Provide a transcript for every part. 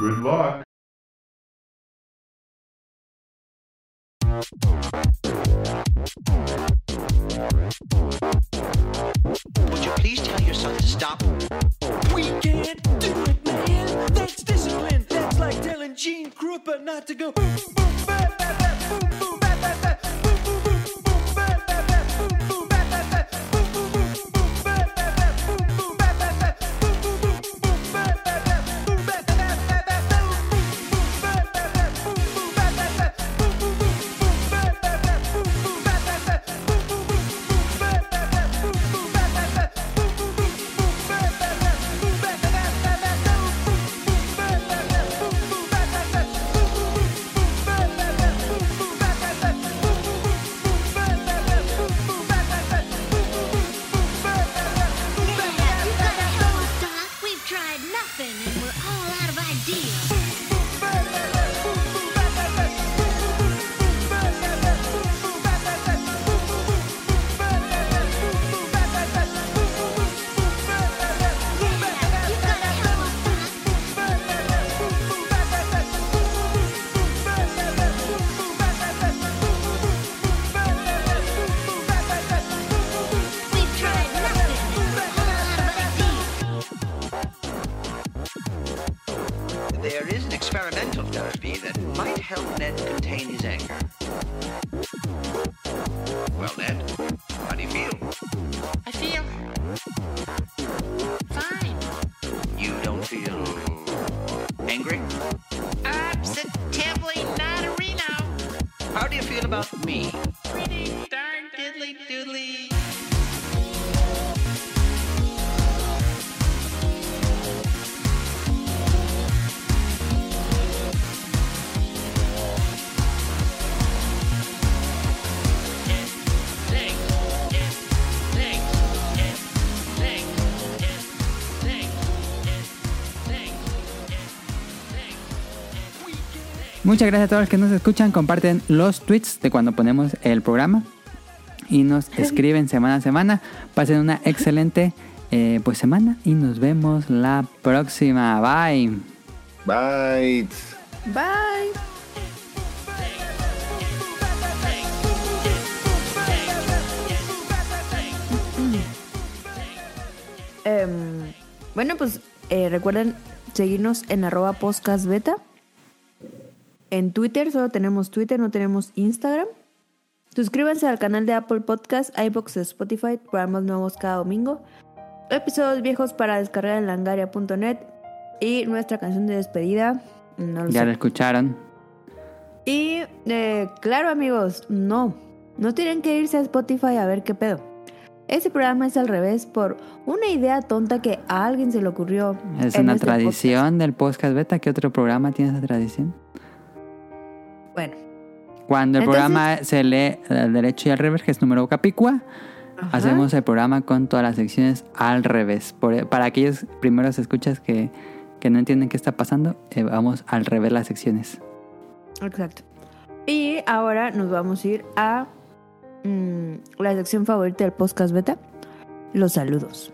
Good luck. Would you please tell your son to stop? We can't do it, man. That's discipline. That's like telling Gene Krupa not to go. Boom, boom. Muchas gracias a todos los que nos escuchan. Comparten los tweets de cuando ponemos el programa y nos escriben semana a semana. Pasen una excelente eh, pues semana y nos vemos la próxima. Bye. Bye. Bye. Em, bueno, pues eh, recuerden seguirnos en arroba podcast beta. En Twitter, solo tenemos Twitter, no tenemos Instagram. Suscríbanse al canal de Apple Podcast, iBox, Spotify, programas nuevos cada domingo. Episodios viejos para descargar en langaria.net. Y nuestra canción de despedida. No lo Ya sé. lo escucharon. Y eh, claro amigos, no, no tienen que irse a Spotify a ver qué pedo. Este programa es al revés por una idea tonta que a alguien se le ocurrió. Es en una este tradición del podcast beta. ¿Qué otro programa tiene esa tradición? Bueno, Cuando el Entonces- programa se lee al derecho y al revés, que es número capicua, Ajá. hacemos el programa con todas las secciones al revés. Por- para aquellos primeros escuchas que, que no entienden qué está pasando, eh, vamos al revés las secciones. exacto. Y ahora nos vamos a ir a mm, la sección favorita del podcast beta, los saludos.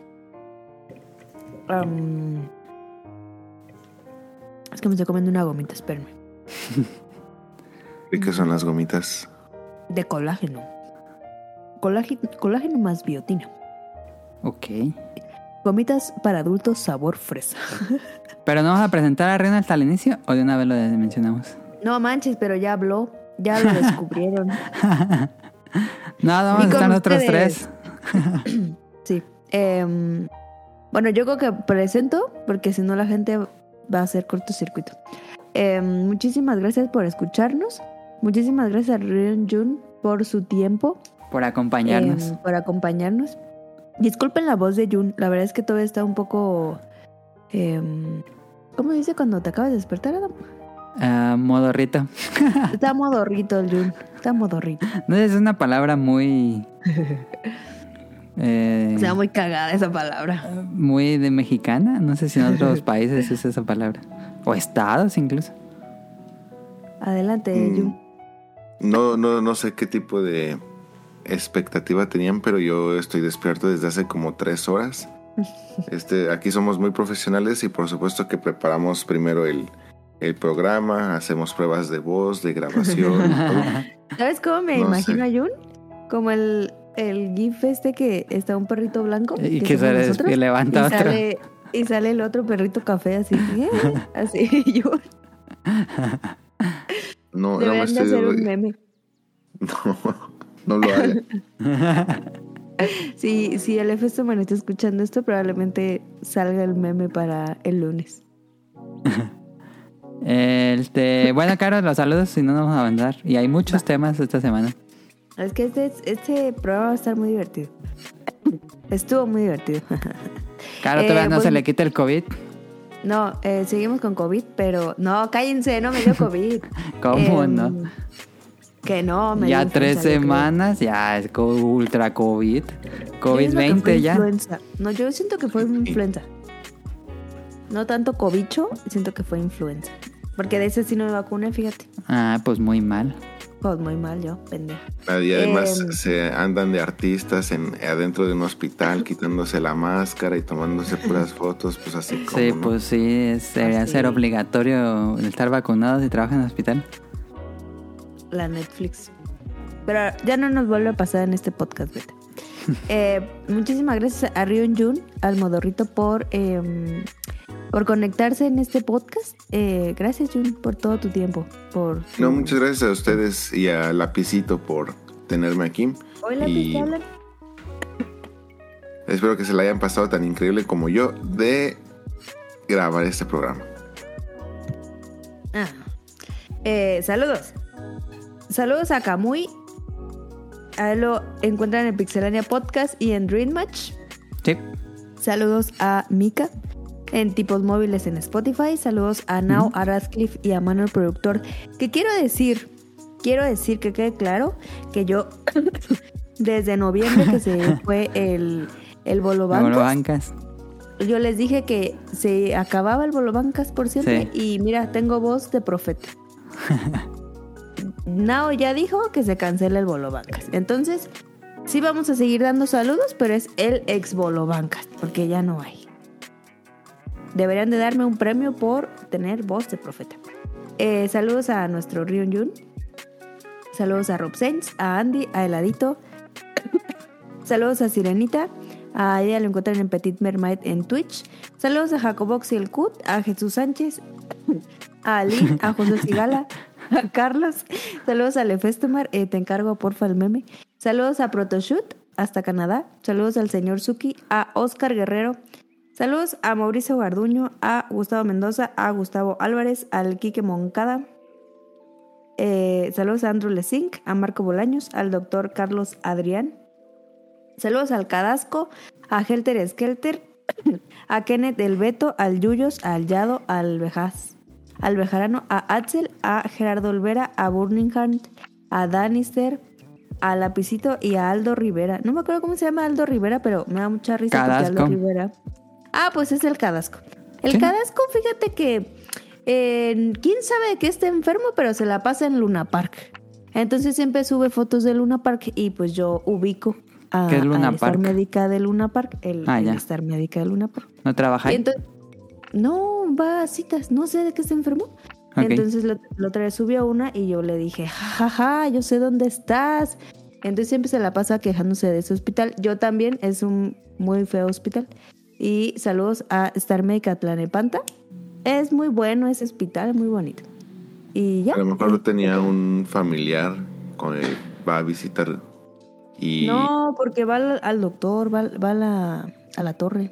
Es que me estoy comiendo una gomita, espérenme. ¿Y qué son las gomitas? De colágeno. Colágeno, colágeno más biotina. Ok. Gomitas para adultos sabor fresa. Pero no vamos a presentar a Reina hasta el inicio o de una vez lo mencionamos. No manches, pero ya habló. Ya lo descubrieron. No, vamos a estar nosotros tres. Sí. Em, bueno, yo creo que presento, porque si no la gente va a hacer cortocircuito. Em, muchísimas gracias por escucharnos. Muchísimas gracias a Rion Jun por su tiempo, Por acompañarnos. em, por acompañarnos. Disculpen la voz de Jun, la verdad es que todavía está un poco... em, ¿Cómo dice cuando te acabas de despertar, Adam? Ah, modorrito. Está modorrito el Jun, está modorrito. No es una palabra muy. eh, Está muy cagada esa palabra. muy de mexicana. No sé si en otros países es esa palabra. O estados incluso. Adelante, Mm. Jun. No, no, no sé qué tipo de expectativa tenían, pero yo estoy despierto desde hace como tres horas. Este, aquí somos muy profesionales y por supuesto que preparamos primero el, el programa, hacemos pruebas de voz, de grabación. ¿Sabes cómo me No imagino sé. a Jun? Como el, el gif este que está un perrito blanco. Y que nosotros, y levanta y otro. Sale, y sale el otro perrito café así. ¿eh? Así, Jun. No, no me Deberían de estoy... hacer un meme. No, no lo haga. Si, si el Efesto Man está escuchando esto, probablemente salga el meme para el lunes. Este, bueno, Caro, los saludos, si no nos vamos a avanzar. Y hay muchos temas esta semana. Es que este, este programa va a estar muy divertido. Estuvo muy divertido. Caro, Eh, todavía no se le quita el COVID. No, eh, seguimos con COVID, pero no, cállense, no me dio COVID. ¿Cómo Em, no? Que no, me Ya dio tres semanas, ya es ultra COVID. Yo siento que fue COVID-20 ya. influenza. No, yo siento que fue influenza. No tanto cobicho, siento que fue influenza. Porque de ese sí no me vacuné, fíjate. Ah, pues muy mal. Pues muy mal yo, pendejo. Y además Em. se andan de artistas en, adentro de un hospital quitándose la máscara y tomándose puras fotos, pues así como. Sí, ¿no? pues sí, es- debería Así. ser obligatorio estar vacunado si trabajas en el hospital. La Netflix. Pero ya no nos vuelve a pasar en este podcast, beta. Eh, muchísimas gracias a Rion Jun, al Modorrito, por, em, por conectarse en este podcast. Eh, gracias, Jun, por todo tu tiempo. Por tu- No, muchas gracias a ustedes y a Lapicito por tenerme aquí. Hola, y espero que se la hayan pasado tan increíble como yo de grabar este programa. Ah. Eh, saludos. Saludos a Kamui. A él lo encuentran en Pixelania Podcast y en Dream Match. Sí. Saludos a Mika en tipos móviles en Spotify. Saludos a Now, a Radcliffe y a Manuel Productor. Que quiero decir, quiero decir que quede claro que yo desde noviembre que se fue el, el Bolo Bancas, yo les dije que se acababa el Bolo Bancas por siempre y mira, tengo voz de profeta. Nao ya dijo que se cancela el Bolo Bancas. Entonces, sí vamos a seguir dando saludos, pero es el ex Bolo Bancas, porque ya no hay. Deberían de darme un premio por tener voz de profeta. Eh, saludos a nuestro Rion Jun. Saludos a Rob Sainz, a Andy, a Heladito. saludos a Sirenita. A ella lo encuentran en Petit Mermaid en Twitch. Saludos a Jacobox y el Cut, a Jesús Sánchez, a Ali, a José Sigala, a Carlos. Saludos a Lefestomar, eh, te encargo porfa el meme. Saludos a Protoshoot, hasta Canadá. Saludos al señor Suki, a Oscar Guerrero. Saludos a Mauricio Garduño, a Gustavo Mendoza, a Gustavo Álvarez, al Quique Moncada. Eh, saludos a Andrew Lesink, a Marco Bolaños, al doctor Carlos Adrián. Saludos al Cadasco, a Helter Skelter, a Kenneth del Beto, al Yuyos, al Yado, al Bejas, al Bejarano, a Axel, a Gerardo Olvera, a Burningham, a Danister, a Lapicito y a Aldo Rivera. No me acuerdo cómo se llama Aldo Rivera, pero me da mucha risa porque. Aldo Rivera. Ah, pues es el Cadasco. El. Cadasco, fíjate que eh, quién sabe de qué está enfermo, pero se la pasa en Luna Park. Entonces siempre sube fotos de Luna Park y pues yo ubico a, ¿Qué es Luna al Star Park? Médica de Luna Park, el, Ah, el ya. Star Médica de Luna Park. ¿No trabaja entonces, no, va a citas, no sé de qué se enfermó. Entonces la otra vez subió una y yo le dije, jajaja, yo sé dónde estás. Entonces siempre se la pasa quejándose de ese hospital. Yo también, es un muy feo hospital. Y saludos a Star Medica Tlanepanta. Es muy bueno ese hospital, muy bonito. Y ya. A lo mejor lo tenía un familiar con el va a visitar y No, porque va al, al doctor, va, va a, la, a la torre.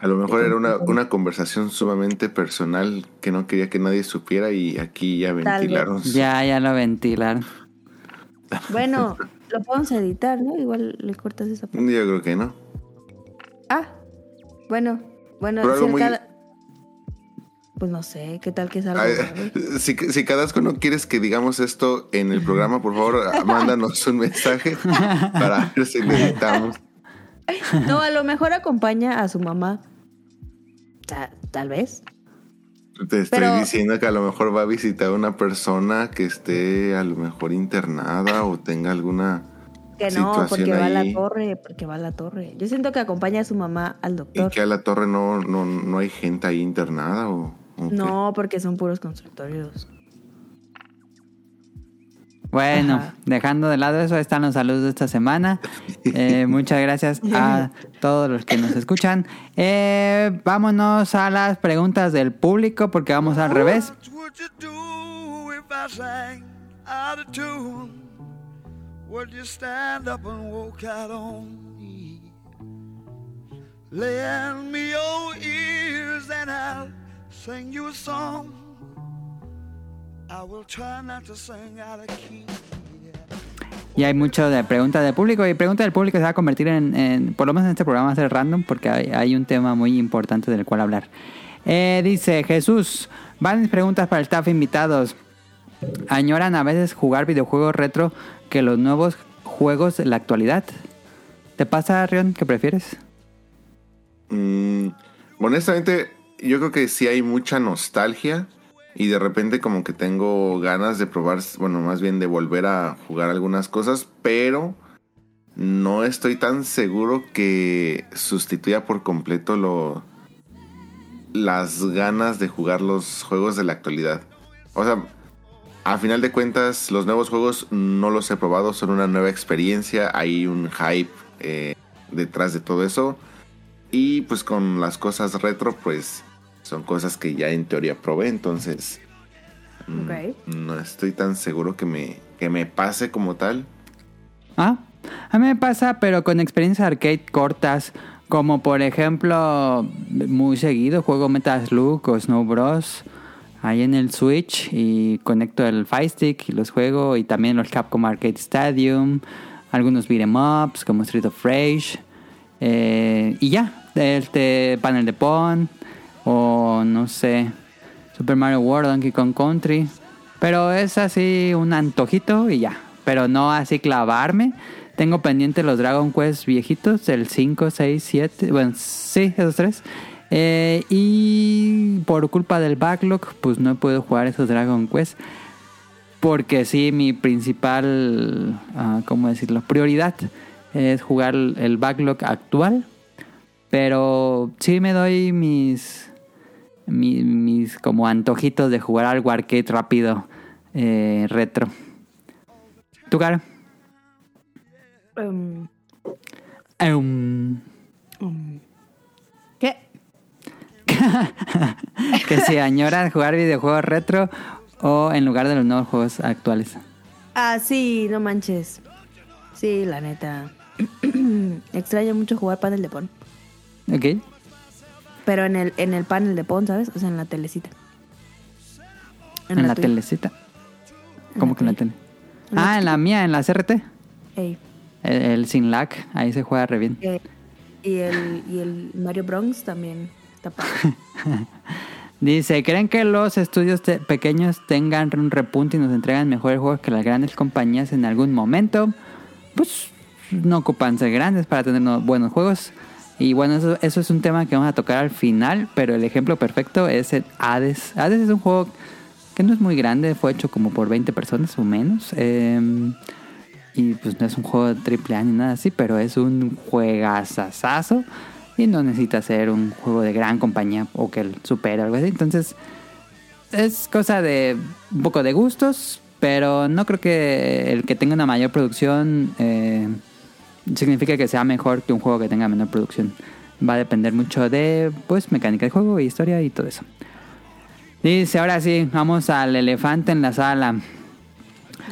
a lo mejor era una, una conversación sumamente personal que no quería que nadie supiera y aquí ya ventilaron. Ya, ya lo ventilaron. Bueno, lo podemos editar, ¿no? Igual le cortas esa parte. Yo creo que no. Ah, bueno, bueno, Pero si algo muy- cada- Pues no sé, ¿qué tal que es algo Ay, si, si Cadasco no quieres que digamos esto en el programa, por favor, mándanos un mensaje para ver si lo editamos. No, a lo mejor acompaña a su mamá. Ta- tal vez. Te estoy Pero- diciendo que a lo mejor va a visitar a una persona que esté a lo mejor internada o tenga alguna Que no, situación porque va a la ahí torre, porque va a la torre. Yo siento que acompaña a su mamá al y doctor. que a la torre no, no, no hay gente ahí internada o. No, porque son puros consultorios. Bueno, Ajá. dejando de lado eso, están los saludos de esta semana. Eh, muchas gracias a todos los que nos escuchan. Eh, vámonos a las preguntas del público porque vamos al revés. Y hay mucho de preguntas del público. Y pregunta del público se va a convertir en, por lo menos en este programa, ser random porque hay, hay un tema muy importante del cual hablar. Eh, dice Jesús, van mis preguntas para el staff invitados. ¿Añoran a veces jugar videojuegos retro que los nuevos juegos de la actualidad? ¿Te pasa, Rion, que prefieres? Mm, honestamente, yo creo que sí hay mucha nostalgia y de repente como que tengo ganas de probar, bueno, más bien de volver a jugar algunas cosas, pero no estoy tan seguro que sustituya por completo lo las ganas de jugar los juegos de la actualidad. O sea, a final de cuentas, los nuevos juegos no los he probado, son una nueva experiencia, hay un hype eh, detrás de todo eso. Y pues con las cosas retro, pues son cosas que ya en teoría probé, entonces mm, Ok. no estoy tan seguro que me, que me pase como tal. Ah, a mí me pasa, pero con experiencias arcade cortas, como por ejemplo, muy seguido juego Metal Slug o Snow Bros. Ahí en el Switch y conecto el Fire y los juego y también los Capcom Arcade Stadium, algunos beat'em ups como Street of Rage eh, y ya, este panel de Pong o no sé, Super Mario World, Donkey Kong Country. Pero es así un antojito y ya. Pero no así clavarme. Tengo pendiente los Dragon Quest viejitos, el 5, 6, 7. Bueno, sí, esos tres. Eh, y por culpa del backlog, pues no he podido jugar esos Dragon Quest. Porque sí, mi principal, ah, ¿cómo decirlo? Prioridad es jugar el backlog actual. Pero sí me doy mis, mi- mis, como antojitos de jugar algo arcade rápido, eh, retro. ¿Tu cara? Em, Eum. ¿Qué? que si añoras jugar videojuegos retro o en lugar de los nuevos juegos actuales. Ah, sí, no manches. Sí, la neta. Extraño mucho jugar panel de Pon. ¿Ok? Pero en el, en el panel de Pon, ¿sabes? O sea, en la telecita. En, la, tuya. telecita. ¿Cómo que en la tele? En la Ah, en la mía, en la CRT. Ey. El, el sin lag, ahí se juega re bien. Eh, y, el, y el Mario Bronx también está padre. Dice, ¿creen que los estudios te- pequeños tengan un repunte y nos entregan mejores juegos que las grandes compañías en algún momento? Pues no ocupan ser grandes para tener no- buenos juegos. Y bueno, eso, eso es un tema que vamos a tocar al final, pero el ejemplo perfecto es el Hades. Hades es un juego que no es muy grande, fue hecho como por 20 personas o menos. eh, y pues no es un juego de triple A ni nada así, pero es un juegazazazo. Y no necesita ser un juego de gran compañía o que o algo así. Entonces, es cosa de un poco de gustos, pero no creo que el que tenga una mayor producción eh, significa que sea mejor que un juego que tenga menor producción. Va a depender mucho de pues mecánica de juego, historia y todo eso. Dice, ahora sí, vamos al elefante en la sala.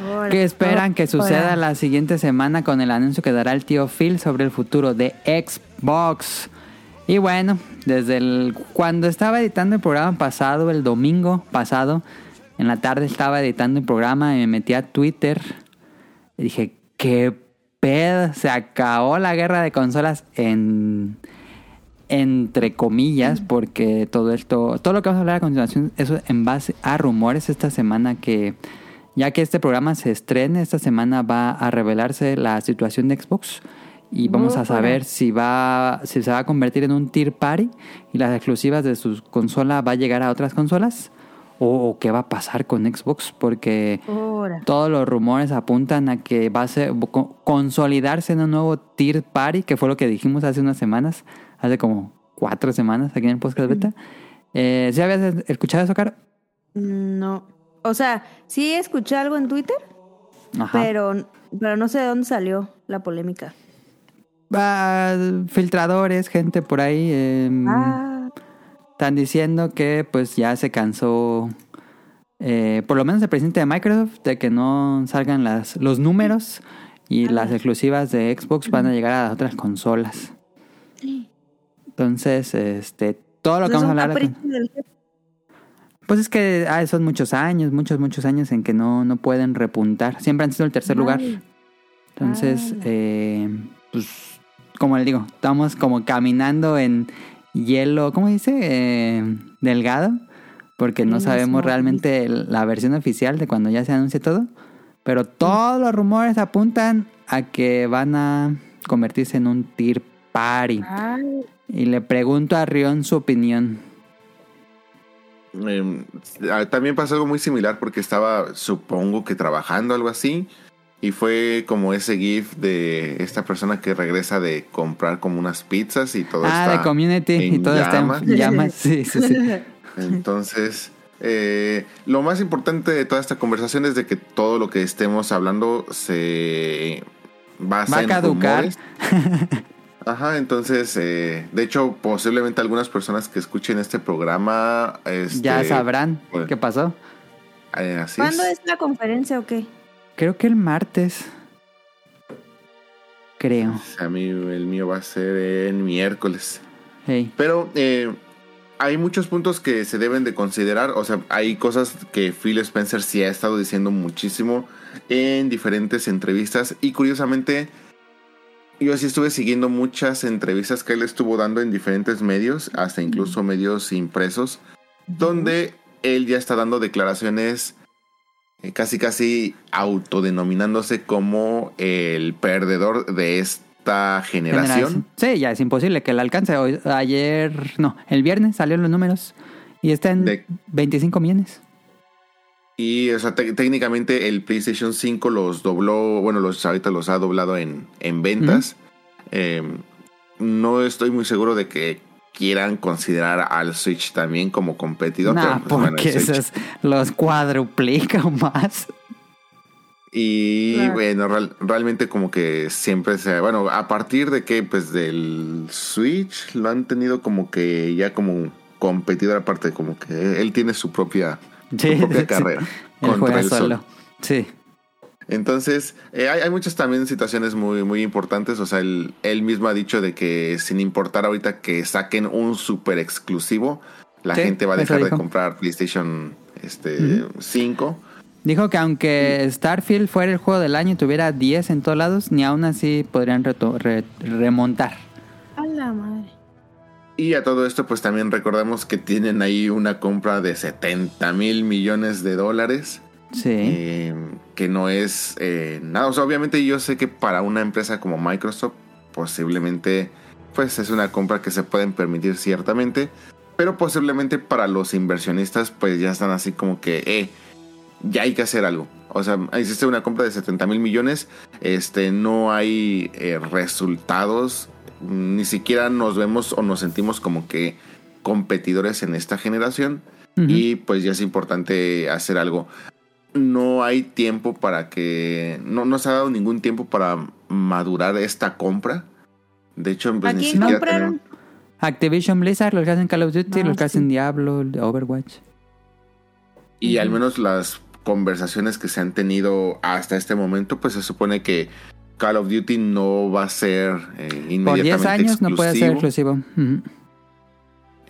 Ahora, ¿Qué esperan que suceda la siguiente semana con el anuncio que dará el tío Phil sobre el futuro de Xbox? Y bueno, desde el cuando estaba editando el programa pasado, el domingo pasado, en la tarde estaba editando el programa y me metí a Twitter y dije, ¿qué pedo? Se acabó la guerra de consolas en entre comillas, porque todo esto, todo lo que vamos a hablar a continuación, eso en base a rumores esta semana que ya que este programa se estrene, esta semana va a revelarse la situación de Xbox y vamos a saber si va si se va a convertir en un tier party y las exclusivas de su consola va a llegar a otras consolas o, o qué va a pasar con Xbox porque todos los rumores apuntan a que va a ser, co- consolidarse en un nuevo tier party, que fue lo que dijimos hace unas semanas, hace como cuatro semanas aquí en el podcast beta. Eh, ¿Sí habías escuchado eso, Caro? No. O sea, sí escuché algo en Twitter, Ajá. pero, pero no sé de dónde salió la polémica. Ah, filtradores, gente por ahí. eh, Ah, Están diciendo que pues ya se cansó, eh, por lo menos el presidente de Microsoft, de que no salgan las, los números y las exclusivas de Xbox van a llegar a las otras consolas. Entonces, este, todo lo que pues vamos a hablar... jefe. Pues es que ah, son muchos años, muchos, muchos años en que no, no pueden repuntar. Siempre han sido el tercer lugar. Ay. Entonces, Ala. eh, pues, como le digo, estamos como caminando en hielo, ¿cómo dice? Eh, delgado, porque no sabemos realmente la versión oficial de cuando ya se anuncie todo. Pero todos los rumores apuntan a que van a convertirse en un tier party. Ay, Y le pregunto a Rion su opinión. Eh, ah, también pasó algo muy similar porque estaba, supongo que trabajando algo así. Y fue como ese GIF de esta persona que regresa de comprar como unas pizzas y todo ah, está de community y en todo llamas. está en llamas. Sí, sí, sí. Entonces, eh, lo más importante de toda esta conversación es de que todo lo que estemos hablando se basa Va a en caducar. Ajá, entonces, eh, de hecho, posiblemente algunas personas que escuchen este programa este, ya sabrán pues, qué pasó. eh, así ¿Cuándo es. es la conferencia o qué? Creo que el martes. Creo. A mí el mío va a ser en miércoles. Hey. Pero eh, hay muchos puntos que se deben de considerar. O sea, hay cosas que Phil Spencer sí ha estado diciendo muchísimo en diferentes entrevistas. Y curiosamente, yo sí estuve siguiendo muchas entrevistas que él estuvo dando en diferentes medios, hasta incluso medios impresos, donde él ya está dando declaraciones casi casi autodenominándose como el perdedor de esta generación. Sí, ya es imposible que la alcance. Hoy, ayer, no, el viernes salieron los números y está en De- 25 millones. Y, o sea, te- técnicamente el PlayStation 5 los dobló, bueno, los ahorita los ha doblado en, en ventas. Eh, no estoy muy seguro de que quieran considerar al Switch también como competidor. Nah, pero, pues, porque Switch- esos los cuadruplica o más. Y Claro. bueno, real- realmente como que siempre se... Bueno, a partir de que, pues del Switch lo han tenido como que ya como competidor aparte, como que él tiene su propia, su Sí, propia sí. carrera. Él contra juega el sol. solo. Sí. Entonces, eh, hay, hay muchas también situaciones muy, muy importantes. O sea, él, él mismo ha dicho de que sin importar ahorita que saquen un super exclusivo, la Sí, gente va a dejar de comprar PlayStation este, 5. Dijo que aunque Starfield fuera el juego del año y tuviera 10 en todos lados, ni aún así podrían re- remontar. A la madre. Y a todo esto, pues también recordamos que tienen ahí una compra de 70 mil millones de dólares. Sí. eh, que no es eh, nada. O sea, obviamente yo sé que para una empresa como Microsoft, posiblemente, pues es una compra que se pueden permitir ciertamente. Pero posiblemente para los inversionistas, pues ya están así como que, eh, ya hay que hacer algo. O sea, existe una compra de 70 mil millones, este, no hay eh, resultados, ni siquiera nos vemos o nos sentimos como que competidores en esta generación. Y pues ya es importante hacer algo. No hay tiempo para que. No, no se ha dado ningún tiempo para madurar esta compra. De hecho, pues ¿A ni siquiera compraron? tenemos- Activision Blizzard, los que hacen Call of Duty, Ah, los que sí. hacen Diablo, Overwatch. Y al menos las conversaciones que se han tenido hasta este momento, pues se supone que Call of Duty no va a ser eh, Por inmediatamente 10 años no puede ser exclusivo. exclusivo.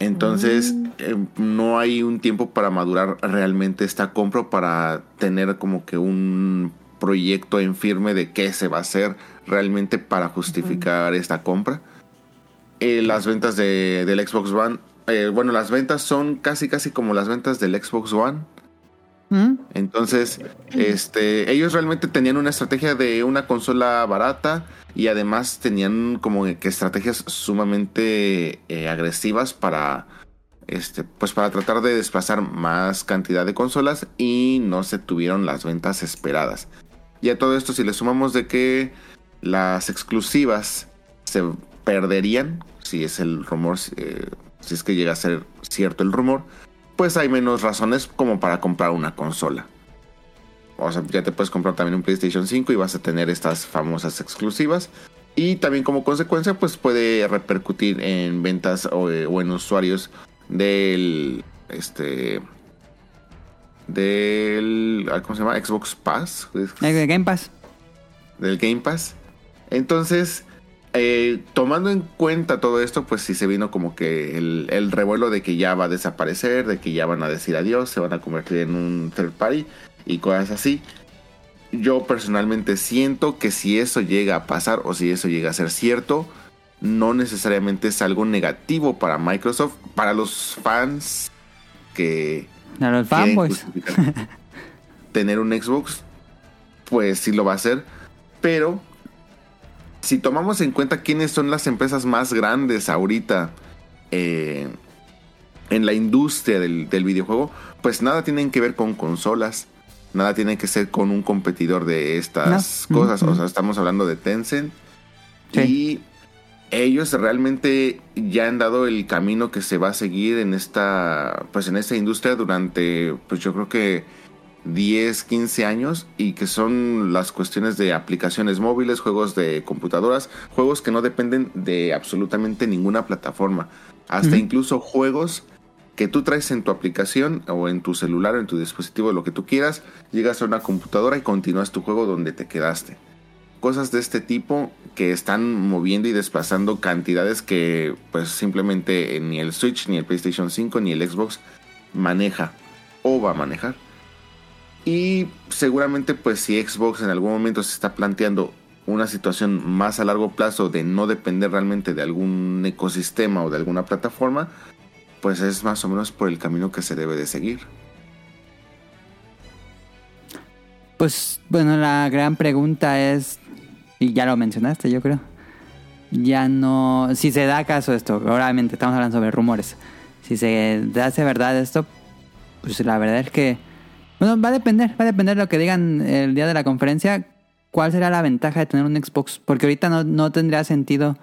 Entonces, Mm. eh, no hay un tiempo para madurar realmente esta compra para tener como que un proyecto en firme de qué se va a hacer realmente para justificar esta compra. Eh, las ventas de, del Xbox One, eh, bueno, las ventas son casi casi como las ventas del Xbox One. Ujú. Entonces, este, ellos realmente tenían una estrategia de una consola barata y además tenían como que estrategias sumamente eh, agresivas para, este, pues para tratar de desplazar más cantidad de consolas y no se tuvieron las ventas esperadas. Y a todo esto, si le sumamos de que las exclusivas se perderían, si es el rumor, eh, si es que llega a ser cierto el rumor, pues hay menos razones como para comprar una consola. O sea, ya te puedes comprar también un PlayStation 5 y vas a tener estas famosas exclusivas. Y también como consecuencia, pues puede repercutir en ventas o, eh, o en usuarios del este del ¿cómo se llama? Xbox Pass, Game Pass. del Game Pass. Entonces, eh, tomando en cuenta todo esto, pues sí se vino como que el, el revuelo de que ya va a desaparecer, de que ya van a decir adiós, se van a convertir en un third party y cosas así. Yo personalmente siento que si eso llega a pasar o si eso llega a ser cierto, no necesariamente es algo negativo para Microsoft, para los fans que A los fanboys. tener un Xbox, pues sí lo va a hacer. Pero si tomamos en cuenta quiénes son las empresas más grandes ahorita eh, en la industria del, del videojuego, pues nada tienen que ver con consolas. Nada tiene que ser con un competidor de estas No. cosas. O sea, estamos hablando de Tencent. Sí. Y ellos realmente ya han dado el camino que se va a seguir en esta pues en esta industria durante pues yo creo que 10, 15 años y que son las cuestiones de aplicaciones móviles, juegos de computadoras, juegos que no dependen de absolutamente ninguna plataforma, hasta incluso juegos que tú traes en tu aplicación o en tu celular o en tu dispositivo, lo que tú quieras, llegas a una computadora y continúas tu juego donde te quedaste. Cosas de este tipo que están moviendo y desplazando cantidades que pues simplemente ni el Switch, ni el PlayStation 5, ni el Xbox maneja o va a manejar. Y seguramente pues si Xbox en algún momento se está planteando una situación más a largo plazo de no depender realmente de algún ecosistema o de alguna plataforma, pues es más o menos por el camino que se debe de seguir. Pues bueno, la gran pregunta es, y ya lo mencionaste yo creo, ya no, si se da caso esto, obviamente estamos hablando sobre rumores, si se hace verdad esto, pues la verdad es que, bueno, va a depender, va a depender de lo que digan el día de la conferencia, cuál será la ventaja de tener un Xbox, porque ahorita no, no tendría sentido.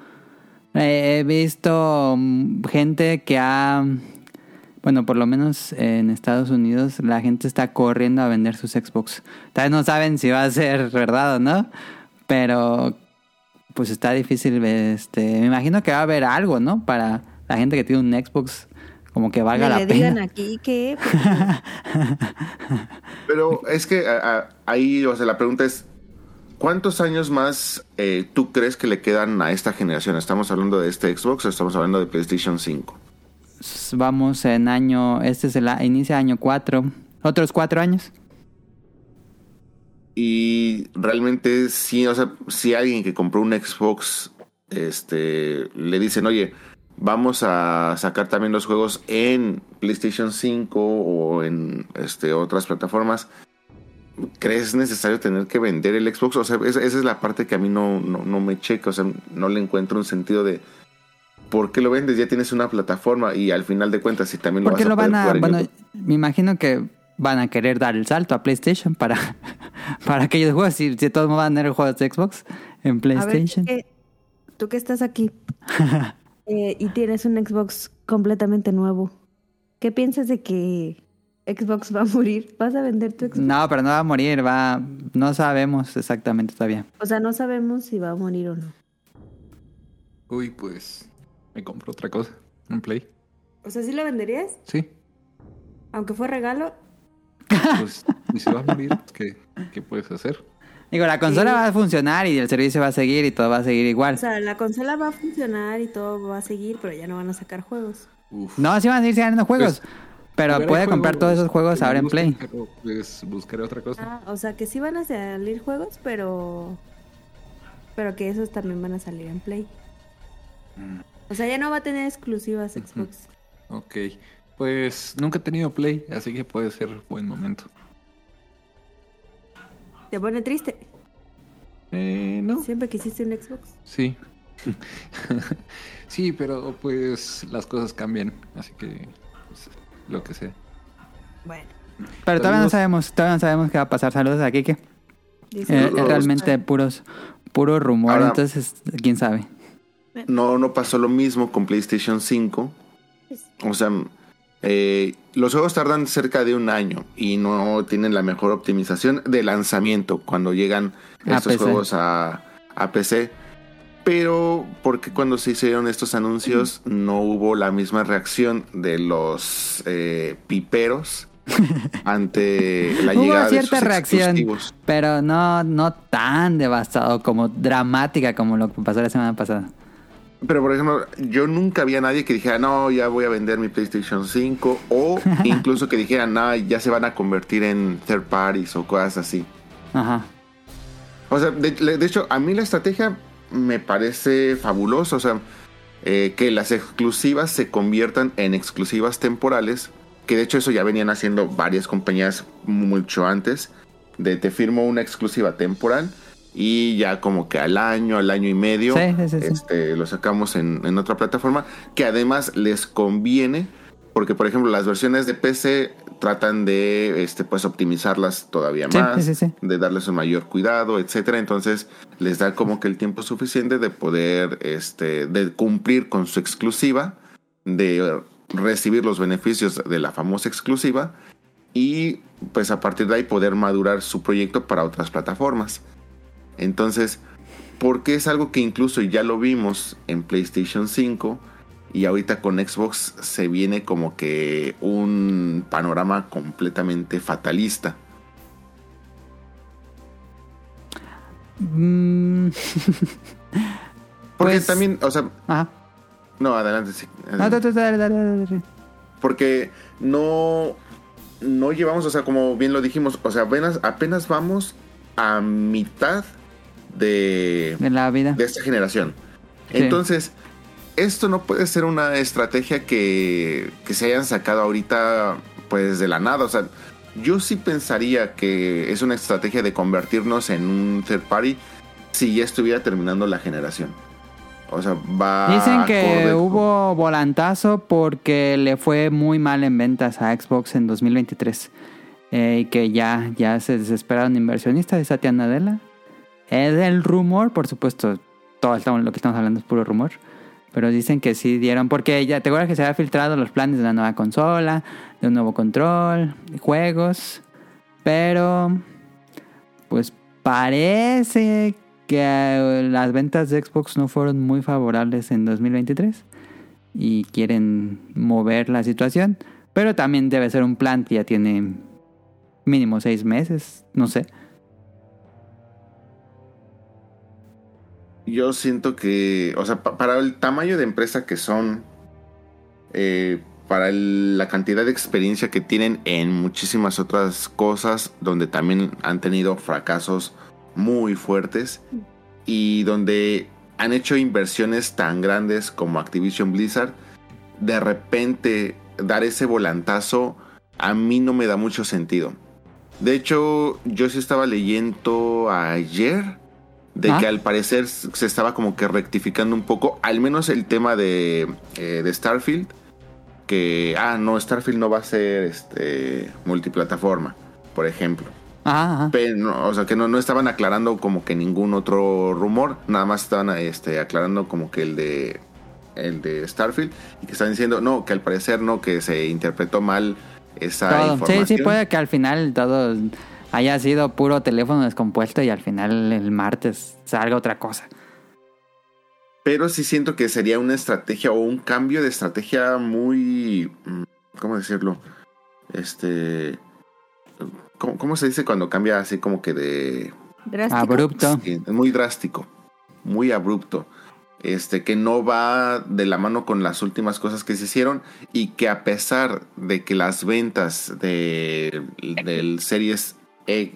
Eh, he visto mm, gente que ha bueno, por lo menos en Estados Unidos la gente está corriendo a vender sus Xbox. Tal vez no saben si va a ser verdad o no, pero pues está difícil. Este, me imagino que va a haber algo, ¿no? Para la gente que tiene un Xbox, como que valga Que la le pena. digan aquí que Pero es que a- a- ahí, o sea, la pregunta es, ¿cuántos años más eh, tú crees que le quedan a esta generación? ¿Estamos hablando de este Xbox o estamos hablando de PlayStation 5? Vamos en año, este es el inicia año 4, otros cuatro años. Y realmente sí, o sea, si alguien que compró un Xbox, este, le dicen, oye, vamos a sacar también los juegos en PlayStation 5 o en este, otras plataformas. ¿Crees necesario tener que vender el Xbox? O sea, esa, esa es la parte que a mí no, no, no me checa, o sea, no le encuentro un sentido de ¿por qué lo vendes? Ya tienes una plataforma y al final de cuentas, si también lo ¿Por qué vas lo a poder van a.? Bueno, me imagino que van a querer dar el salto a PlayStation para, para aquellos juegos. Si, si todos van a tener juegos de Xbox en A ver, PlayStation. ¿qué- tú que estás aquí eh, y tienes un Xbox completamente nuevo, ¿qué piensas de que Xbox va a morir? ¿Vas a vender tu Xbox? No, pero no va a morir, va. No sabemos exactamente todavía. O sea, no sabemos si va a morir o no. Uy, pues me compro otra cosa. Un Play. O sea, ¿sí lo venderías? Sí. Aunque fue regalo. Pues, y si va a morir, ¿qué, ¿qué puedes hacer? Digo, la consola Sí. va a funcionar y el servicio va a seguir y todo va a seguir igual. O sea, la consola va a funcionar y todo va a seguir, pero ya no van a sacar juegos. Uf. No, sí van a seguir saliendo juegos. pero Veré puede comprar juegos todos esos juegos que me ahora en Play. Pero pues buscaré otra cosa. Ah, o sea, que sí van a salir juegos, pero... Pero que esos también van a salir en Play. O sea, ya no va a tener exclusivas Xbox. Ok. Pues nunca he tenido Play, así que puede ser buen momento. Te pone triste. Eh, no. Siempre quisiste un Xbox. Sí. sí, pero pues las cosas cambian, así que pues, lo que sea. Bueno. Pero todavía no sabemos, todavía no sabemos qué va a pasar. Saludos a Kike. dice- Eh, es Saludos. realmente puros, puro rumor, Ahora- entonces quién sabe. No, no pasó lo mismo con PlayStation 5. pues, O sea, eh, los juegos tardan cerca de un año y no tienen la mejor optimización de lanzamiento cuando llegan A estos PC. juegos a, a PC. Pero porque cuando se hicieron estos anuncios no hubo la misma reacción de los eh, piperos ante la llegada Hubo de cierta sus reacción, exclusivos. pero no, no tan devastado como dramática como lo que pasó la semana pasada. Pero por ejemplo, yo nunca había nadie que dijera, no, ya voy a vender mi PlayStation 5. O incluso que dijera, no, ya se van a convertir en third parties o cosas así. Ajá. O sea, de, de hecho, a mí la estrategia me parece fabulosa. O sea, eh, que las exclusivas se conviertan en exclusivas temporales. Que de hecho eso ya venían haciendo varias compañías mucho antes. De te firmo una exclusiva temporal. Y ya como que al año, al año y medio, Sí, sí, sí, sí. este, lo sacamos en, en otra plataforma. Que además les conviene. Porque, por ejemplo, las versiones de PC tratan de este, pues, optimizarlas todavía más de darles un mayor cuidado, etcétera. Entonces les da como que el tiempo suficiente de poder, este, de cumplir con su exclusiva, de recibir los beneficios de la famosa exclusiva y pues a partir de ahí poder madurar su proyecto para otras plataformas. Entonces, porque es algo que incluso ya lo vimos en PlayStation 5 y ahorita con Xbox se viene como que un panorama completamente fatalista. Mm, Porque Pues- también, o sea, ajá. no, adelante, sí. Adelante. dale, dale, dale. Porque no, no llevamos, o sea, como bien lo dijimos, o sea, apenas, apenas vamos a mitad de, De la vida. de esta generación. Sí. Entonces, esto no puede ser una estrategia que, que se hayan sacado ahorita, pues de la nada. O sea, yo sí pensaría que es una estrategia de convertirnos en un third party si ya estuviera terminando la generación. O sea, va. Dicen que hubo volantazo porque le fue muy mal en ventas a Xbox en 2023. Eh, y que ya, ya se desesperaron inversionistas de Satya Nadella. Es el rumor, por supuesto, todo lo que estamos hablando es puro rumor. Pero dicen que sí dieron, porque ya te acuerdas que se habían filtrado los planes de la nueva consola, de un nuevo control, juegos. Pero, pues parece que eh, las ventas de Xbox no fueron muy favorables en 2023 y quieren mover la situación. Pero también debe ser un plan que ya tiene mínimo seis meses, no sé. Yo siento que, o sea, pa- para el tamaño de empresa que son, eh, para la cantidad de experiencia que tienen en muchísimas otras cosas, donde también han tenido fracasos muy fuertes y donde han hecho inversiones tan grandes como Activision Blizzard, de repente dar ese volantazo a mí no me da mucho sentido. De hecho, yo sí estaba leyendo ayer de ¿Ah? que al parecer se estaba como que rectificando un poco, al menos el tema de, eh, de Starfield, que, ah, no, Starfield no va a ser este, multiplataforma, por ejemplo. Ajá. Pero, no, o sea, que no, no estaban aclarando como que ningún otro rumor, nada más estaban este, aclarando como que el de el de Starfield y que están diciendo, no, que al parecer no, que se interpretó mal esa Todo. Sí, información. sí, puede que al final todo haya sido puro teléfono descompuesto y al final el martes salga otra cosa. Pero sí siento que sería una estrategia o un cambio de estrategia muy. mm, ¿Cómo decirlo? Este. ¿Cómo, cómo se dice cuando cambia así como que de. Drástico. Abrupto. Sí, es muy drástico. Muy abrupto. Este, que no va de la mano con las últimas cosas que se hicieron. Y que a pesar de que las ventas de, del Series E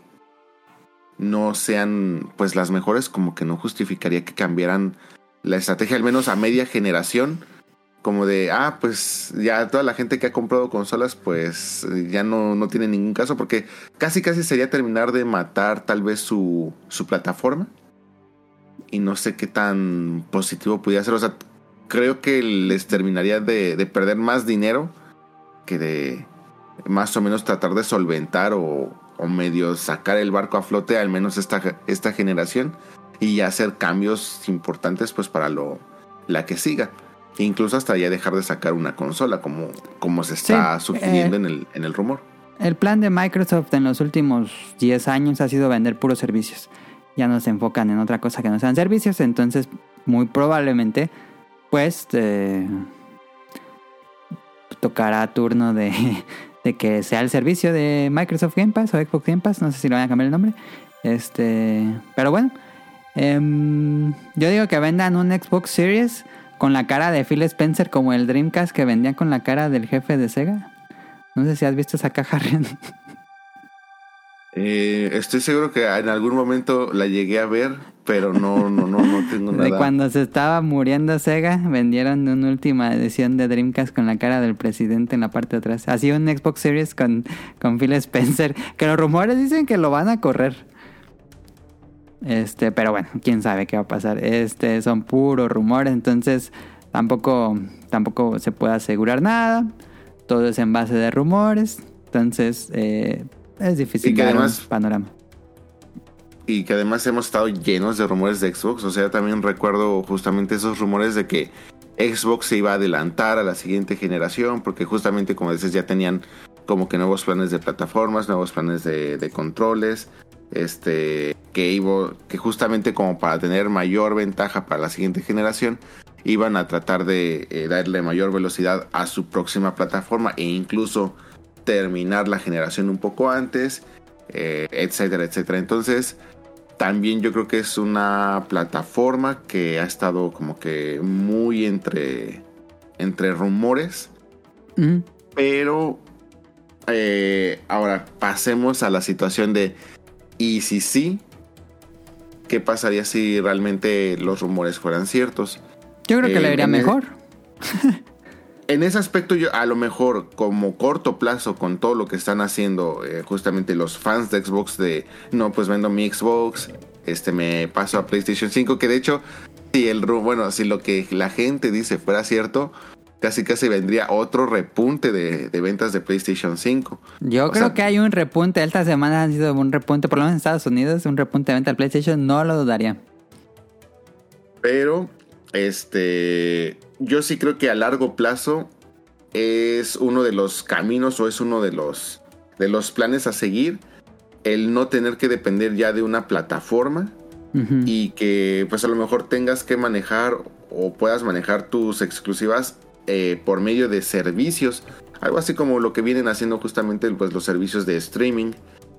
no sean pues las mejores, como que no justificaría que cambiaran la estrategia, al menos a media generación, como de, ah, pues ya toda la gente que ha comprado consolas, pues ya no, no tiene ningún caso, porque casi casi sería terminar de matar tal vez su, su plataforma. Y no sé qué tan positivo pudiera ser. O sea, creo que les terminaría de, de perder más dinero que de más o menos tratar de solventar o, o medio sacar el barco a flote, al menos esta, esta generación, y hacer cambios importantes pues para lo, la que siga. Incluso hasta ya dejar de sacar una consola, como, como se está Sí, sugiriendo eh, en, el, en el rumor. El plan de Microsoft en los últimos 10 años ha sido vender puros servicios. Ya no se enfocan en otra cosa que no sean servicios, entonces muy probablemente pues eh, tocará turno de, de que sea el servicio de Microsoft Game Pass o Xbox Game Pass, no sé si le van a cambiar el nombre. Este, pero bueno, em, yo digo que vendan un Xbox Series con la cara de Phil Spencer como el Dreamcast que vendían con la cara del jefe de Sega. No sé si has visto esa caja. Eh, estoy seguro que en algún momento la llegué a ver, pero no, no, no, no tengo De nada. cuando se estaba muriendo Sega, vendieron una última edición de Dreamcast con la cara del presidente en la parte de atrás. Así un Xbox Series con, con Phil Spencer, que los rumores dicen que lo van a correr. Este, pero bueno, quién sabe qué va a pasar. Este, son puros rumores, entonces tampoco, tampoco se puede asegurar nada. Todo es en base de rumores. Entonces, eh, es difícil Y que un además- panorama. Y que además hemos estado llenos de rumores de Xbox. O sea, también recuerdo justamente esos rumores de que Xbox se iba a adelantar a la siguiente generación. Porque justamente, como dices, ya tenían como que nuevos planes de plataformas, nuevos planes de, de controles. Este, que iba, que justamente como para tener mayor ventaja para la siguiente generación, iban a tratar de eh, darle mayor velocidad a su próxima plataforma e incluso terminar la generación un poco antes, eh, etcétera, etcétera. Entonces, también yo creo que es una plataforma que ha estado como que muy entre, entre rumores, pero eh, ahora pasemos a la situación de, ¿y si sí? ¿Qué pasaría si realmente los rumores fueran ciertos? Yo creo que Eh, le iría en el- mejor. En ese aspecto, yo a lo mejor, como corto plazo, con todo lo que están haciendo eh, justamente los fans de Xbox, de no, pues vendo mi Xbox, este me paso a PlayStation 5, que de hecho, si el bueno, si lo que la gente dice fuera cierto, casi casi vendría otro repunte de, de ventas de PlayStation 5. Yo O creo sea- que hay un repunte. Esta semana ha sido un repunte, por lo menos en Estados Unidos, un repunte de venta al PlayStation. No lo dudaría. Pero, este, yo sí creo que a largo plazo es uno de los caminos o es uno de los, de los planes a seguir el no tener que depender ya de una plataforma y que pues a lo mejor tengas que manejar o puedas manejar tus exclusivas eh, por medio de servicios. Algo así como lo que vienen haciendo justamente pues, los servicios de streaming.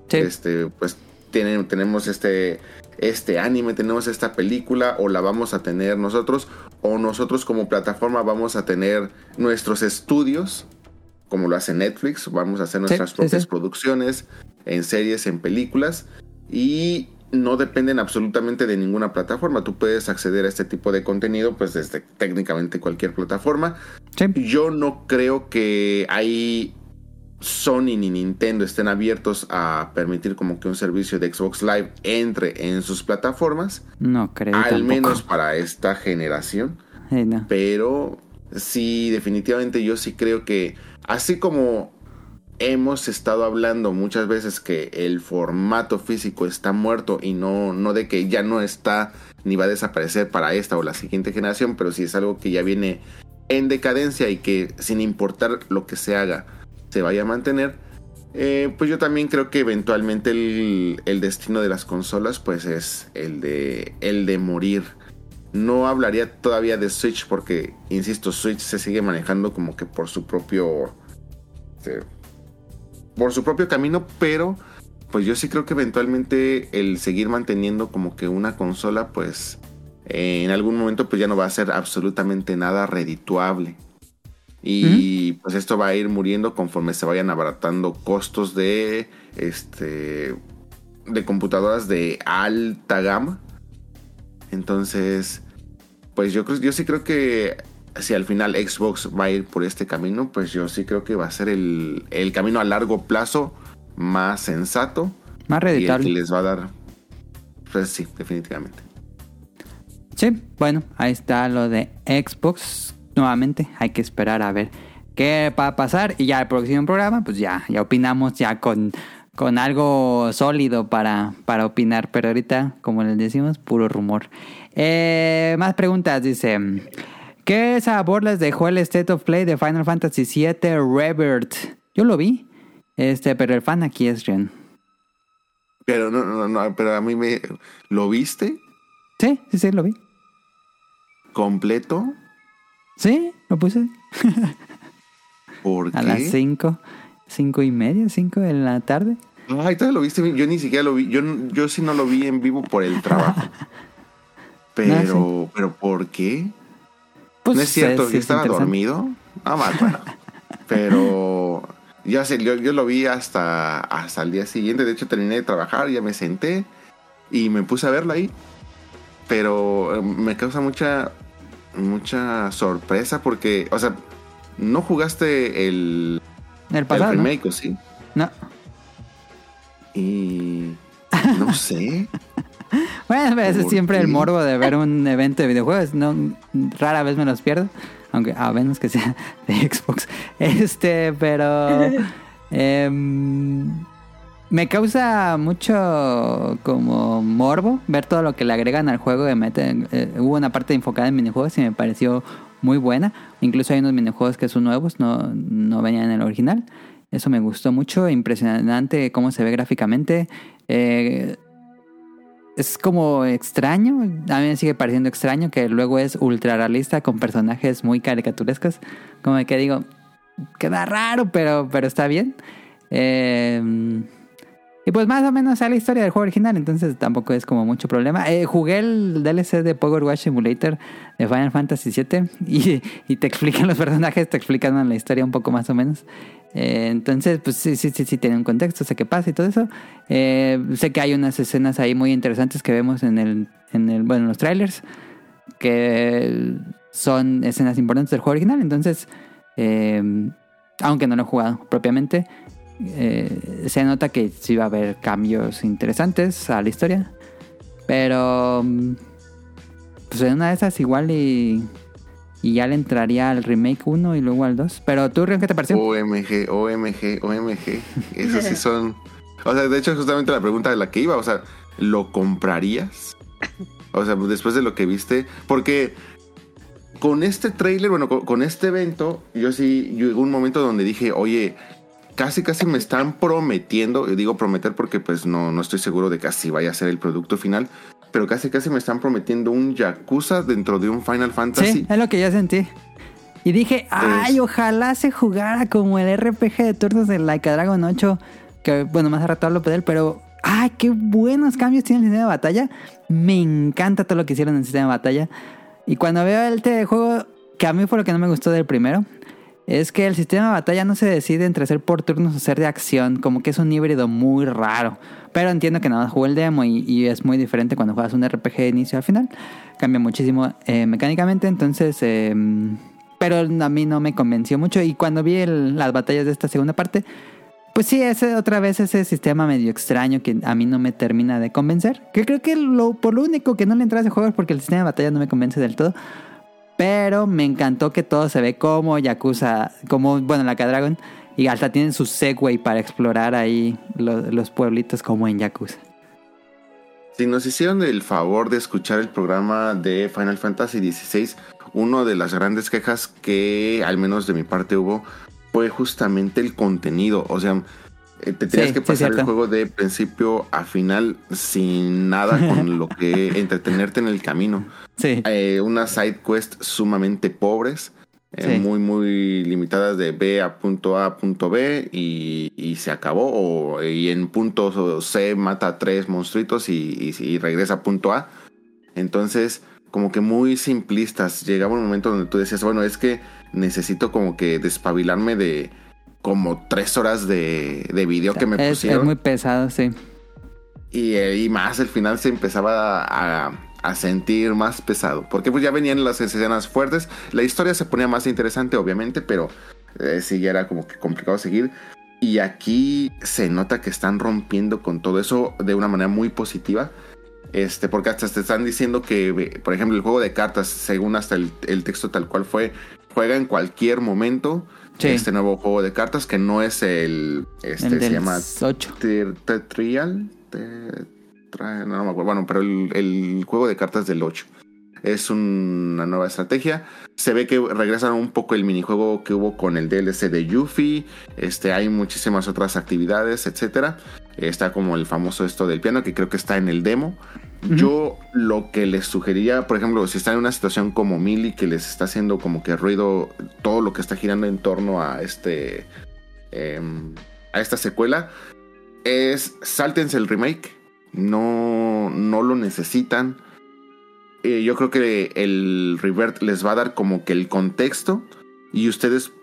Sí. Este, pues tienen, tenemos este, este anime, tenemos esta película, o la vamos a tener nosotros, o nosotros como plataforma vamos a tener nuestros estudios, como lo hace Netflix, vamos a hacer nuestras sí, propias sí. producciones en series, en películas, y no dependen absolutamente de ninguna plataforma. Tú puedes acceder a este tipo de contenido, pues desde técnicamente cualquier plataforma. Yo no creo que hay Sony ni Nintendo estén abiertos a permitir como que un servicio de Xbox Live entre en sus plataformas, No creo. al tampoco. menos para esta generación. No. Pero sí, definitivamente yo sí creo que así como hemos estado hablando muchas veces que el formato físico está muerto y no, no de que ya no está ni va a desaparecer para esta o la siguiente generación, pero sí es algo que ya viene en decadencia y que sin importar lo que se haga, se vaya a mantener. eh, pues yo también creo que eventualmente el, destino de las consolas pues es el de, el de morir. No hablaría todavía de Switch porque, insisto, Switch se sigue manejando como que por su propio... este, por su propio camino, pero pues yo sí creo que eventualmente el seguir manteniendo como que una consola, pues en algún momento pues ya no va a ser absolutamente nada redituable. Y pues esto va a ir muriendo conforme se vayan abaratando costos de este de computadoras de alta gama. Entonces, pues yo creo yo sí creo que si al final Xbox va a ir por este camino, pues yo sí creo que va a ser el, el camino a largo plazo más sensato Más y el que reditable. les va a dar pues sí, definitivamente. Sí, bueno, ahí está lo de Xbox. Nuevamente, hay que esperar a ver qué va a pasar. Y ya el próximo programa, pues ya, ya opinamos ya con, con algo sólido para, para opinar. Pero ahorita, como les decimos, puro rumor. Eh, más preguntas, dice. ¿Qué sabor les dejó el State of Play de Final Fantasy VII Rebirth? Yo lo vi, este, pero el fan aquí es Ren. Pero no, no, no, pero a mí me... ¿Lo viste Sí, sí, sí, lo vi. completo? Sí, lo puse ¿Por a qué? las 5, 5 y media, 5 de la tarde. Ay, todavía lo viste. Yo ni siquiera lo vi. Yo, yo sí no lo vi en vivo por el trabajo. Pero, pero ¿por qué? Pues, no es cierto, sí yo es estaba dormido. Ah, más bueno. Pero ya sé, yo, yo lo vi hasta, hasta el día siguiente. De hecho, terminé de trabajar, ya me senté y me puse a verlo ahí. Pero eh, me causa mucha, mucha sorpresa porque, o sea, no jugaste el, El el pasado. ¿no? remake, ¿o sí? No. Y no sé. Bueno, ese es ¿Por siempre el morbo de ver un evento de videojuegos. No, rara vez me los pierdo. Aunque a menos que sea de Xbox. Este, pero. em, me causa mucho como morbo ver todo lo que le agregan al juego. Meten, eh, hubo una parte enfocada en minijuegos y me pareció muy buena. Incluso hay unos minijuegos que son nuevos, no, no venían en el original. Eso me gustó mucho. Impresionante cómo se ve gráficamente. Eh, es como extraño, a mí me sigue pareciendo extraño que luego es ultra realista con personajes muy caricaturescos. Como que digo, queda raro, pero, pero está bien. Eh, pues más o menos es la historia del juego original, entonces tampoco es como mucho problema. Eh, jugué el DLC de Power Wash Simulator de Final Fantasy VII y, te explican los personajes, te explican la historia un poco más o menos. Eh, entonces, pues sí, sí, sí, sí, tiene un contexto, sé qué pasa y todo eso. Eh, sé que hay unas escenas ahí muy interesantes que vemos en el, en el, bueno, en los trailers, que son escenas importantes del juego original. Entonces, aunque no lo he jugado propiamente, eh, se nota que sí va a haber cambios interesantes a la historia. Pero, mm, pues en una de esas igual y, y ya le entraría al remake 1 y luego al 2. Pero tú, Rion, ¿qué te pareció? OMG, OMG, OMG. Esos sí son. O sea, de hecho, justamente la pregunta de la que iba. O sea, ¿lo comprarías? O sea, después de lo que viste. Porque con este trailer, bueno, con, con este evento, yo sí llegó un momento donde dije, oye, casi casi me están prometiendo, y digo prometer porque pues no, no estoy seguro de que así vaya a ser el producto final, pero casi casi me están prometiendo un Yakuza dentro de un Final Fantasy. Sí, es lo que yo sentí. Y dije, ay, ojalá se jugara como el RPG de turnos de Like a Dragon 8. Que bueno, más a rato hablo de él, pero ay, qué buenos cambios tiene el sistema de batalla. Me encanta todo lo que hicieron en el sistema de batalla. Y cuando veo el de juego, que a mí fue lo que no me gustó del primero, es que el sistema de batalla no se decide entre ser por turnos o ser de acción, como que es un híbrido muy raro. Pero entiendo que nada más jugué el demo y, es muy diferente cuando juegas un RPG de inicio al final. Cambia muchísimo eh, mecánicamente, entonces... eh, pero a mí no me convenció mucho. Y cuando vi las batallas de esta segunda parte, pues sí, ese otra vez ese sistema medio extraño que a mí no me termina de convencer. Que creo que lo, por lo único que no le entra a ese juego es porque el sistema de batalla no me convence del todo. Pero me encantó que todo se ve como Yakuza, como, bueno, la Dragon. Y hasta tienen su Segway para explorar ahí lo- los pueblitos como en Yakuza. Si nos hicieron el favor de escuchar el programa de Final Fantasy XVI, una de las grandes quejas que al menos de mi parte hubo fue justamente el contenido. O sea, eh, te tenías Sí, que sí, pasar el juego de principio a final sin nada con lo que entretenerte en el camino. Sí. Eh, unas side quests sumamente pobres, eh, Sí. muy, muy limitadas de B a punto A a punto B y, y se acabó. O, y en punto C mata a tres monstruitos y, y- y regresa a punto A. Entonces, como que muy simplistas. Llegaba un momento donde tú decías, bueno, es que necesito como que despabilarme de como tres horas de, de video que me es, es pusieron. muy pesado, sí. Y, eh, y más el final se empezaba a, a sentir más pesado. Porque pues ya venían las escenas fuertes. La historia se ponía más interesante, obviamente, pero eh, sí ya era como que complicado seguir. Y aquí se nota que están rompiendo con todo eso de una manera muy positiva. Este, porque hasta te están diciendo que, por ejemplo, el juego de cartas, según hasta el, el texto tal cual fue, juega en cualquier momento. Sí. Este nuevo juego de cartas que no es el. Este el se llama 8. Ter- Tetrial. No, no me acuerdo. Bueno, pero el, el juego de cartas del 8. es un- una nueva estrategia. Se ve que regresan un poco el minijuego que hubo con el DLC de Yuffie. Este, hay muchísimas otras actividades, etcétera. Está como el famoso esto del piano, que creo que está en el demo. Yo lo que les sugeriría, por ejemplo, si están en una situación como Millie, que les está haciendo como que ruido todo lo que está girando en torno a este. em, a esta secuela, es sáltense el remake. No, no lo necesitan. Eh, yo creo que el revert les va a dar como que el contexto. Y ustedes,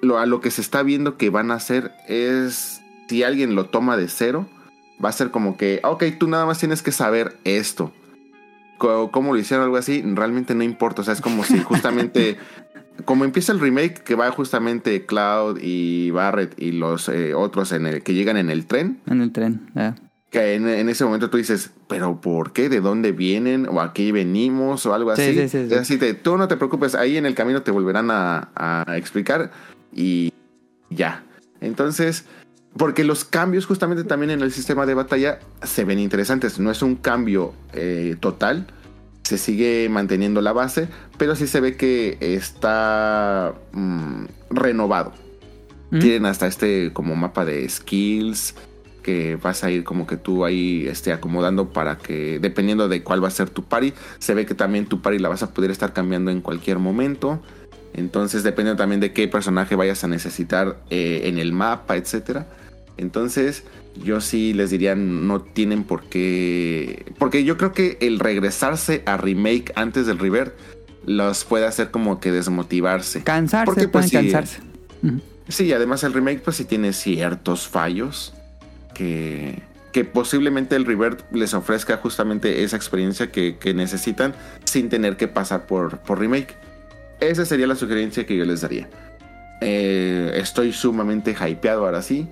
lo, a lo que se está viendo que van a hacer es. Si alguien lo toma de cero, va a ser como que, ok, tú nada más tienes que saber esto. ¿Cómo lo hicieron algo así? Realmente no importa. O sea, es como si justamente. como empieza el remake, que va justamente Cloud y Barrett y los eh, otros en el, que llegan en el tren. En el tren. ah. Que en, en ese momento tú dices, ¿pero por qué? ¿De dónde vienen? ¿O aquí venimos? O algo Sí, así. sí, sí, sí. Así de, tú no te preocupes, ahí en el camino te volverán a, a explicar y ya. Entonces, porque los cambios justamente también en el sistema de batalla se ven interesantes. No es un cambio eh, total, se sigue manteniendo la base, pero sí se ve que está mm, renovado. ¿Mm? Tienen hasta este como mapa de skills que vas a ir como que tú ahí esté acomodando para que dependiendo de cuál va a ser tu party, se ve que también tu party la vas a poder estar cambiando en cualquier momento. Entonces depende también de qué personaje vayas a necesitar eh, en el mapa, etcétera. Entonces yo sí les diría no tienen por qué, porque yo creo que el regresarse a remake antes del revert los puede hacer como que desmotivarse. Cansarse, Porque, pueden pues, sí, cansarse. Sí, además el remake pues sí tiene ciertos fallos que, que posiblemente el revert les ofrezca justamente esa experiencia que, que necesitan sin tener que pasar por, por remake. Esa sería la sugerencia que yo les daría. Eh, estoy sumamente hypeado ahora sí.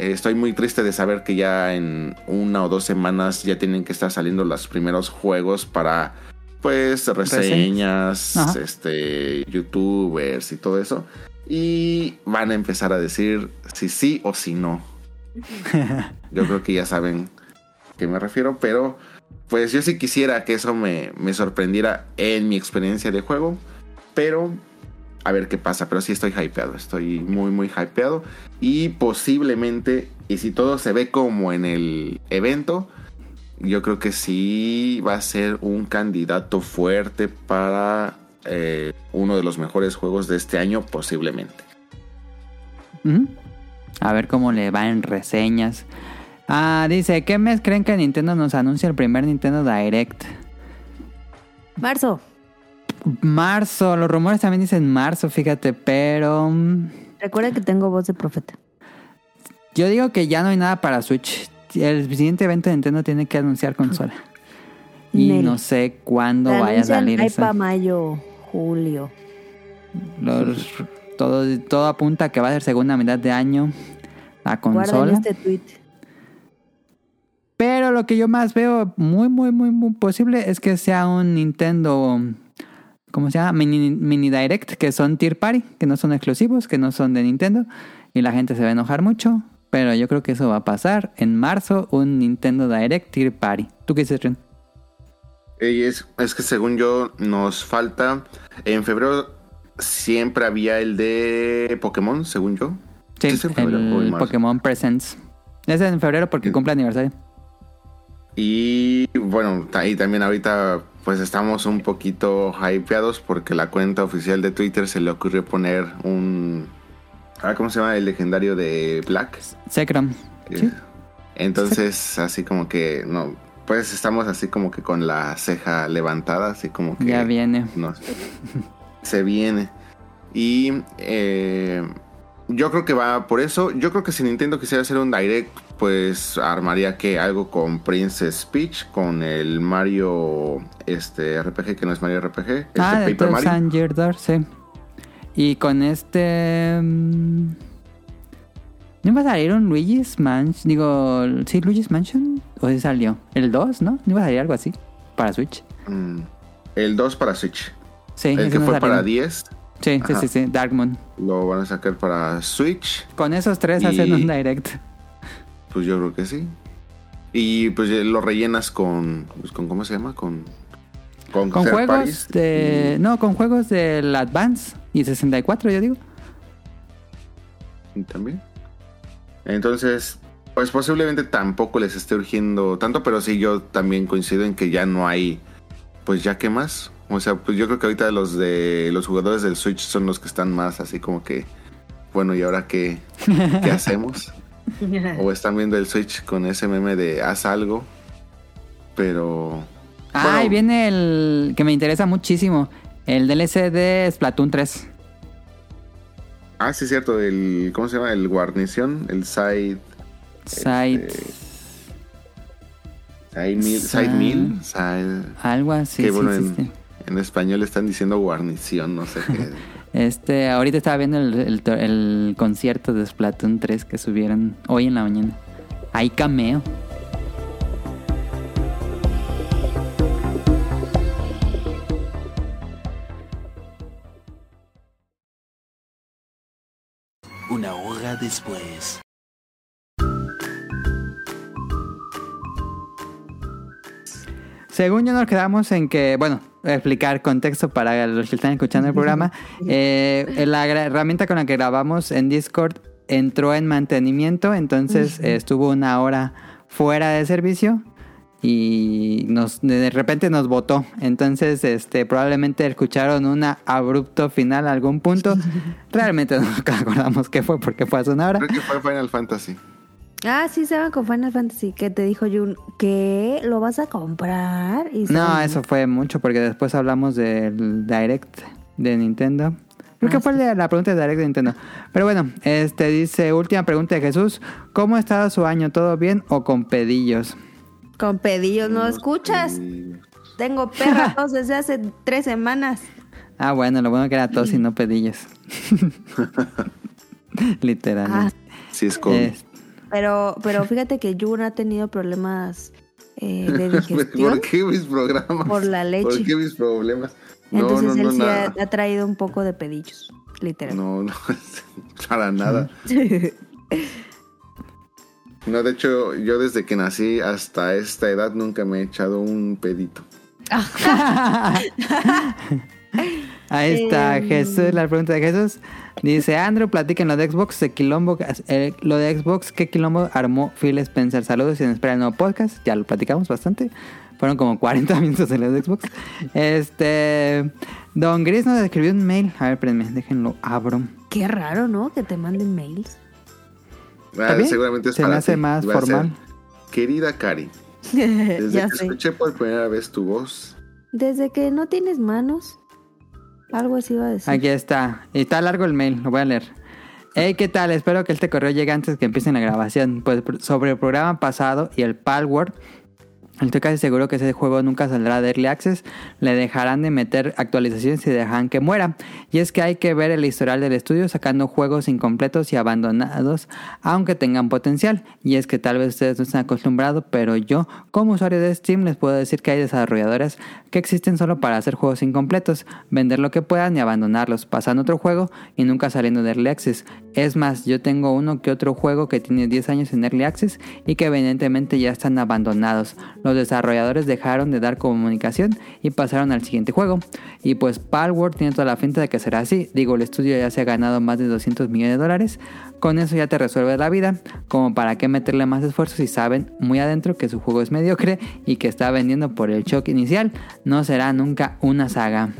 Eh, estoy muy triste de saber que ya en una o dos semanas ya tienen que estar saliendo los primeros juegos para pues reseñas, este, youtubers y todo eso. Y van a empezar a decir si sí o si no. Yo creo que ya saben a qué me refiero, pero pues yo sí quisiera que eso me, me sorprendiera en mi experiencia de juego, pero a ver qué pasa, pero sí estoy hypeado, estoy muy muy hypeado y posiblemente, y si todo se ve como en el evento, yo creo que sí va a ser un candidato fuerte para eh, uno de los mejores juegos de este año posiblemente. A ver cómo le va en reseñas. Ah, dice, ¿qué mes creen que Nintendo nos anuncia el primer Nintendo Direct? Marzo. Marzo, los rumores también dicen marzo, fíjate, pero mm, Recuerda que tengo voz de profeta. yo digo que ya no hay nada para Switch. El siguiente evento de Nintendo tiene que anunciar consola. Y no sé cuándo vaya a salir esa. pa' mayo, julio. Los- todo, todo apunta a que va a ser segunda mitad de año la consola. este tweet. Pero lo que yo más veo muy, muy, muy, muy posible es que sea un Nintendo, ¿cómo se llama? Mini, mini Direct, que son tier party, que no son exclusivos, que no son de Nintendo. Y la gente se va a enojar mucho. Pero yo creo que eso va a pasar. En marzo, un Nintendo Direct tier party. ¿Tú qué dices, Ren? Es, es que según yo nos falta, en febrero siempre había el de Pokémon, según yo. Sí, Sí, el. Pokémon Presents. Es en febrero porque Sí. cumple aniversario. Y bueno, y también ahorita pues estamos un poquito hypeados porque la cuenta oficial de Twitter se le ocurrió poner un... ah, ¿Cómo se llama? El legendario de Black. Secrom. Sí. Eh, Entonces, así como que, no, pues estamos así como que con la ceja levantada, así como que... Ya viene. No, se viene. Y eh, yo creo que va por eso. Yo creo que si Nintendo quisiera hacer un direct, pues armaría que algo con Princess Peach, con el Mario este RPG, que no es Mario RPG, este Ah, de Paper Mario. Sí. Y con este. mm, ¿No iba a salir un Luigi's Mansion? Digo, ¿sí, Luigi's Mansion? ¿O sí salió? ¿El 2, no? ¿No iba a salir algo así? Para Switch. Mm, el 2 para Switch. Sí, el que no fue salió. para 10 Sí, sí, sí, sí, Dark Moon. lo van a sacar para Switch. Con esos tres Y- hacen un direct. Pues yo creo que sí. Y pues eh, lo rellenas con, pues, con ¿cómo se llama? Con Con, juegos de... No, con juegos del Advance y 64, yo digo. Y también. Entonces, pues posiblemente tampoco les esté urgiendo tanto, pero sí yo también coincido en que ya no hay, pues ya qué más. O sea, pues yo creo que ahorita los de los jugadores del Switch son los que están más así como que, bueno, ¿y ahora qué, qué hacemos? O están viendo el Switch con ese meme de haz algo, pero... Ah, Bueno. y viene el que me interesa muchísimo. El DLC de Splatoon 3. Ah, sí, es cierto, el, ¿cómo se llama? El guarnición, el side... Side... Este, Side meal, Side- meal, side- Algo así. que sí bueno, en, en español están diciendo guarnición, no sé qué. Este, ahorita estaba viendo el, el to- el concierto de Splatoon 3 que subieron hoy en la mañana. Hay cameo. Una hora después. Según yo nos quedamos en que, bueno, explicar contexto para los que están escuchando el programa. eh, la herramienta con la que grabamos en Discord entró en mantenimiento, entonces estuvo una hora fuera de servicio y nos de repente nos votó. Entonces, este probablemente escucharon un abrupto final a algún punto. Realmente no nos acordamos qué fue porque fue hace una hora. Creo que fue Final Fantasy. Ah, sí, se van con Final Fantasy. Que te dijo Jun que lo vas a comprar. Y No, eso fue mucho porque después hablamos del Direct de Nintendo. Creo que Ah, fue la pregunta de Direct de Nintendo. Pero bueno, este dice, última pregunta de Jesús. ¿Cómo ha estado su año? ¿Todo bien o con pedillos? Con pedillos, ¿no escuchas? Tengo perros desde hace tres semanas. Ah, bueno, lo bueno que era tos y no pedillos. Literal. Ah, Sí, es con... Es- pero, pero fíjate que Jun ha tenido problemas eh, de digestión. ¿Por qué mis programas? Por la leche. ¿Por qué mis problemas? No, Entonces no, él no, sí nada. ha, ha traído un poco de pedillos, literal. No, no, para nada. No, de hecho, yo desde que nací hasta esta edad nunca me he echado un pedito. Ahí está Em. Jesús, la pregunta de Jesús. Dice, Andrew, platiquen lo de Xbox, de quilombo, eh, lo de Xbox, ¿qué quilombo armó Phil Spencer? Saludos y en espera el nuevo podcast. Ya lo platicamos bastante. Fueron como 40 minutos de lo de Xbox. Este, Don Gris nos escribió un mail. A ver, espérenme, déjenlo abro. Qué raro, ¿no? Que te manden mails. Ah, seguramente es Se me para hace ti. más Va formal. Querida Cari, desde ya que sé. escuché por primera vez tu voz, Desde que no tienes manos. Algo así iba a decir. Aquí está. Y está largo el mail, lo voy a leer. Hey, ¿qué tal? Espero que este correo llegue antes que empiecen la grabación. Pues sobre el programa pasado y el Palworld, estoy casi seguro que ese juego nunca saldrá de Early Access. Le dejarán de meter actualizaciones y dejarán que muera. Y es que hay que ver el historial del estudio sacando juegos incompletos y abandonados, aunque tengan potencial. Y es que tal vez ustedes no están acostumbrados, pero yo, como usuario de Steam, les puedo decir que hay desarrolladores que existen solo para hacer juegos incompletos, vender lo que puedan y abandonarlos, pasando otro juego y nunca saliendo de Early Access. Es más, yo tengo uno que otro juego que tiene 10 años en Early Access y que evidentemente ya están abandonados. Desarrolladores dejaron de dar comunicación y pasaron al siguiente juego. Y pues Palworld tiene toda la finta de que será así. Digo, el estudio ya se ha ganado más de 200 millones de dólares. Con eso ya te resuelve la vida. Como para qué meterle más esfuerzo si saben muy adentro que su juego es mediocre y que está vendiendo por el shock inicial. No será nunca una saga.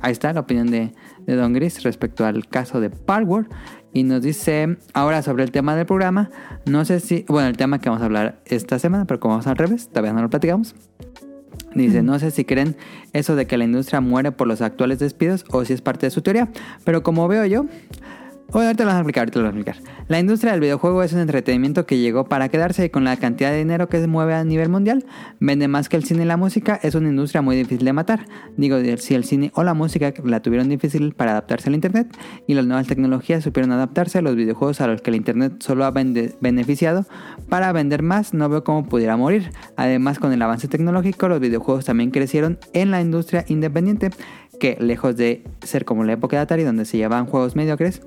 Ahí está la opinión de, de Don Gris respecto al caso de Palworld. Y nos dice ahora sobre el tema del programa. No sé si, bueno, el tema que vamos a hablar esta semana, pero como vamos al revés, todavía no lo platicamos. Dice, no sé si creen eso de que la industria muere por los actuales despidos o si es parte de su teoría, pero como veo yo, Oye, ahorita lo vamos a explicar, ahorita lo vamos a explicar. La industria del videojuego es un entretenimiento que llegó para quedarse y con la cantidad de dinero que se mueve a nivel mundial, vende más que el cine y la música, es una industria muy difícil de matar. Digo, si el cine o la música la tuvieron difícil para adaptarse al internet y las nuevas tecnologías supieron adaptarse a los videojuegos a los que el internet solo ha beneficiado para vender más, no veo cómo pudiera morir. Además, con el avance tecnológico, los videojuegos también crecieron en la industria independiente, que lejos de ser como la época de Atari donde se llevaban juegos mediocres,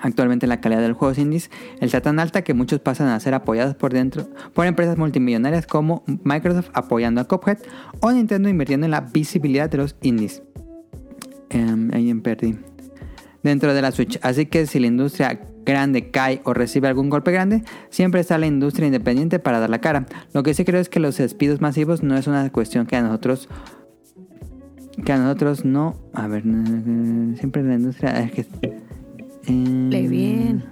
Actualmente la calidad de los juegos indies está tan alta que muchos pasan a ser apoyados por dentro por empresas multimillonarias como Microsoft apoyando a Cuphead o Nintendo invirtiendo en la visibilidad de los indies. Em, ahí me perdí. Dentro de la Switch. Así que si la industria grande cae o recibe algún golpe grande, siempre está la industria independiente para dar la cara. Lo que sí creo es que los despidos masivos no es una cuestión que a nosotros que a nosotros no, a ver, siempre la industria es que eh, Lee bien.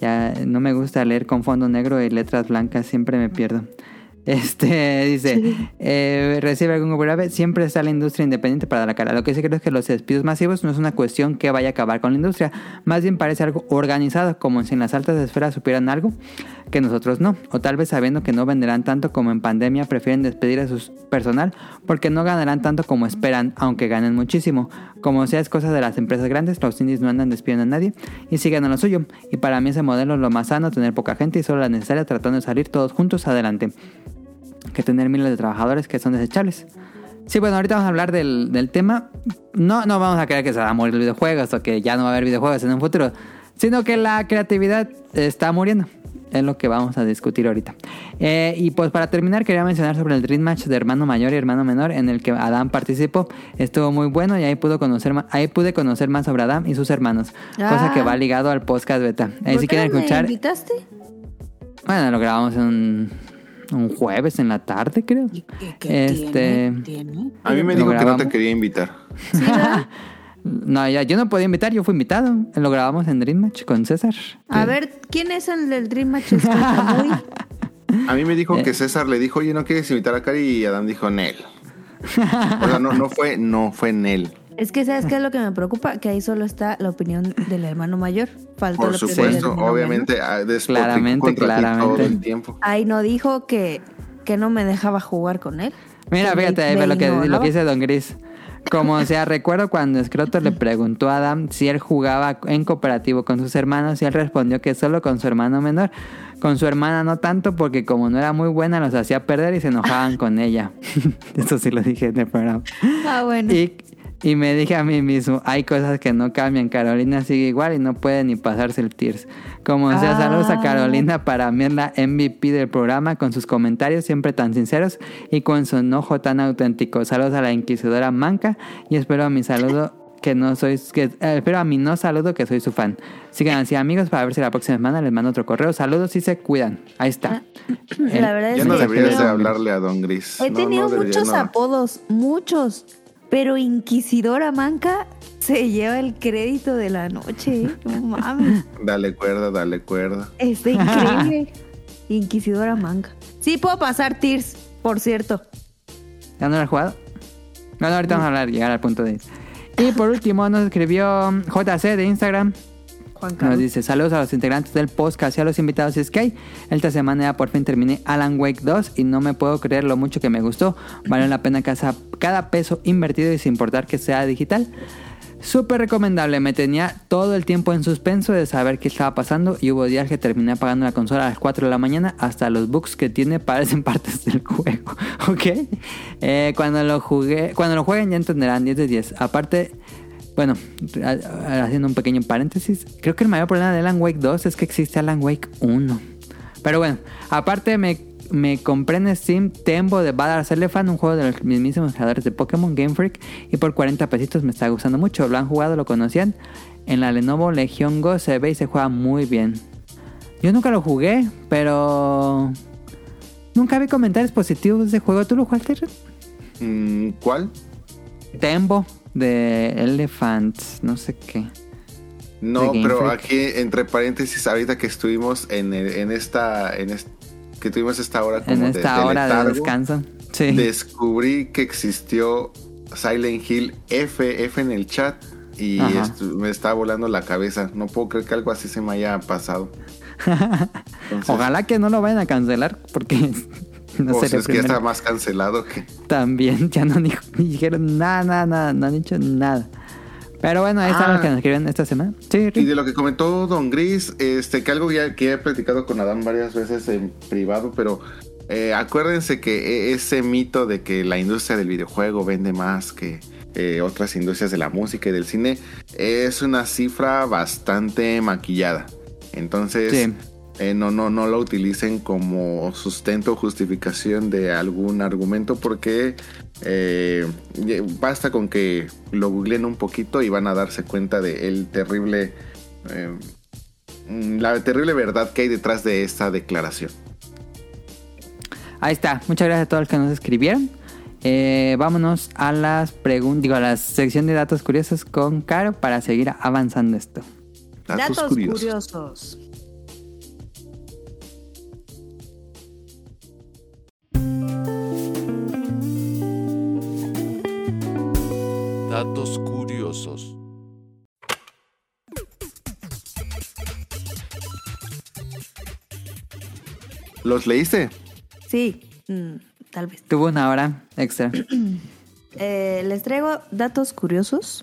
Ya no me gusta leer con fondo negro y letras blancas, siempre me pierdo. Este dice, eh, recibe algún grave, siempre está la industria independiente para dar la cara. Lo que sí creo es que los despidos masivos no es una cuestión que vaya a acabar con la industria, más bien parece algo organizado, como si en las altas esferas supieran algo que nosotros no, o tal vez sabiendo que no venderán tanto como en pandemia, prefieren despedir a su personal porque no ganarán tanto como esperan, aunque ganen muchísimo. Como sea es cosa de las empresas grandes, los indies no andan despidiendo a nadie y siguen a lo suyo. Y para mí ese modelo es lo más sano, tener poca gente y solo la necesaria tratando de salir todos juntos adelante que tener miles de trabajadores que son desechables. Sí, bueno, ahorita vamos a hablar del, del tema. No, no vamos a creer que se va a morir los videojuegos o que ya no va a haber videojuegos en un futuro, sino que la creatividad está muriendo. Es lo que vamos a discutir ahorita. Eh, y pues para terminar, quería mencionar sobre el Dream Match de hermano mayor y hermano menor, en el que Adam participó. Estuvo muy bueno y ahí, pudo conocer ahí pude conocer más sobre Adam y sus hermanos, cosa Ah. que va ligado al podcast beta. Ahí ¿Por si quieren no me escuchar, invitaste? bueno, lo grabamos en un, un jueves en la tarde, creo. ¿Y qué- qué Este. tiene? ¿Tiene? A mí me dijo que no te quería invitar. No, ya, yo no podía invitar, yo fui invitado. Lo grabamos en Dream Match con César. A ver, ¿quién es el del Dream Match? A mí me Eh. dijo que César le dijo, oye, ¿no quieres invitar a Cari? Y Adam dijo, Nel. O sea, no, no fue, no fue Nel. Es que, ¿sabes qué es lo que me preocupa? Que ahí solo está la opinión del hermano mayor. Faltó Por la opinión del supuesto, obviamente, ah, Claramente, claramente. todo el tiempo. Ahí no dijo que, que no me dejaba jugar con él. Mira, fíjate, ahí ve lo que, lo que dice Don Gris. Como o sea, recuerdo cuando Scroto le preguntó a Adam si él jugaba en cooperativo con sus hermanos y él respondió que solo con su hermano menor. Con su hermana no tanto porque como no era muy buena los hacía perder y se enojaban con ella. Eso sí lo dije en el programa. Ah, bueno. Y, y me dije a mí mismo, hay cosas que no cambian. Carolina sigue igual y no puede ni pasarse el Tears. Como sea, Ah. saludos a Carolina. Para mí es la MVP del programa con sus comentarios siempre tan sinceros y con su enojo tan auténtico. Saludos a la inquisidora Manca y espero a mi saludo que no soy, que, eh, espero a mi no saludo que soy su fan. Sigan así amigos para ver si la próxima semana les mando otro correo. Saludos y se cuidan. Ahí está. La verdad es Ya no deberías de hablarle a Don Gris. He No, tenido no muchos no. apodos, muchos. Pero Inquisidora Manca se lleva el crédito de la noche. ¿eh? No mames. Dale cuerda, dale cuerda. Está increíble. Inquisidora Manca. Sí, puedo pasar Tears, por cierto. ¿Ya no lo has jugado? No, no, ahorita vamos a hablar, llegar al punto de... Y por último nos escribió JC de Instagram. Juan Nos dice saludos a los integrantes del podcast y a los invitados. Y es que hay, esta semana ya por fin terminé Alan Wake 2 y no me puedo creer lo mucho que me gustó. Vale la pena cada, cada peso invertido y sin importar que sea digital. Súper recomendable, me tenía todo el tiempo en suspenso de saber qué estaba pasando y hubo días que terminé apagando la consola a las 4 de la mañana hasta los bugs que tiene parecen partes del juego, ¿ok? Eh, cuando lo jugué, cuando lo jueguen ya entenderán 10 de 10. Aparte, bueno, haciendo un pequeño paréntesis, creo que el mayor problema de Alan Wake 2 es que existe Alan Wake 1. Pero bueno, aparte me, me compré en Steam Tembo de Badass Elephant, un juego de los mismísimos creadores de Pokémon Game Freak, y por 40 pesitos me está gustando mucho. Lo han jugado, lo conocían. En la Lenovo Legion Go se ve y se juega muy bien. Yo nunca lo jugué, pero... Nunca vi comentarios positivos de ese juego. ¿Tú lo jugaste? Mm, ¿Cuál? Tembo de Elephants, no sé qué. No, pero Freak. aquí entre paréntesis, ahorita que estuvimos en, el- en esta, en est- que tuvimos esta hora como En de- esta de hora de letargo, descanso. Sí. descubrí que existió Silent Hill F, F en el chat y me está volando la cabeza. No puedo creer que algo así se me haya pasado. Entonces, Ojalá que no lo vayan a cancelar porque no pues sería es que ya está más cancelado que... También ya no ni dijeron nada, nada, nada, no han dicho nada. Pero bueno, ahí están Ah. los que nos escriben esta semana. Sí, Y de lo que comentó Don Gris, este, que algo ya que he platicado con Adán varias veces en privado, pero eh, acuérdense que e- ese mito de que la industria del videojuego vende más que eh, otras industrias de la música y del cine, es una cifra bastante maquillada. Entonces, Sí. Eh, no, no, no lo utilicen como sustento o justificación de algún argumento porque eh, ye- basta con que lo googleen un poquito y van a darse cuenta de el terrible, eh, la terrible verdad que hay detrás de esta declaración. Ahí está. Muchas gracias a todos los que nos escribieron. Eh, vámonos a las preguntas, digo, a la sección de datos curiosos con Caro para seguir avanzando esto. Datos, Datos curiosos. curiosos. Datos curiosos. ¿Los leíste? Sí, mm, tal vez. Tuvo una hora extra. Eh, les traigo datos curiosos.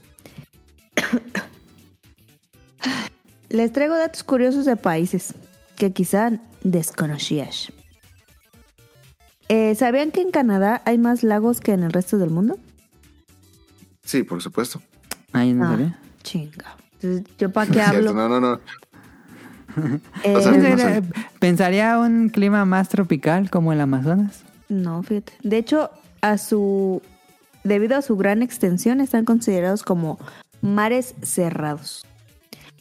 les traigo datos curiosos de países que quizá desconocías. Eh, ¿Sabían que en Canadá hay más lagos que en el resto del mundo? Sí, por supuesto. Ahí no Ah, chinga. Entonces, ¿Yo para qué Cierto, hablo? no, no, no. Eh, O sea, no sé. ¿Pensaría un clima más tropical como el Amazonas? No, fíjate. De hecho, a su debido a su gran extensión están considerados como mares cerrados.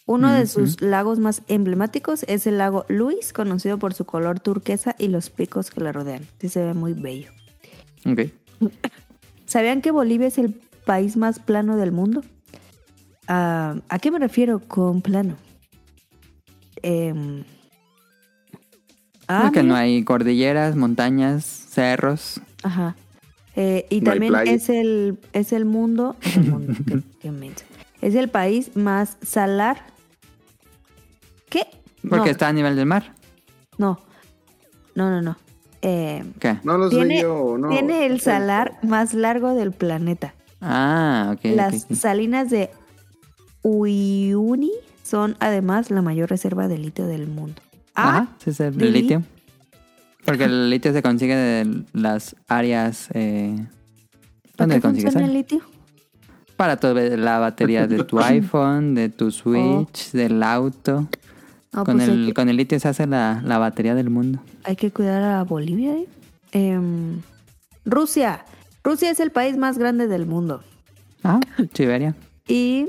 Uno de sus lagos más emblemáticos es el lago Luis, conocido por su color turquesa y los picos que le rodean. Sí se ve muy bello. Ok. ¿Sabían que Bolivia es el país más plano del mundo? Ah, ¿A qué me refiero con plano? Em, ah, que no hay cordilleras, montañas, cerros. Ajá. Eh, y No también es el, es el mundo. es el mundo. Es el país más salar. ¿Qué? Porque no, está a nivel del mar. no. No, no, no. Eh, ¿Qué? No los tiene, leyó, no. tiene el salar más largo del planeta. Ah, ok. Las salinas de Uyuni son además la mayor reserva de litio del mundo. Ah, Ajá, sí, es el ¿de li- litio. Porque el litio se consigue de las áreas... Eh, ¿para ¿Dónde qué consigues? el litio? Para todo, la batería de tu iPhone, de tu Switch, del auto. No, con, pues el, que- con el litio se hace la, la batería del mundo. Hay que cuidar a Bolivia. ¿eh? Em, Rusia. Rusia es el país más grande del mundo. Ah, Siberia. Y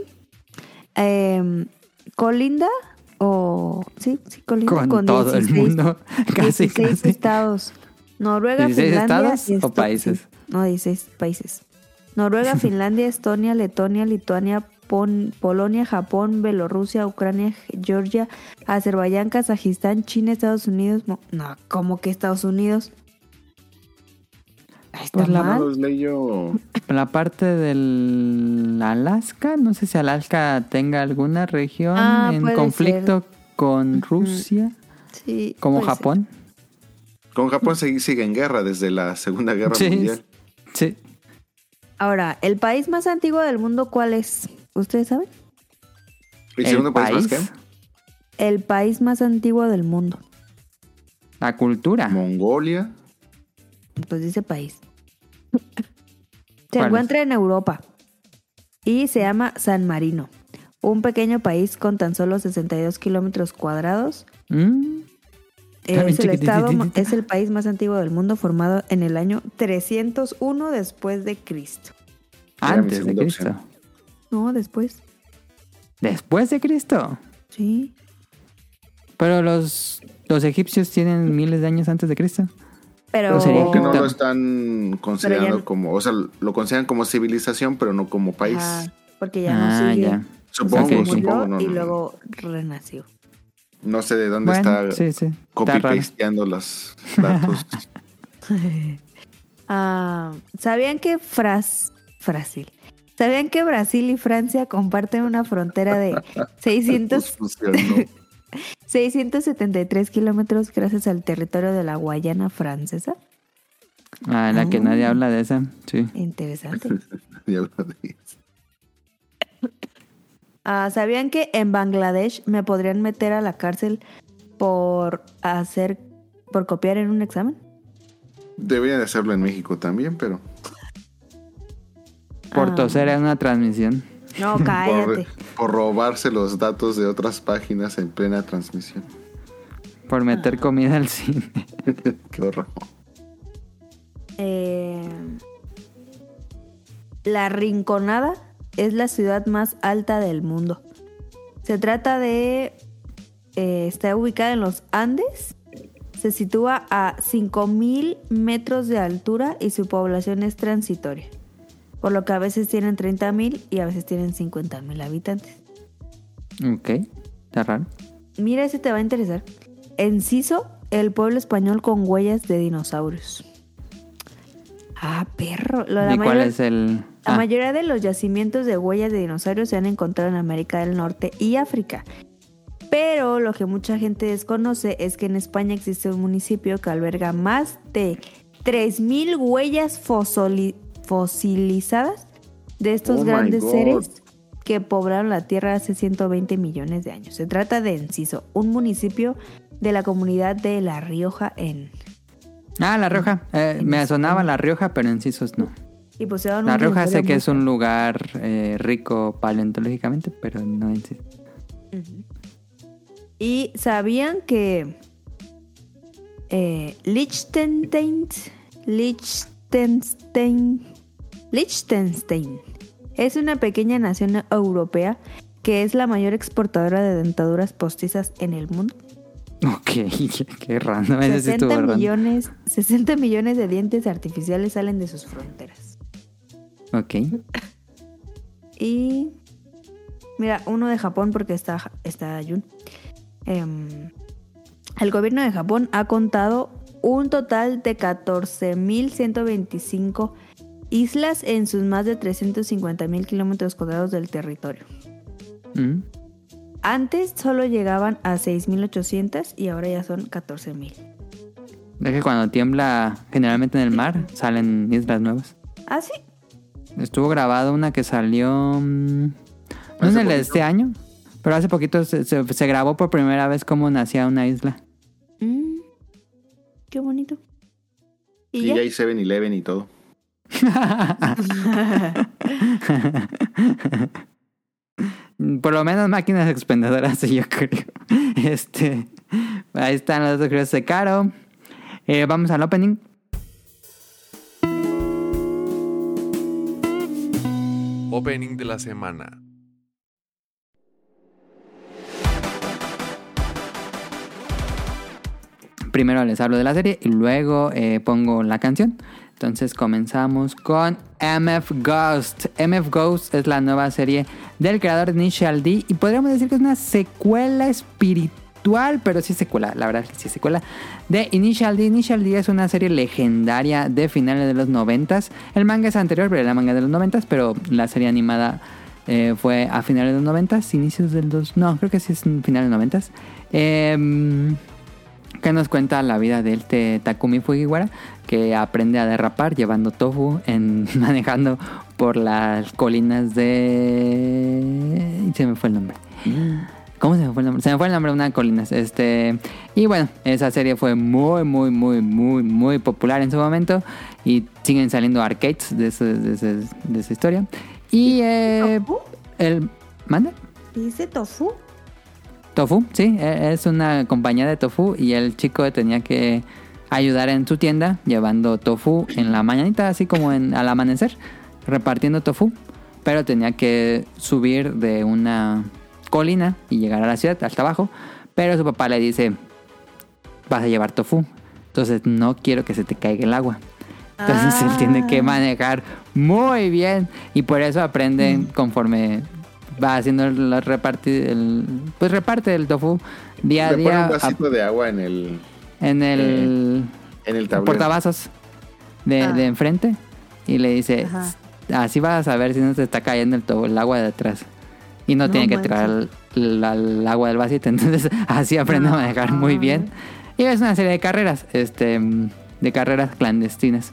em, colinda o sí, sí colinda Con, todo el mundo. Casi, 16 casi. estados. Noruega, 16 Finlandia estados o países? sí. No, 16 países. Noruega, Finlandia, Estonia, Letonia, Lituania, Pon- Polonia, Japón, Bielorrusia, Ucrania, Georgia, Azerbaiyán, Kazajistán, China, Estados Unidos. No, ¿cómo que Estados Unidos? Está Pues la- No mal. los leyó. La parte del Alaska, no sé si Alaska tenga alguna región Ah, en conflicto con Rusia, Sí, como ser. Japón. Con Japón sigue, sigue en guerra desde la Segunda Guerra Sí. Mundial. Sí. Ahora, ¿el país más antiguo del mundo cuál es? ¿Ustedes saben? ¿El segundo país, más qué? El país más antiguo del mundo. la cultura. Mongolia. Pues dice país. Se encuentra en Europa y se llama San Marino, un pequeño país con tan solo 62 kilómetros cuadrados. Mm, es, el estado, es el país más antiguo del mundo formado en el año 301 después de Cristo. Antes de Cristo. opción. No, después. Después de Cristo. Sí. Pero los, los egipcios tienen miles de años antes de Cristo. Pero Supongo que no lo están considerando ya- como, o sea, lo consideran como civilización, pero no como país. Porque ya ah, no sigue. ya. Supongo, supongo, no, y luego renació. No sé de dónde Bueno, está sí, sí. Los datos. Ah, ¿Sabían que Fras Brasil? ¿Sabían que Brasil y Francia comparten una frontera de 600, Pues funcionó. 673 kilómetros gracias al territorio de la Guayana francesa? Ah, la que nadie habla de esa. Sí. Interesante. Ya lo dije. Ah, ¿Sabían que en Bangladesh me podrían meter a la cárcel por hacer, por copiar en un examen? Deberían de hacerlo en México también, pero Por Ah. toser en una transmisión. No, Por, cállate. Por robarse los datos de otras páginas en plena transmisión. Por meter comida al cine. Qué horror. Eh, la Rinconada es la ciudad más alta del mundo. Se trata de... eh, está ubicada en los Andes. Se sitúa a 5.000 metros de altura y su población es transitoria. Por lo que a veces tienen 30.000 y a veces tienen 50.000 habitantes. Ok, está raro. Mira, ese te va a interesar. Enciso, el pueblo español con huellas de dinosaurios. Ah, perro. Lo- la ¿Y cuál es el...? la Ah, mayoría de los yacimientos de huellas de dinosaurios se han encontrado en América del Norte y África. Pero lo que mucha gente desconoce es que en España existe un municipio que alberga más de 3.000 huellas fosili- fosilizadas de estos Oh grandes seres que poblaron la Tierra hace 120 millones de años. Se trata de Enciso, un municipio de la comunidad de La Rioja en... Ah, La Rioja. Eh, me sonaba La Rioja, pero en Cisos no. Y La Rioja sé que es un lugar eh, rico paleontológicamente, pero no en sí. Y sabían que eh, Liechtenstein, Liechtenstein, Liechtenstein es una pequeña nación europea que es la mayor exportadora de dentaduras postizas en el mundo. Ok, qué random. Ese sí 60 estuvo random. millones, 60 millones de dientes artificiales salen de sus fronteras. Ok. Y mira, uno de Japón porque está, está Jun. Em, el gobierno de Japón ha contado un total de 14.125 islas en sus más de 350.000 kilómetros cuadrados del territorio. Mm. Antes solo llegaban a 6.800 y ahora ya son 14.000. Es que cuando tiembla generalmente en el mar salen islas nuevas. Ah, sí. Estuvo grabado una que salió... mm, no es el de este año, pero hace poquito se, se- se grabó por primera vez cómo nacía una isla. Mm, qué bonito. ¿Y, ya hay 7-Eleven y todo. Por lo menos máquinas expendedoras, yo creo. Este, ahí están los dos curiosos de Caro. Eh, vamos al opening. Opening de la semana. Primero les hablo de la serie y luego eh, pongo la canción. Entonces comenzamos con MF Ghost. MF Ghost es la nueva serie del creador Initial D y podríamos decir que es una secuela espiritual, pero sí secuela, la verdad sí secuela de Initial D. Initial D es una serie legendaria de finales de los noventas. El manga es anterior, pero la manga de los noventas, pero la serie animada eh, fue a finales de los noventas, inicios del dos, no, creo que sí es finales de los noventas. Em, que nos cuenta la vida de este Takumi Fujiwara que aprende a derrapar llevando tofu en manejando por las colinas de se me fue el nombre ¿Cómo se me fue el nombre? Se me fue el nombre de una colina. Este, y bueno, esa serie fue muy, muy, muy, muy, muy popular en su momento. Y siguen saliendo arcades de, ese- de, ese- de esa historia. Y eh, el. ¿Manda? ¿Dice tofu? Tofu, sí, e- es una compañía de tofu y el chico tenía que ayudar en su tienda llevando tofu en la mañanita, así como en, al amanecer, repartiendo tofu, pero tenía que subir de una colina y llegar a la ciudad hasta abajo, pero su papá le dice, vas a llevar tofu, entonces no quiero que se te caiga el agua. Entonces él tiene que Ah. manejar muy bien y por eso aprende conforme va haciendo el, reparti- el- pues reparte el tofu día a pone día un a- vasito de agua en el, en el en el tablero. portavasos de, Ah. de enfrente y le dice Ajá. así vas a saber si no te está cayendo el, to- el agua de atrás y no, No tiene que manches. tirar el, la- el agua del vasito entonces así aprende a manejar muy bien y es una serie de carreras este de carreras clandestinas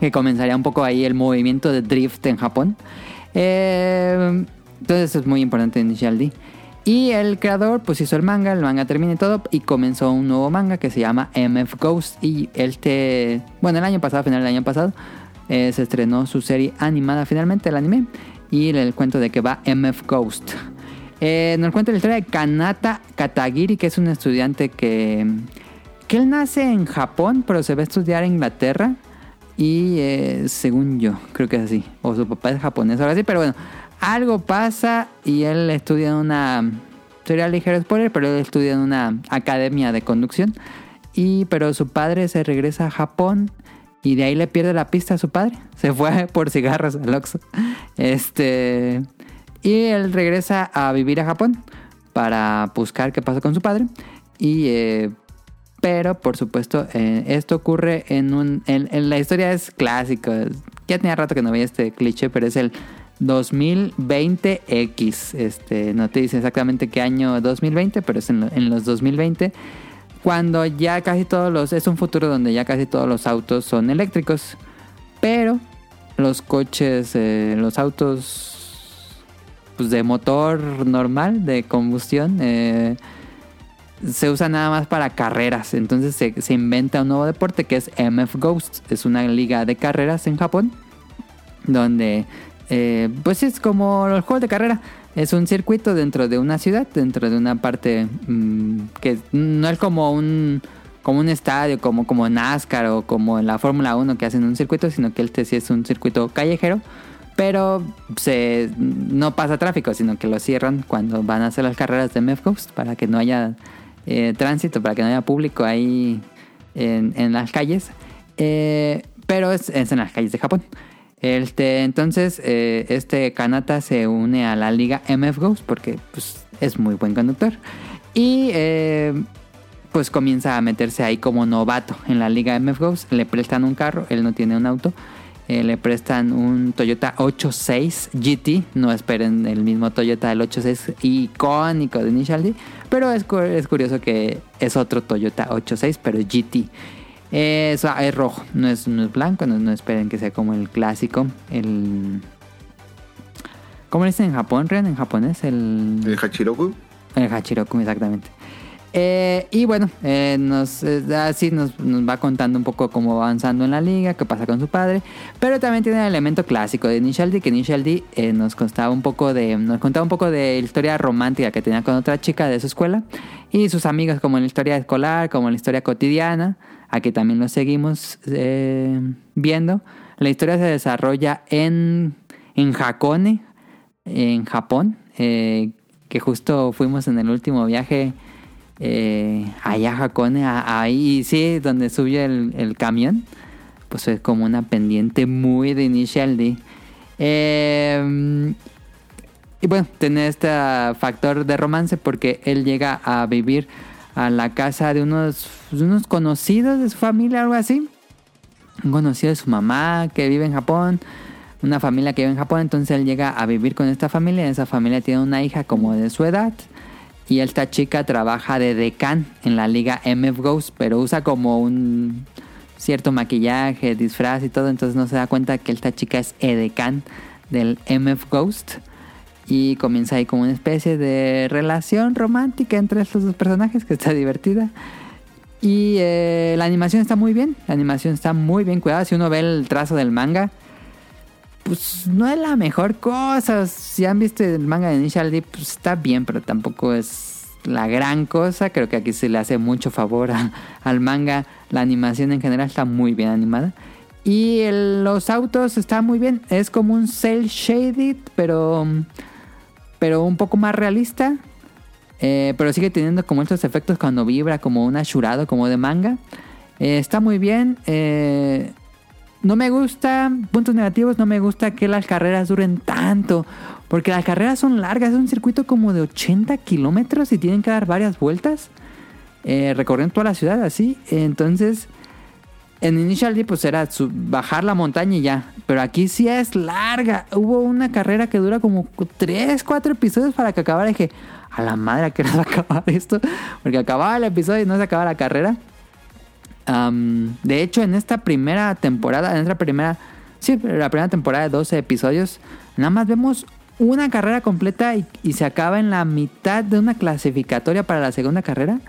que comenzaría un poco ahí el movimiento de drift en Japón. Eh, entonces es muy importante Initial D. Y el creador pues hizo el manga, el manga termina y todo, y comenzó un nuevo manga que se llama MF Ghost. Y él te... Bueno, el año pasado, final del año pasado, eh, se estrenó su serie animada finalmente, el anime, y el cuento de que va MF Ghost. Eh, nos cuenta la historia de Kanata Katagiri, que es un estudiante que, que él nace en Japón, pero se va a estudiar en Inglaterra. Y eh, según yo, creo que es así. O su papá es japonés o algo así. Pero bueno, algo pasa y él estudia en una... Sería ligero spoiler, pero él estudia en una academia de conducción. Y, pero su padre se regresa a Japón y de ahí le pierde la pista a su padre. Se fue por cigarros al Oxxo. Este... Y él regresa a vivir a Japón para buscar qué pasó con su padre. Y... eh, pero, por supuesto, eh, esto ocurre en un... En, en la historia es clásico. Ya tenía rato que no veía este cliché, pero es el 2020X. Este, no te dice exactamente qué año 2020, pero es en, lo- en los 2020. Cuando ya casi todos los... Es un futuro donde ya casi todos los autos son eléctricos. Pero los coches, eh, los autos pues, de motor normal, de combustión, eh, se usa nada más para carreras. Entonces se, se inventa un nuevo deporte que es MF Ghost. Es una liga de carreras en Japón. Donde eh, pues es como los juegos de carrera. Es un circuito dentro de una ciudad, dentro de una parte mm, que no es como un como un estadio, como, como NASCAR o como en la Fórmula 1 que hacen un circuito, sino que este sí es un circuito callejero. Pero se, no pasa tráfico, sino que lo cierran cuando van a hacer las carreras de MF Ghost para que no haya eh, tránsito, para que no haya público ahí en, en las calles. Eh, pero es en las calles de Japón. Este, entonces, eh, este Kanata se une a la liga MF Ghost porque pues, es muy buen conductor. Y eh, pues comienza a meterse ahí como novato en la liga MF Ghost. Le prestan un carro, él no tiene un auto. Eh, le prestan un Toyota 86 GT. No esperen el mismo Toyota del 86 icónico de Initial D. Pero es, cu- es curioso que es otro Toyota 86, pero GT. Es, es rojo, no es, no es blanco. No, no esperen que sea como el clásico. El. ¿Cómo le dicen en Japón, Ren? En japonés, el. El Hachiroku. El Hachiroku, exactamente. Eh, y bueno, eh, nos, eh, así nos, nos va contando un poco cómo va avanzando en la liga, qué pasa con su padre. Pero también tiene el elemento clásico de Initial D, que Initial D eh, nos contaba un poco de. Nos contaba un poco de historia romántica que tenía con otra chica de su escuela. Y sus amigos, como en la historia escolar, como en la historia cotidiana. Aquí también lo seguimos eh, viendo. La historia se desarrolla en, en Hakone, en Japón, eh, que justo fuimos en el último viaje eh, allá a Hakone, ahí sí, donde subió el, camión, pues es como una pendiente muy de Initial y bueno, tiene este factor de romance porque él llega a vivir a la casa de unos, unos conocidos de su familia, algo así. Un conocido de su mamá que vive en Japón, una familia que vive en Japón, entonces él llega a vivir con esta familia, esa familia tiene una hija como de su edad y esta chica trabaja de decán en la liga MF Ghost, pero usa como un cierto maquillaje, disfraz y todo, entonces no se da cuenta que esta chica es edecán del MF Ghost y comienza ahí como una especie de relación romántica entre estos dos personajes que está divertida. Y eh, la animación está muy bien. La animación está muy bien cuidada. Si uno ve el trazo del manga, pues no es la mejor cosa. Si han visto el manga de Initial D, pues está bien, pero tampoco es la gran cosa. Creo que aquí se le hace mucho favor al manga. La animación en general está muy bien animada. Y los autos están muy bien. Es como un cel shaded, pero, pero un poco más realista. Eh, pero sigue teniendo como estos efectos cuando vibra, como un ashurado, como de manga. Eh, está muy bien. eh, no me gusta, puntos negativos, no me gusta que las carreras duren tanto. Porque las carreras son largas, es un circuito como de 80 kilómetros y tienen que dar varias vueltas. Recorriendo toda la ciudad así. Entonces, en Initial D pues era bajar la montaña y ya. Pero aquí sí es larga. Hubo una carrera que dura como 3, 4 episodios para que acabara. Y dije, a la madre, ¿a qué hora acabar esto? Porque acababa el episodio y no se acababa la carrera. De hecho, en esta primera temporada, en esta primera, sí, la primera temporada de 12 episodios, nada más vemos una carrera completa y se acaba en la mitad de una clasificatoria para la segunda carrera.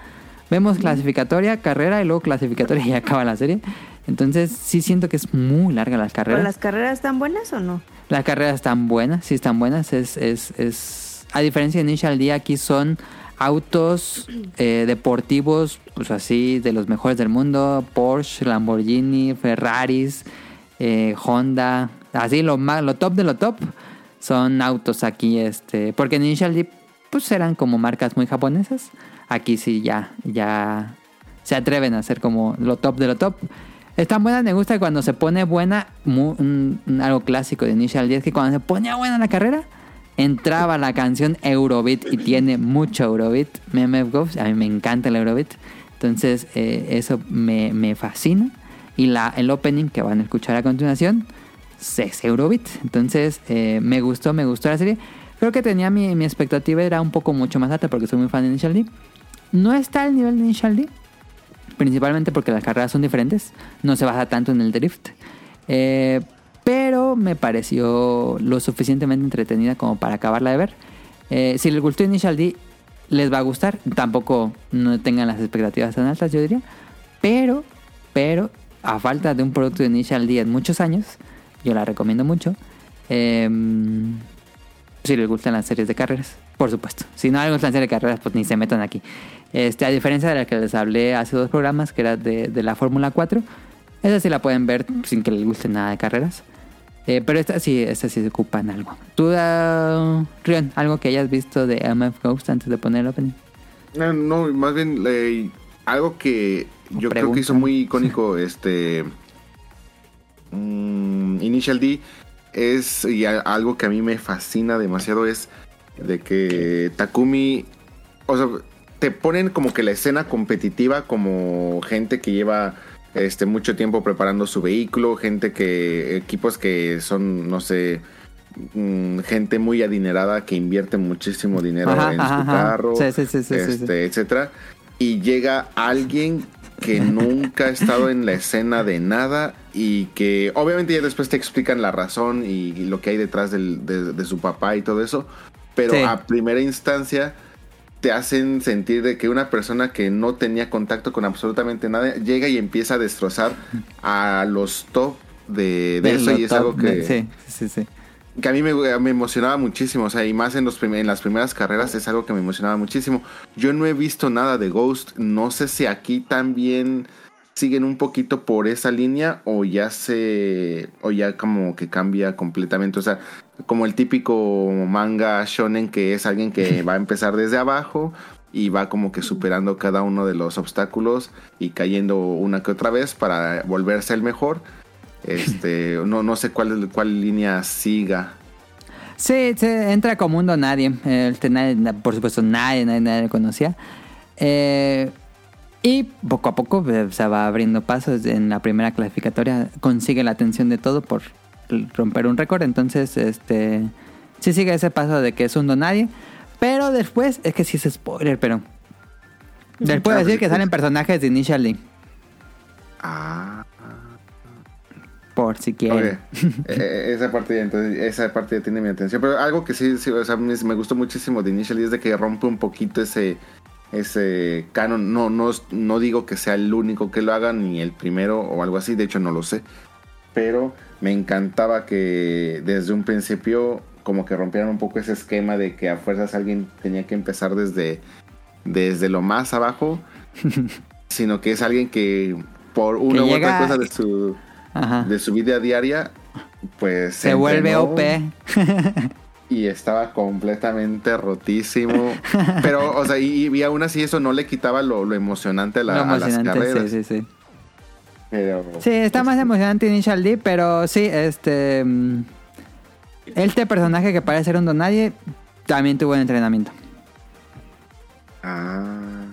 Vemos clasificatoria, carrera y luego clasificatoria y acaba la serie. Entonces sí siento que es muy larga las ¿Pero carreras. las carreras están buenas o no? Las carreras están buenas, sí están buenas. Es, es, es... A diferencia de Initial D, aquí son autos eh, deportivos, pues así, de los mejores del mundo. Porsche, Lamborghini, Ferraris, eh, Honda. Así, lo, más, lo top de lo top son autos aquí. este Porque en Initial D, pues eran como marcas muy japonesas. Aquí sí ya, ya se atreven a hacer como lo top de lo top. Están buenas, me gusta cuando se pone buena, algo clásico de Initial D es que cuando se ponía buena la carrera, entraba la canción Eurobeat y tiene mucho Eurobeat. MMF Ghost, a mí me encanta el Eurobeat. Entonces, eh, eso me, me fascina. Y la, el opening que van a escuchar a continuación es Eurobeat. Entonces, eh, me gustó, me gustó la serie. Creo que tenía mi, mi expectativa, era un poco mucho más alta porque soy muy fan de Initial D. No está al nivel de Initial D, principalmente porque las carreras son diferentes, no se basa tanto en el drift. Eh, pero me pareció lo suficientemente entretenida como para acabarla de ver. Eh, si les gustó Initial D, les va a gustar. Tampoco no tengan las expectativas tan altas, yo diría. Pero, pero, a falta de un producto de Initial D en muchos años, yo la recomiendo mucho. Eh, si les gustan las series de carreras, por supuesto. Si no les gustan las series de carreras, pues ni se metan aquí. Este, a diferencia de la que les hablé hace dos programas, que era de, de la Fórmula 4, esa sí la pueden ver sin que les guste nada de carreras. Eh, pero esta sí, esta sí se ocupa en algo. ¿Tú, uh, Rion, algo que hayas visto de MF Ghost antes de poner el opening? No, no, más bien eh, algo que yo creo que hizo muy icónico este mm, Initial D es y a- algo que a mí me fascina demasiado es de que Takumi o sea, te ponen como que la escena competitiva como gente que lleva este mucho tiempo preparando su vehículo, gente que equipos que son no sé mm, gente muy adinerada que invierte muchísimo dinero Ajá, en ajá, su carro, Sí, sí, sí, este, etcétera, y llega alguien que nunca ha estado en la escena de nada y que obviamente ya después te explican la razón y, y lo que hay detrás del- de, de su papá y todo eso, pero a primera instancia te hacen sentir de que una persona que no tenía contacto con absolutamente nada llega y empieza a destrozar a los top de, de De eso y es algo que, de- sí, sí, sí. que a mí me, me emocionaba muchísimo, o sea, y más en, los en las primeras carreras es algo que me emocionaba muchísimo. Yo no he visto nada de Ghost, no sé si aquí también siguen un poquito por esa línea o ya se o ya como que cambia completamente, o sea, como el típico manga shonen que es alguien que va a empezar desde abajo y va como que superando cada uno de los obstáculos y cayendo una que otra vez para volverse el mejor. Este, no, no sé cuál, cuál línea siga. Sí, se entra como nadie. Este, nadie- na- por supuesto, nadie, nadie, nadie lo conocía. Eh, y poco a poco eh, se va abriendo pasos. En la primera clasificatoria consigue la atención de todo por romper un récord. Entonces, este sí sigue ese paso de que es un don nadie. Pero después, es que sí es spoiler, pero. Después Ah, de decir que salen personajes de Initial D. Ah, Por si quieren. Eh, esa parte ya, entonces, esa parte ya tiene mi atención. Pero algo que sí, sí, o sea, me, me gustó muchísimo de Initial D es de que rompe un poquito ese ese canon. No, no, no digo que sea el único que lo haga, ni el primero o algo así. De hecho, no lo sé. Pero me encantaba que desde un principio como que rompieran un poco ese esquema de que a fuerzas alguien tenía que empezar desde, desde lo más abajo, sino que es alguien que por una u llega otra cosa de su, Ajá. de su vida diaria, pues Se vuelve OP. y estaba completamente rotísimo. Pero, o sea, y, y aún así eso no le quitaba lo, lo emocionante a, la- Lo a las emocionante, carreras. sí, sí, sí. Pero, Sí, está más emocionante Initial D, pero sí, este. mm, Este personaje que parece ser un don nadie también tuvo entrenamiento. Ah,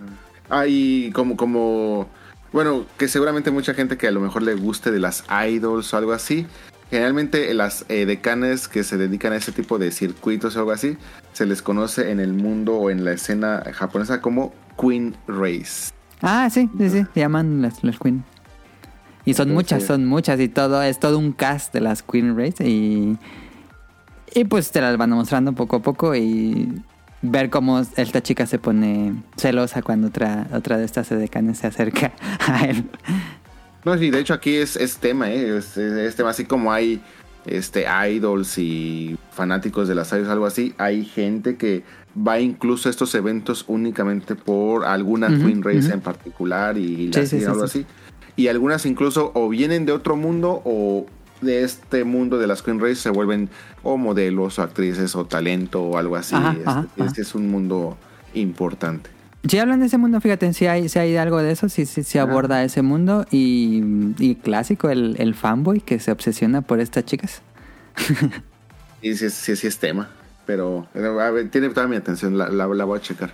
ah, y como, como, bueno, que seguramente mucha gente que a lo mejor le guste de las idols o algo así, generalmente las eh, decanes que se dedican a ese tipo de circuitos o algo así, se les conoce en el mundo o en la escena japonesa como Queen Race. Ah, sí, sí, sí, se llaman las, las Queen. Y son Entonces- muchas, son muchas y todo, es todo un cast de las Queen Race y... Y pues te las van mostrando poco a poco y ver cómo esta chica se pone celosa cuando otra, otra de estas edecanes se acerca a él. No, sí, de hecho aquí es, es tema, ¿eh? Es, tema así como hay este idols y fanáticos de las idols, algo así. Hay gente que va incluso a estos eventos únicamente por alguna Queen Race en particular y, Sí, la sí, sí, algo sí. así. Y algunas incluso o vienen de otro mundo o de este mundo de las Queen Race se vuelven o modelos o actrices o talento o algo así. Ajá, Este, ajá, es, ajá. es un mundo importante. Si hablan de ese mundo, fíjate, si hay, si hay algo de eso, si sí, aborda ese mundo y, y clásico, el, el fanboy que se obsesiona por estas chicas. Y sí, sí, sí es tema. Pero a ver, tiene toda mi atención, la, la- la voy a checar.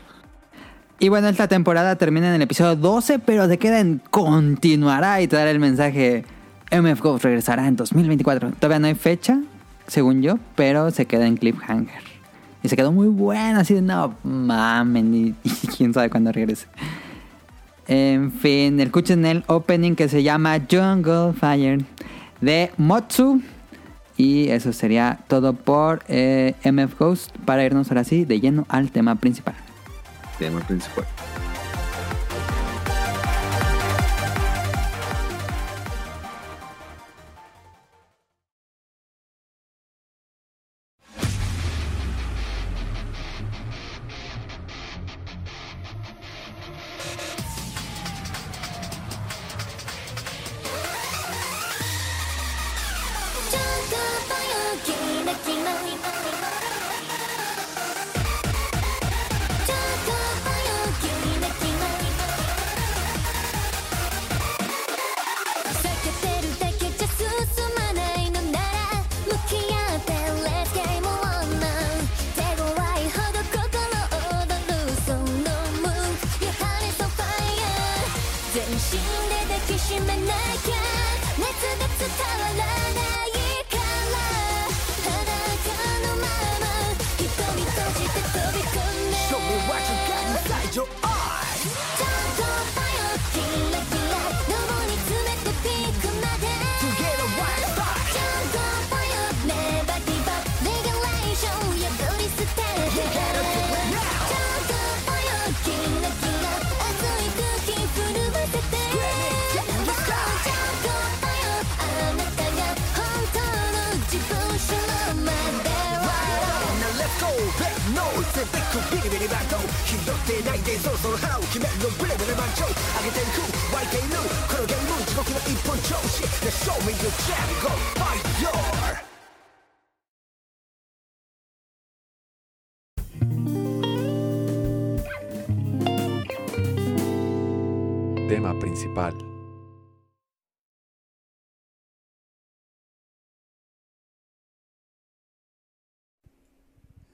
Y bueno, esta temporada termina en el episodio 12, pero te queda en continuará y te dará el mensaje MF Ghost regresará en 2024. Todavía no hay fecha, según yo, pero se queda en cliffhanger. Y se quedó muy bueno, así de no mamen, y, y quién sabe cuándo regrese. En fin, escuchen el opening que se llama Jungle Fire de Motsu. Y eso sería todo por eh, MF Ghost para irnos ahora sí de lleno al tema principal. Tema principal.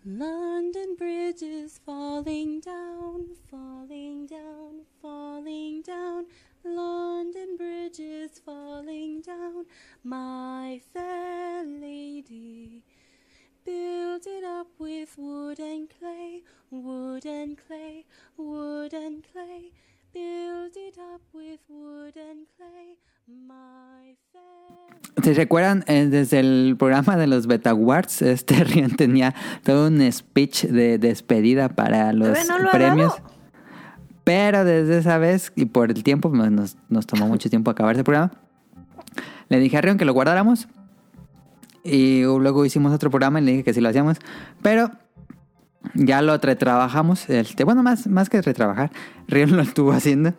London Bridge is falling down, falling down, falling down. London Bridge is falling down, my fair lady. Build it up with wood and clay, wood and clay, wood and clay. ¿Se recuerdan? Eh, desde el programa de los Beta Awards, este Rion tenía todo un speech de despedida para los ¿Todavía no lo ha premios. Pero desde esa vez, y por el tiempo, pues, nos, nos tomó mucho tiempo acabar ese programa, le dije a Rion que lo guardáramos. Y luego hicimos otro programa y le dije que sí lo hacíamos. Pero ya lo retrabajamos. Este, bueno, más, más que retrabajar, Rion lo estuvo haciendo.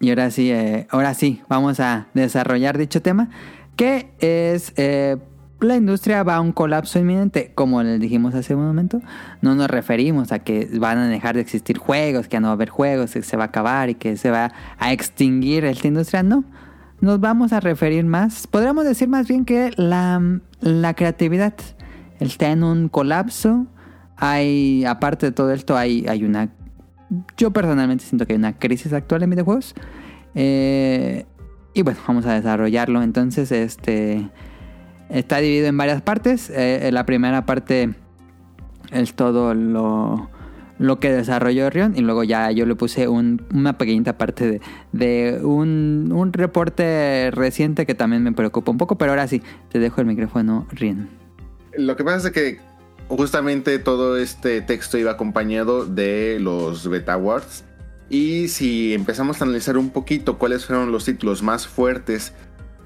Y ahora sí, eh, ahora sí, vamos a desarrollar dicho tema, que es eh, la industria va a un colapso inminente. Como les dijimos hace un momento, no nos referimos a que van a dejar de existir juegos, que ya no va a haber juegos, que se va a acabar y que se va a extinguir esta industria. No, nos vamos a referir más, podríamos decir más bien que la, la creatividad está en un colapso. Hay, aparte de todo esto, hay, hay una yo personalmente siento que hay una crisis actual en videojuegos. Eh, y bueno, vamos a desarrollarlo. Entonces, este está dividido en varias partes. Eh, la primera parte es todo lo, lo que desarrolló Rion. Y luego ya yo le puse un- una pequeñita parte de, de un, un reporte reciente que también me preocupa un poco. Pero ahora sí, te dejo el micrófono, Rion. Lo que pasa es que justamente todo este texto iba acompañado de los Beta Awards. Y si empezamos a analizar un poquito cuáles fueron los títulos más fuertes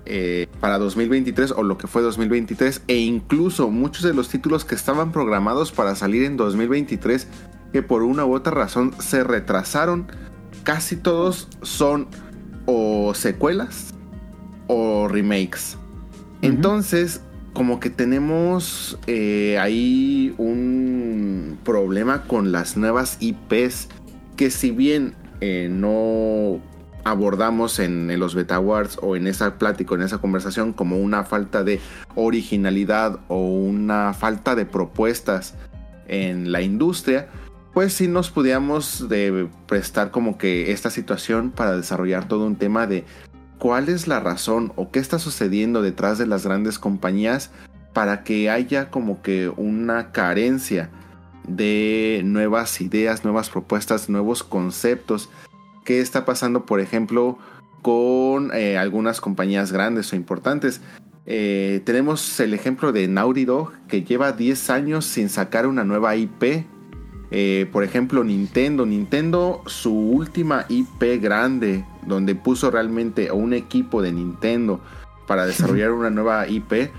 eh, para 2023 o lo que fue 2023 e incluso muchos de los títulos que estaban programados para salir en 2023 que por una u otra razón se retrasaron, casi todos son o secuelas o remakes. Entonces, como que tenemos eh, ahí un problema con las nuevas IPs que si bien eh, no abordamos en, los Beta Awards o en esa plática, en esa conversación, como una falta de originalidad o una falta de propuestas en la industria, pues sí nos pudiéramos de prestar como que esta situación para desarrollar todo un tema de cuál es la razón o qué está sucediendo detrás de las grandes compañías para que haya como que una carencia de nuevas ideas, nuevas propuestas, nuevos conceptos. ¿Qué está pasando, por ejemplo, con eh, algunas compañías grandes o importantes? Eh, tenemos el ejemplo de Naughty Dog, que lleva 10 años sin sacar una nueva IP. Eh, por ejemplo, Nintendo. Nintendo, su última IP grande, donde puso realmente a un equipo de Nintendo para desarrollar una nueva IP,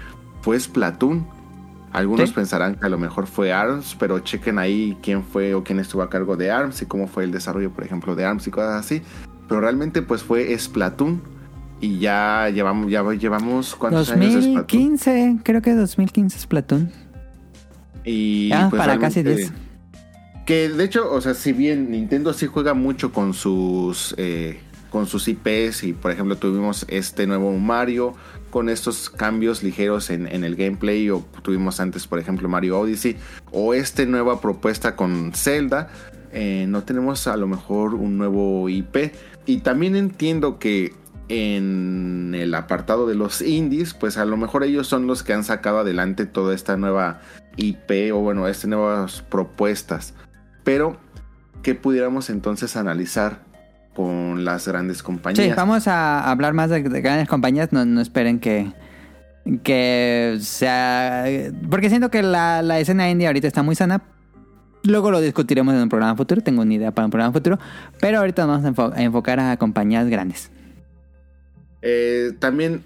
fue Splatoon. Algunos Sí. pensarán que a lo mejor fue ARMS, pero chequen ahí quién fue o quién estuvo a cargo de ARMS y cómo fue el desarrollo, por ejemplo, de ARMS y cosas así. Pero realmente pues fue Splatoon y ya llevamos, ya llevamos ¿cuántos años de Splatoon? 2015, creo que 2015 es Platoon. Y pues, para casi realmente- 10. Que de hecho, o sea, si bien Nintendo sí juega mucho con sus eh, con sus IPs y por ejemplo tuvimos este nuevo Mario con estos cambios ligeros en, en el gameplay o tuvimos antes por ejemplo Mario Odyssey o esta nueva propuesta con Zelda, eh, no tenemos a lo mejor un nuevo IP y también entiendo que en el apartado de los indies, pues a lo mejor ellos son los que han sacado adelante toda esta nueva IP o bueno, estas nuevas propuestas. Pero, ¿qué pudiéramos entonces analizar con las grandes Sí, compañías? vamos a hablar más de, de grandes compañías. No, no esperen que, que sea. Porque siento que la, la escena indie ahorita está muy sana. Luego lo discutiremos en un programa futuro. Tengo una idea para un programa futuro. Pero ahorita nos vamos a enfocar a compañías grandes. Eh, también,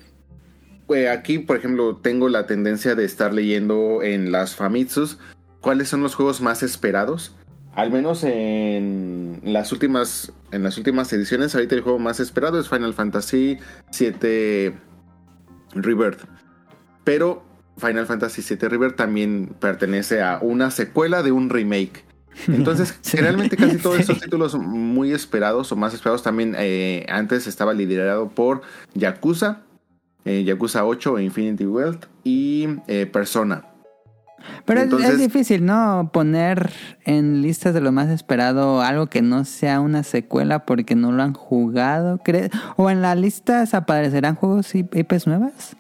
eh, aquí, por ejemplo, tengo la tendencia de estar leyendo en las Famitsus cuáles son los juegos más esperados. Al menos en las últimas, en las últimas ediciones, ahorita el juego más esperado es Final Fantasy VII Rebirth. Pero Final Fantasy VII Rebirth también pertenece a una secuela de un remake. Entonces, Sí. generalmente casi todos Sí. estos títulos muy esperados o más esperados también eh, antes estaba liderado por Yakuza, eh, Yakuza 8 e Infinity Wealth y eh, Persona. Pero es- difícil, ¿no? Poner en listas de lo más esperado algo que no sea una secuela porque no lo han jugado. ¿cree? ¿O en las listas aparecerán juegos y IPs nuevas?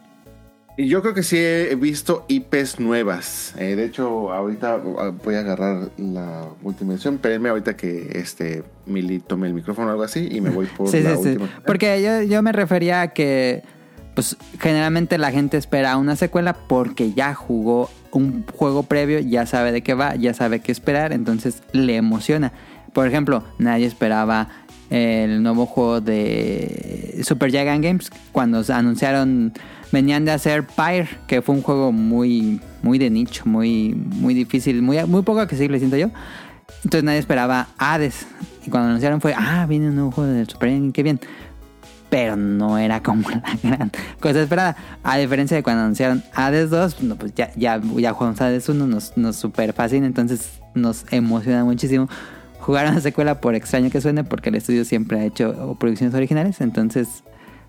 Yo creo que sí he visto IPs nuevas. Eh, de hecho, ahorita uh, voy a agarrar la última edición. Espérenme ahorita que este Mili tome el micrófono o algo así y me voy por Sí, la sí, sí. última. Porque yo, yo me refería a que, pues, generalmente la gente espera una secuela porque ya jugó un juego previo, ya sabe de qué va, ya sabe qué esperar, entonces le emociona. Por ejemplo, nadie esperaba el nuevo juego de Super Giant Games cuando anunciaron venían de hacer Pyre, que fue un juego muy muy de nicho, muy muy difícil, muy muy poco accesible siento yo. Entonces nadie esperaba Hades. Y cuando anunciaron fue, ah, viene un nuevo juego del Super Giant, qué bien. Pero no era como la gran cosa esperada. A diferencia de cuando anunciaron Hades 2, no, pues ya, ya, ya jugamos Hades 1, nos, nos super fascina, entonces nos emociona muchísimo jugar una secuela por extraño que suene, porque el estudio siempre ha hecho producciones originales. Entonces,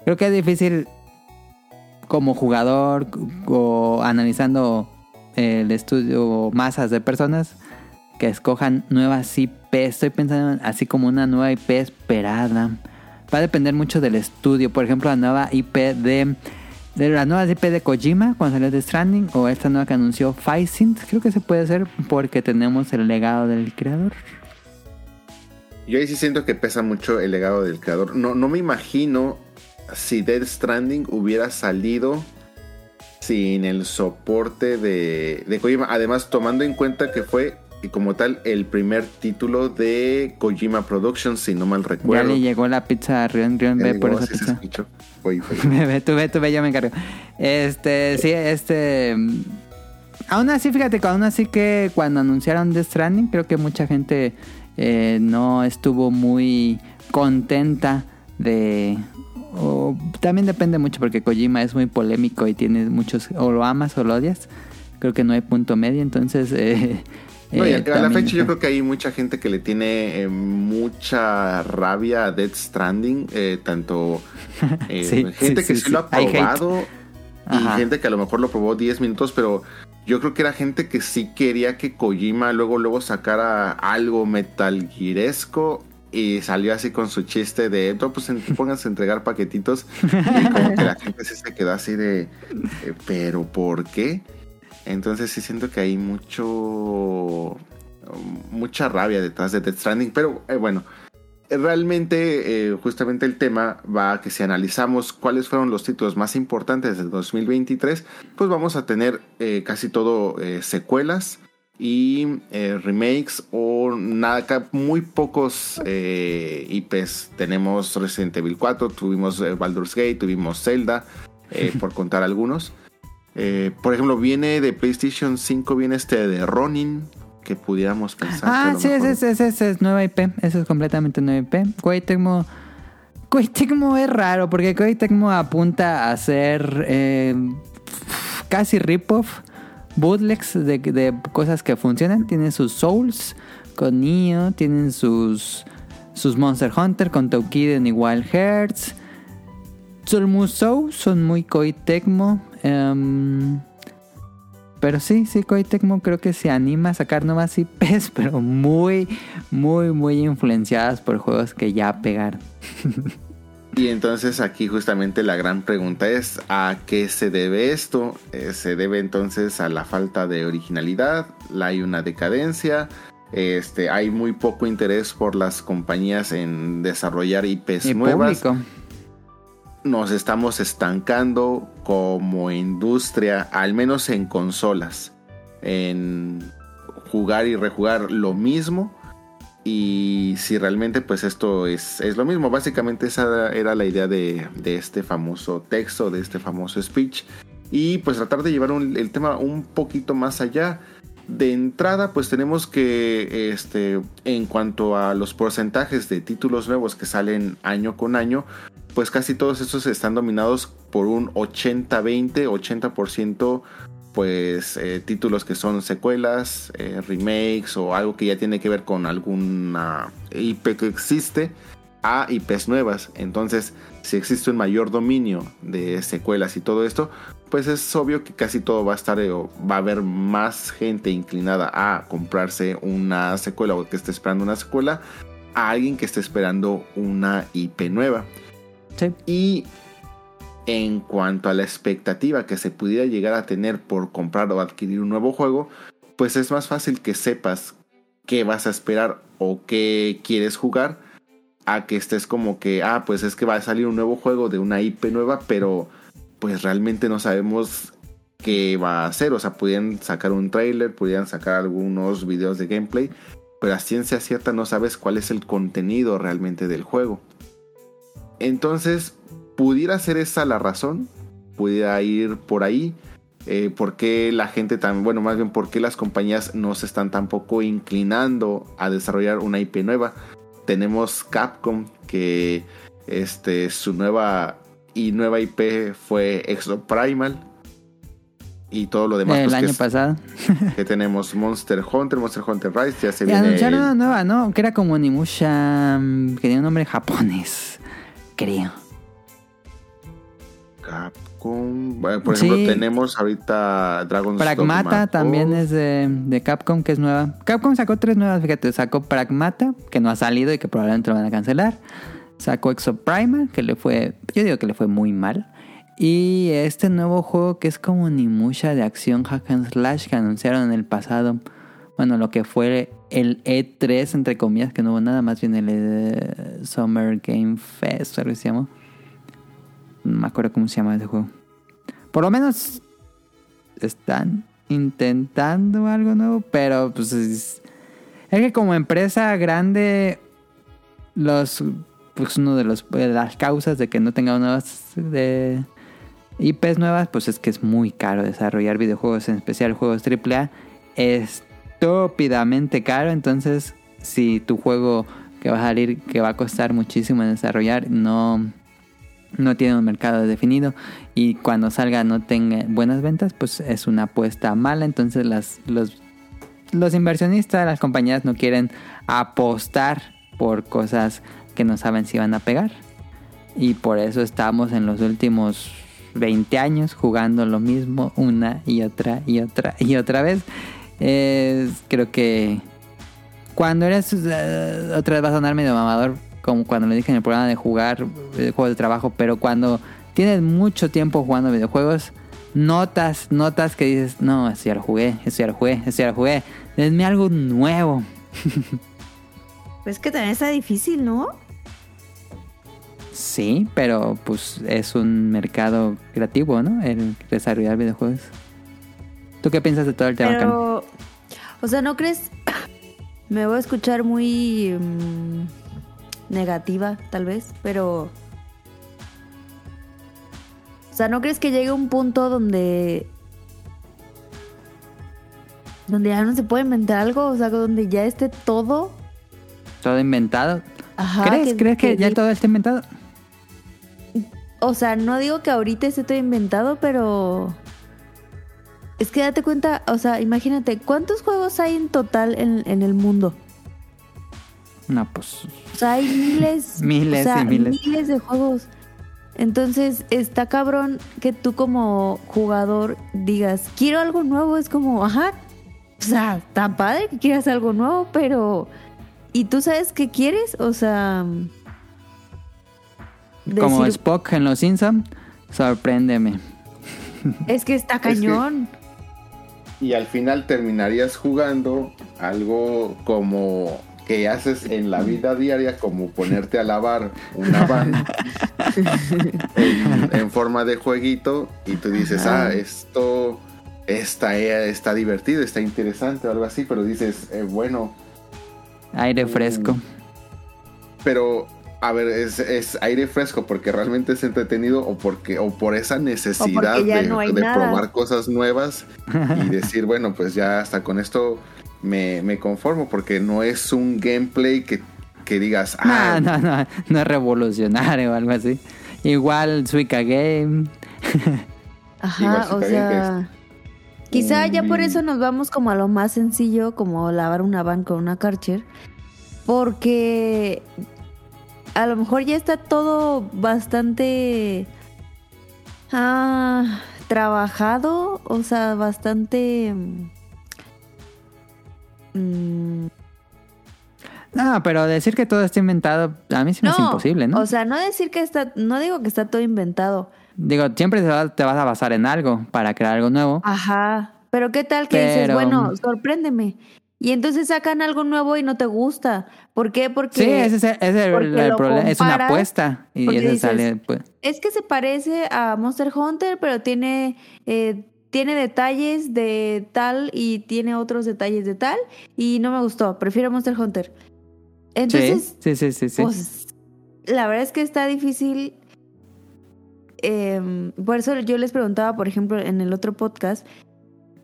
creo que es difícil como jugador o analizando el estudio masas de personas que escojan nuevas IP. Estoy pensando en así como una nueva IP esperada. Va a depender mucho del estudio. Por ejemplo, la nueva IP de, de la nueva IP de Kojima cuando salió de Stranding o esta nueva que anunció Faisint. Creo que se puede hacer porque tenemos el legado del creador. Yo ahí sí siento que pesa mucho el legado del creador. No, no me imagino si Dead Stranding hubiera salido sin el soporte de, de Kojima. Además, tomando en cuenta que fue como tal el primer título de Kojima Productions, si no mal Ya recuerdo. le llegó la pizza a Rion, Rion, Ya ve por esa pizza. escuchó. Voy, voy. Ve, tú ve, tú ve, yo me encargo. Este, sí, este. mm, Aún así, fíjate, aún así que cuando anunciaron Death Stranding, creo que mucha gente eh, no estuvo muy contenta de. o- también depende mucho porque Kojima es muy polémico y tiene muchos. O lo amas o lo odias. Creo que no hay punto medio, entonces. eh, No, y eh, a, la fecha yo creo que hay mucha gente que le tiene eh, mucha rabia a Death Stranding, eh, tanto Sí, gente sí, que sí, sí, lo ha probado y Ajá. gente que a lo mejor lo probó 10 minutos, pero yo creo que era gente que sí quería que Kojima luego luego sacara algo metalgiresco y salió así con su chiste de, no, pues en- pónganse a entregar paquetitos y como que la gente se quedó así de, pero ¿por qué? Entonces sí siento que hay mucho mucha rabia detrás de Death Stranding, pero eh, bueno, realmente eh, justamente el tema va a que si analizamos cuáles fueron los títulos más importantes del 2023, pues vamos a tener eh, casi todo secuelas y remakes o nada, muy pocos IPs. Tenemos Resident Evil 4, tuvimos Baldur's Gate, tuvimos Zelda, por contar algunos. Eh, por ejemplo, viene de PlayStation 5, viene este de Ronin, que pudiéramos pensar. Ah, sí, ese, ese, ese es nueva IP. Ese es completamente nueva IP. Koei Tecmo. Koei Tecmo es raro porque Koei Tecmo apunta a hacer eh, casi rip-off, bootlegs de, de cosas que funcionan. Tienen sus Souls con Nioh, tienen sus, sus Monster Hunter con Toukiden y Wild Hearts. Sus Musou son muy Koei Tecmo. Em, pero sí, sí, Koei Tecmo creo que se anima a sacar nuevas IPs, pero muy, muy, muy influenciadas por juegos que ya pegaron. Y entonces aquí justamente la gran pregunta es ¿a qué se debe esto? Eh, ¿Se debe entonces a la falta de originalidad? ¿La hay una decadencia? Este, hay muy poco interés por las compañías en desarrollar IPs Y nuevas. público. Nos estamos estancando como industria, al menos en consolas, en jugar y rejugar lo mismo y si realmente pues esto es, es lo mismo, básicamente esa era la idea de, de este famoso texto, de este famoso speech. Y pues tratar de llevar el tema un poquito más allá. De entrada pues tenemos que este, en cuanto a los porcentajes de títulos nuevos que salen año con año, pues casi todos estos están dominados por un 80-20, 80% pues eh, títulos que son secuelas, eh, remakes o algo que ya tiene que ver con alguna IP que existe a IPs nuevas. Entonces, si existe un mayor dominio de secuelas y todo esto, pues es obvio que casi todo va a estar eh, o va a haber más gente inclinada a comprarse una secuela o que esté esperando una secuela a alguien que esté esperando una IP nueva. Sí. Y en cuanto a la expectativa que se pudiera llegar a tener por comprar o adquirir un nuevo juego, pues es más fácil que sepas qué vas a esperar o qué quieres jugar a que estés como que, ah, pues es que va a salir un nuevo juego de una IP nueva, pero pues realmente no sabemos qué va a hacer. O sea, pudieran sacar un trailer, pudieran sacar algunos videos de gameplay, pero a ciencia cierta no sabes cuál es el contenido realmente del juego. Entonces, pudiera ser esa la razón, pudiera ir por ahí. Eh, ¿Por qué la gente tan, bueno, más bien, por qué las compañías no se están tampoco inclinando a desarrollar una IP nueva? Tenemos Capcom que este, su nueva y nueva IP fue Exoprimal y todo lo demás El pues, que año es- pasado. que tenemos Monster Hunter, Monster Hunter Rise, ya se Y viene anunciaron el- una nueva, ¿no? Que era como Nimusha. mm, Que tenía un nombre japonés. Creo. Capcom. Bueno, por ejemplo, tenemos ahorita Dragon's Pragmata Dogma también 2. es de, de Capcom, que es nueva. Capcom sacó tres nuevas, fíjate. Sacó Pragmata, que no ha salido y que probablemente lo van a cancelar. Sacó Exoprimal, que le fue. Yo digo que le fue muy mal. Y este nuevo juego que es como Nimusha de acción hack and slash que anunciaron en el pasado. Bueno, lo que fue el E3, entre comillas, que no hubo nada más bien el eh, Summer Game Fest, algo se llamó. No me acuerdo cómo se llama ese juego. Por lo menos están intentando algo nuevo, pero pues es- Es que como empresa grande, los pues uno de los de las causas de que no tengamos nuevas de IPs nuevas, pues es que es muy caro desarrollar videojuegos, en especial juegos AAA, estúpidamente caro, entonces si tu juego que va a salir que va a costar muchísimo desarrollar no no tiene un mercado definido y cuando salga no tenga buenas ventas, pues es una apuesta mala, entonces las los los inversionistas, las compañías no quieren apostar por cosas que no saben si van a pegar. Y por eso estamos en los últimos 20 años jugando lo mismo una y otra y otra y otra vez. Es- creo que cuando eres, eh, otra vez va a sonar medio mamador, como cuando lo dije en el programa de jugar eh, juegos de trabajo, pero cuando tienes mucho tiempo jugando videojuegos, notas, notas que dices, no, eso ya lo jugué, eso ya lo jugué, eso ya lo jugué, denme algo nuevo. Pues que también está difícil, ¿no? Sí, pero pues es un mercado creativo, ¿no? El desarrollar videojuegos. ¿Tú qué piensas de todo el tema? Pero, o sea, ¿no crees? Me voy a escuchar muy mm, negativa, tal vez, pero... O sea, ¿no crees que llegue un punto donde... Donde ya no se puede inventar algo? O sea, donde ya esté todo... Todo inventado. Ajá, ¿Crees, ¿crees que, ya todo está inventado? O sea, no digo que ahorita esté todo inventado, pero... Es que date cuenta, o sea, imagínate, ¿cuántos juegos hay en total en, en el mundo? No, pues O sea, hay miles. Miles o sea, y miles. de juegos. Entonces, está cabrón que tú como jugador digas, quiero algo nuevo. Es como, ajá. O sea, está padre que quieras algo nuevo, pero. ¿Y tú sabes qué quieres? O sea. como decir, Spock en Los Simpsons, sorpréndeme. es que está que- cañón. Y al final terminarías jugando algo como que haces en la vida diaria, como ponerte a lavar una van en, en forma de jueguito y tú dices, Ajá. ah, esto está, está divertido, está interesante o algo así, pero dices, eh, bueno, Aire fresco. pero a ver, es, es aire fresco porque realmente es entretenido o porque o por esa necesidad de, no probar cosas nuevas y decir, bueno, pues ya hasta con esto me, me conformo porque no es un gameplay que, que digas, ah, No, no, no, no es revolucionario o algo así. Igual Suica Game. Ajá, Igual o sea. Quizá ya por Mm. eso nos vamos como a lo más sencillo, como lavar una van con una Karcher. Porque a lo mejor ya está todo bastante ah, trabajado, o sea, bastante... mm, No, pero decir que todo está inventado, a mí sí me es imposible, ¿no? O sea, no decir que está, no digo que está todo inventado. Digo, siempre te va- te vas a basar en algo para crear algo nuevo. Ajá. Pero qué tal que dices, bueno, sorpréndeme. Y entonces sacan algo nuevo y no te gusta. ¿Por qué? Porque sí, ese es el, ese problema. Es una apuesta. Y ese dices, sale. pues, es que se parece a Monster Hunter, pero tiene, eh, tiene detalles de tal y tiene otros detalles de tal. Y no me gustó. Prefiero Monster Hunter. Entonces, sí, sí, sí, sí. sí. pues la verdad es que está difícil. Em, por eso yo les preguntaba, por ejemplo, en el otro podcast,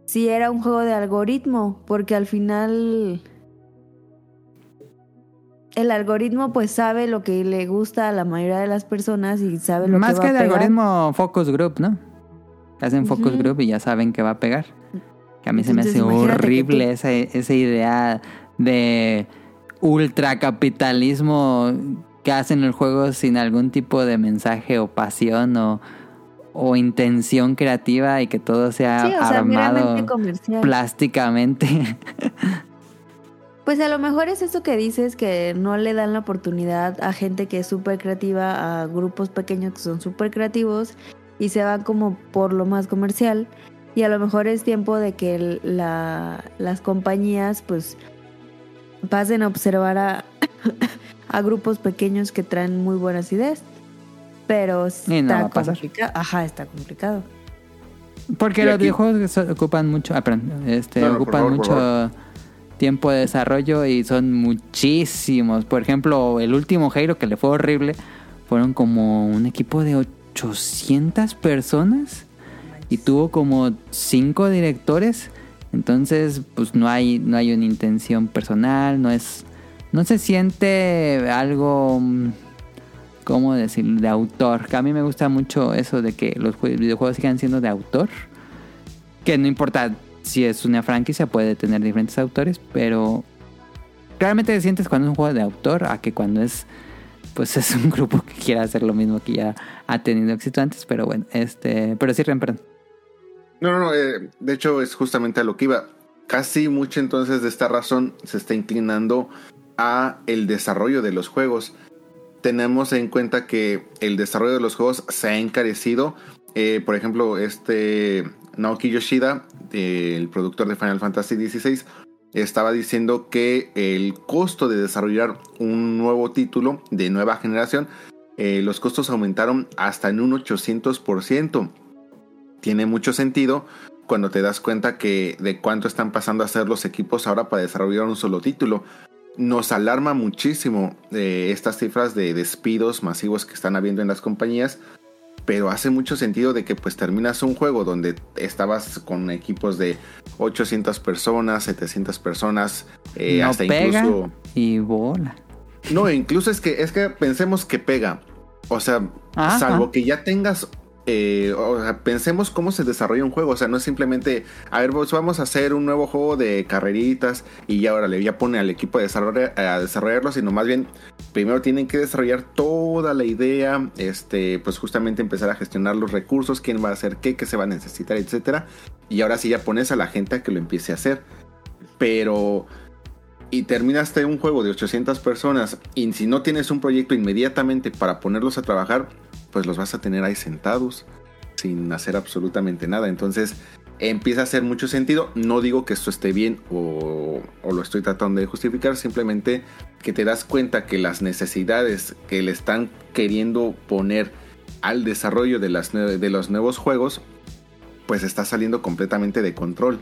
si era un juego de algoritmo, porque al final el algoritmo pues sabe lo que le gusta a la mayoría de las personas y sabe lo Más que que va el a pegar. algoritmo Focus Group, ¿no? Hacen Focus. Group y ya saben que va a pegar. Que a mí se me hace que horrible tú- esa, esa idea de ultracapitalismo que hacen el juego sin algún tipo de mensaje o pasión o, o intención creativa y que todo sea, Sí, o sea, armado plásticamente. Pues a lo mejor es eso que dices, que no le dan la oportunidad a gente que es súper creativa, a grupos pequeños que son súper creativos y se van como por lo más comercial. Y a lo mejor es tiempo de que la- las compañías pues pasen a observar a, a grupos pequeños que traen muy buenas ideas. Pero está complicado. Ajá, está complicado. Porque los videojuegos ocupan mucho, ah, perdón, este, No, no, por ocupan favor, mucho tiempo de desarrollo y son muchísimos. Por ejemplo, el último Halo que le fue horrible fueron como un equipo de 800 personas y tuvo como 5 directores. Entonces, pues no hay no hay una intención personal, no es no se siente algo mm, cómo decir de autor. A mí me gusta mucho eso de que los jue- videojuegos sigan siendo de autor. Que no importa si es una franquicia, puede tener diferentes autores, pero claramente te sientes cuando es un juego de autor a que cuando es pues es un grupo que quiere hacer lo mismo que ya ha tenido éxito antes, pero bueno, este, pero sí, Ren. No, no, no. eh, de hecho, es justamente a lo que iba. Casi mucho entonces de esta razón se está inclinando a el desarrollo de los juegos. Tenemos en cuenta que el desarrollo de los juegos se ha encarecido. Eh, por ejemplo, este Naoki Yoshida, el productor de Final Fantasy XVI, estaba diciendo que el costo de desarrollar un nuevo título de nueva generación, eh, los costos aumentaron hasta en un 800% tiene mucho sentido cuando te das cuenta que de cuánto están pasando a ser los equipos ahora para desarrollar un solo título. Nos alarma muchísimo eh, estas cifras de despidos masivos que están habiendo en las compañías, pero hace mucho sentido de que pues terminas un juego donde estabas con equipos de 800 personas, 700 personas, eh, no hasta pega incluso... y bola. No, incluso es que, es que pensemos que pega. O sea, Ajá. salvo que ya tengas. Eh, o sea, pensemos cómo se desarrolla un juego. O sea, no es simplemente, a ver, pues vamos a hacer un nuevo juego de carreritas y ya ahora le ya pone al equipo a, a desarrollarlo, sino más bien, primero tienen que desarrollar toda la idea, este, pues justamente empezar a gestionar los recursos, quién va a hacer qué, qué se va a necesitar, etcétera. Y ahora sí ya pones a la gente a que lo empiece a hacer. Pero y terminaste un juego de 800 personas y si no tienes un proyecto inmediatamente para ponerlos a trabajar, pues los vas a tener ahí sentados sin hacer absolutamente nada. Entonces empieza a hacer mucho sentido. No digo que esto esté bien o, lo estoy tratando de justificar, simplemente que te das cuenta que las necesidades que le están queriendo poner al desarrollo de, las, de los nuevos juegos, pues está saliendo completamente de control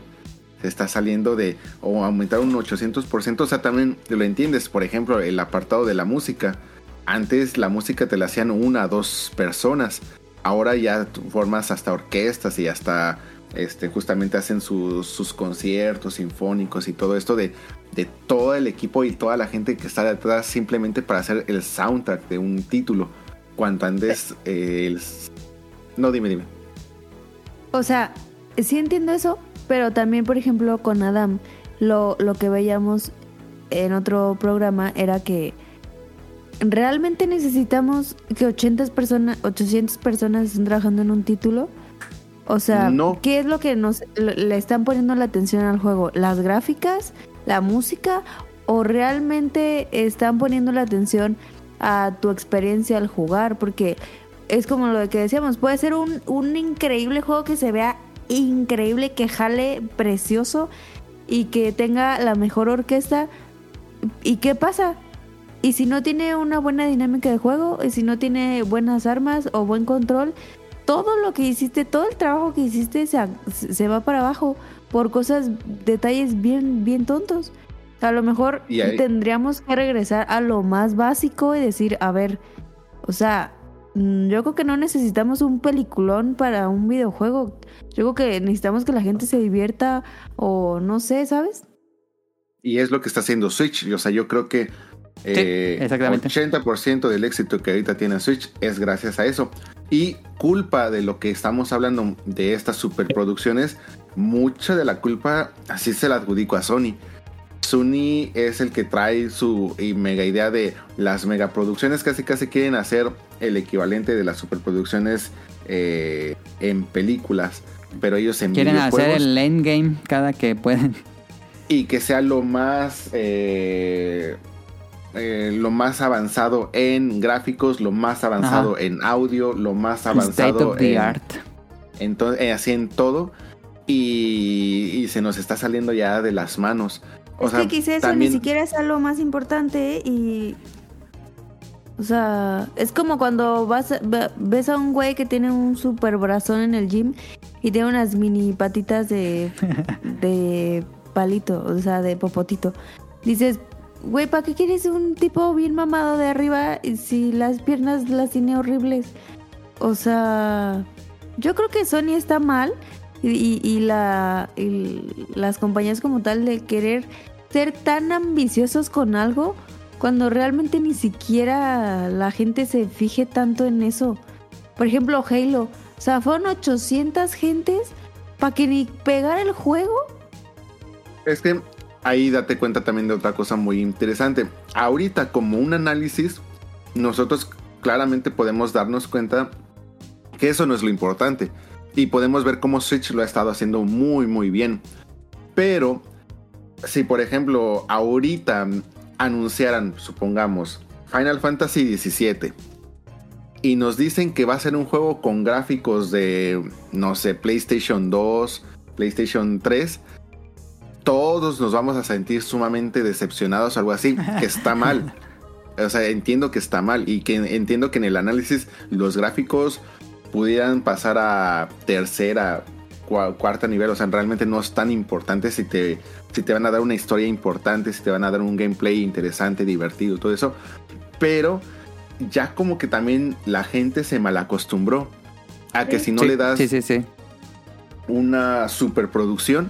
se está saliendo de o aumentar un 800%, o sea, también lo entiendes, por ejemplo, el apartado de la música. Antes la música te la hacían una, dos personas. Ahora ya formas hasta orquestas y hasta este justamente hacen sus, sus conciertos sinfónicos y todo esto de, de todo el equipo y toda la gente que está detrás simplemente para hacer el soundtrack de un título. Cuanto antes eh, el... No, dime, dime. O sea, sí entiendo eso, pero también, por ejemplo, con Adam, lo, lo que veíamos en otro programa era que realmente necesitamos que 80 personas, 800 personas estén trabajando en un título. O sea, No. ¿qué es lo que nos le le están poniendo la atención al juego? ¿Las gráficas? ¿La música? ¿O realmente están poniendo la atención a tu experiencia al jugar? Porque es como lo que decíamos, puede ser un, un increíble juego que se vea increíble, que jale precioso y que tenga la mejor orquesta. ¿Y qué pasa? Y si no tiene una buena dinámica de juego, y si no tiene buenas armas o buen control, todo lo que hiciste, todo el trabajo que hiciste se, se va para abajo por cosas, detalles bien, bien tontos. A lo mejor Y ahí- tendríamos que regresar a lo más básico y decir, a ver, o sea, mm, yo creo que no necesitamos un peliculón para un videojuego. Yo creo que necesitamos que la gente se divierta o no sé, ¿sabes? Y es lo que está haciendo Switch. O sea, yo creo que eh, exactamente. 80% del éxito que ahorita tiene Switch es gracias a eso. Y culpa de lo que estamos hablando de estas superproducciones, mucha de la culpa así se la adjudico a Sony. Sony es el que trae su mega idea de las megaproducciones, casi casi quieren hacer el equivalente de las superproducciones eh, en películas, pero ellos en Quieren hacer el endgame cada que pueden. y que sea lo más eh, eh, lo más avanzado en gráficos, lo más avanzado Ajá. en audio, lo más State avanzado of the en, art. en eh, así en todo y, y se nos está saliendo ya de las manos. O es sea, que quizás eso también- ni siquiera es lo más importante y... O sea, es como cuando vas ves a un güey que tiene un super brazón en el gym y tiene unas mini patitas de, de palito, o sea, de popotito. Dices, güey, ¿para qué quieres un tipo bien mamado de arriba si las piernas las tiene horribles? O sea, yo creo que Sony está mal y la, y las compañías como tal de querer ser tan ambiciosos con algo cuando realmente ni siquiera la gente se fije tanto en eso. Por ejemplo, Halo. O sea, fueron 800 gentes para que ni pegara el juego. Es que ahí date cuenta también de otra cosa muy interesante. Ahorita, como un análisis, nosotros claramente podemos darnos cuenta que eso no es lo importante. Y podemos ver cómo Switch lo ha estado haciendo muy, muy bien. Pero, si por ejemplo, ahorita anunciaran, supongamos, Final Fantasy XVII. Y nos dicen que va a ser un juego con gráficos de, no sé, PlayStation 2, PlayStation 3 todos nos vamos a sentir sumamente decepcionados o algo así, que está mal. O sea, entiendo que está mal y que entiendo que en el análisis los gráficos pudieran pasar a tercera, cua- cuarta nivel. O sea, realmente no es tan importante si te, si te van a dar una historia importante, si te van a dar un gameplay interesante, divertido, todo eso. Pero ya como que también la gente se malacostumbró a que si no Sí, le das Sí, sí, sí. una superproducción,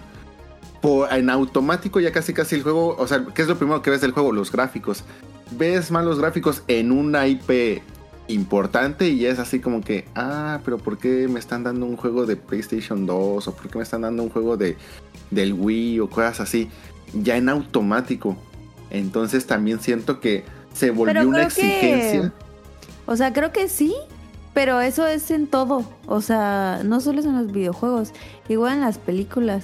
por, en automático ya casi casi el juego, o sea, ¿qué es lo primero que ves del juego? Los gráficos. Ves más los gráficos en una IP importante y ya es así como que, ah, pero ¿por qué me están dando un juego de PlayStation 2? ¿O por qué me están dando un juego de, del Wii o cosas así? Ya en automático. Entonces también siento que se volvió una que- exigencia. O sea, creo que sí, pero eso es en todo. O sea, no solo es en los videojuegos, igual en las películas.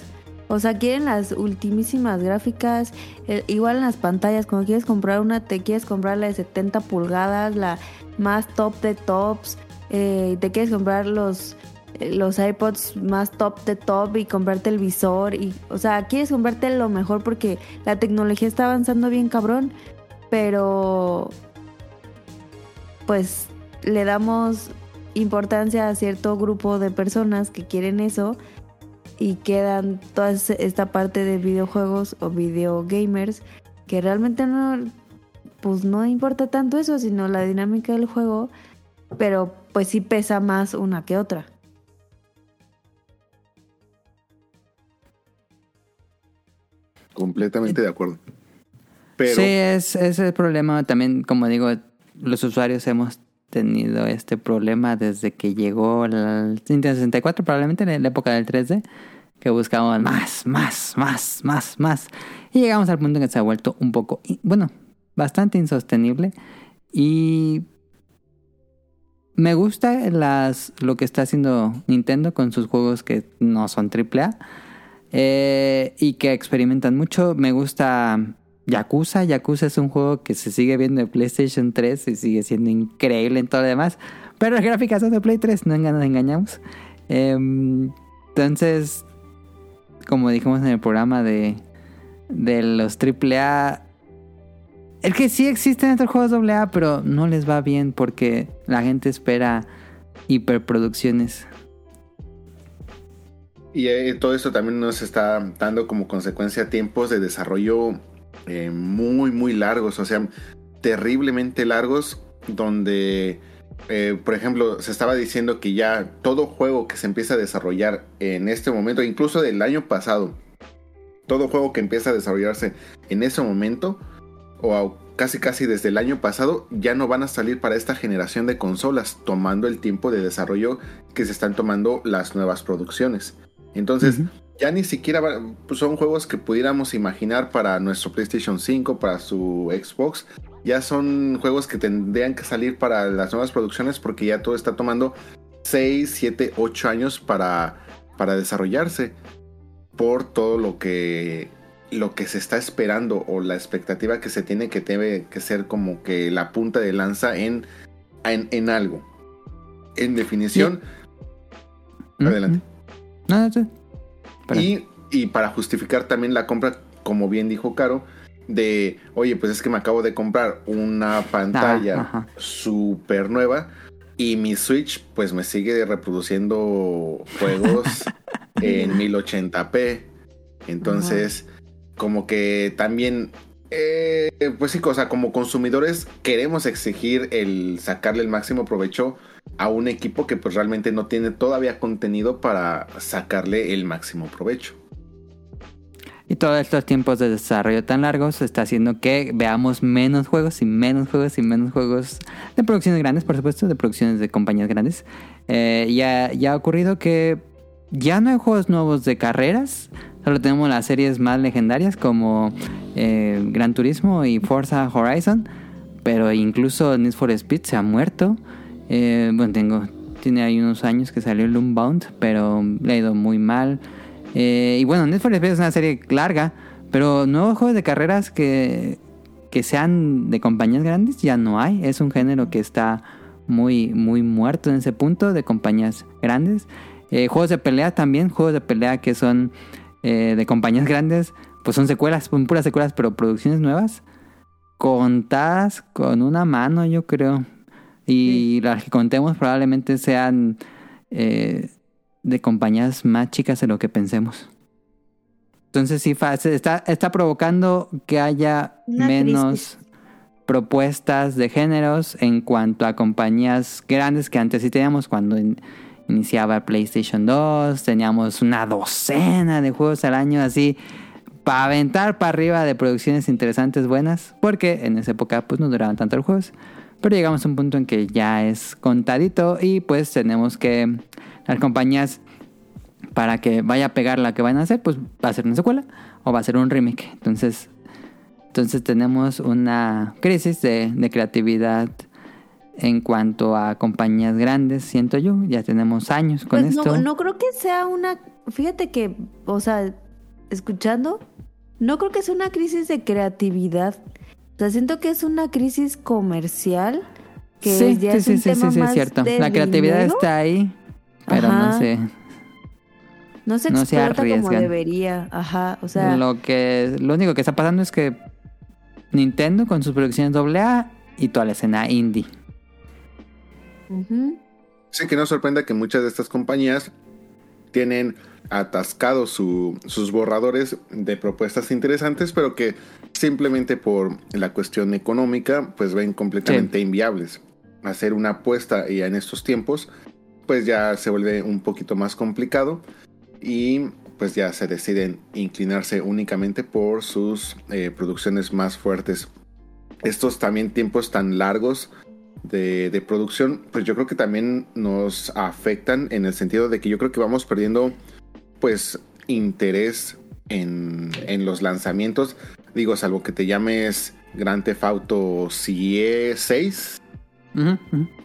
O sea, quieren las ultimísimas gráficas, eh, igual en las pantallas. Cuando quieres comprar una, te quieres comprar la de 70 pulgadas, la más top de tops. eh, te quieres comprar los, eh, los iPods más top de top y comprarte el visor. Y, o sea, quieres comprarte lo mejor porque la tecnología está avanzando bien cabrón. Pero pues le damos importancia a cierto grupo de personas que quieren eso y quedan toda esta parte de videojuegos o videogamers que realmente no pues no importa tanto eso sino la dinámica del juego pero pues sí pesa más una que otra Completamente de acuerdo. Pero Sí, es, es el problema. También, como digo, los usuarios hemos tenido este problema desde que llegó el Nintendo 64, probablemente en la época del 3D, que buscábamos más, más, más, más, más. Y llegamos al punto en que se ha vuelto un poco, bueno, bastante insostenible. Y me gusta las, lo que está haciendo Nintendo con sus juegos que no son AAA. Eh, y que experimentan mucho. Me gusta Yakuza. Yakuza es un juego que se sigue viendo en PlayStation 3 y sigue siendo increíble en todo lo demás. Pero las gráficas son de Play 3, no nos engañamos. Em, entonces, como dijimos en el programa de, de los AAA, es que sí existen otros juegos AA, pero no les va bien porque la gente espera hiperproducciones. Y eh, todo esto también nos está dando como consecuencia tiempos de desarrollo eh, muy, muy largos, o sea, terriblemente largos, donde, eh, por ejemplo, se estaba diciendo que ya todo juego que se empieza a desarrollar en este momento, incluso del año pasado, todo juego que empieza a desarrollarse en ese momento, o casi casi desde el año pasado, ya no van a salir para esta generación de consolas, tomando el tiempo de desarrollo que se están tomando las nuevas producciones. Entonces, ya ni siquiera pues, son juegos que pudiéramos imaginar para nuestro PlayStation 5, para su Xbox. Ya son juegos que tendrían que salir para las nuevas producciones porque ya todo está tomando 6, 7, 8 años para, para desarrollarse. Por todo lo que, lo que se está esperando o la expectativa que se tiene que debe que ser como que la punta de lanza en, en, en algo. En definición, Adelante. Sí. Espera. Y, y para justificar también la compra, como bien dijo Caro, de, oye, pues es que me acabo de comprar una pantalla Ah, ajá. súper nueva y mi Switch pues me sigue reproduciendo juegos en 1080p. Entonces, como que también, eh, pues sí, o sea, como consumidores queremos exigir el sacarle el máximo provecho a un equipo que pues realmente no tiene todavía contenido para sacarle el máximo provecho. Y todos estos tiempos de desarrollo tan largos está haciendo que veamos menos juegos y menos juegos y menos juegos de producciones grandes, por supuesto, de producciones de compañías grandes. Eh, ya, ya ha ocurrido que ya no hay juegos nuevos de carreras, solo tenemos las series más legendarias como eh, Gran Turismo y Forza Horizon, pero incluso Need for Speed se ha muerto. Eh, bueno, tengo, tiene ahí unos años que salió el Bound, pero le ha ido muy mal. Eh, y bueno, Need for Speed es una serie larga, pero nuevos juegos de carreras que, que sean de compañías grandes ya no hay. Es un género que está muy, muy muerto en ese punto de compañías grandes. Eh, juegos de pelea también, juegos de pelea que son eh, de compañías grandes, pues son secuelas, son puras secuelas, pero producciones nuevas, contadas con una mano, yo creo. Y las que contemos probablemente sean eh, de compañías más chicas de lo que pensemos. Entonces sí, está, está provocando que haya Una menos propuestas de géneros en cuanto a compañías grandes que antes sí teníamos cuando in- iniciaba PlayStation 2, teníamos una docena de juegos al año así para aventar para arriba de producciones interesantes buenas, porque en esa época pues no duraban tanto los juegos. Pero llegamos a un punto en que ya es contadito y pues tenemos que las compañías para que vaya a pegar la que van a hacer, pues va a ser una secuela o va a ser un remake. Entonces, entonces tenemos una crisis de, de creatividad en cuanto a compañías grandes, siento yo. Ya tenemos años con Pues esto. no, no creo que sea una. Fíjate que, o sea, escuchando, no creo que sea una crisis de creatividad. O sea, siento que es una crisis comercial. Que sí, ya sí, es sí, un sí, tema sí, sí, es cierto. La creatividad dinero. está ahí, pero no sé. No se no se explota como debería. Ajá. O sea, lo que lo único que está pasando es que Nintendo con sus producciones AA y toda la escena indie. ujú. Sí, que no sorprenda que muchas de estas compañías tienen atascados su- sus borradores de propuestas interesantes, pero que simplemente por la cuestión económica, pues ven completamente inviables. Hacer una apuesta y en estos tiempos, pues ya se vuelve un poquito más complicado y pues ya se deciden inclinarse únicamente por sus eh, producciones más fuertes. Estos también tiempos tan largos de, de producción, pues yo creo que también nos afectan en el sentido de que yo creo que vamos perdiendo pues interés en, en los lanzamientos. Digo, salvo que te llames Grand Theft Auto 6,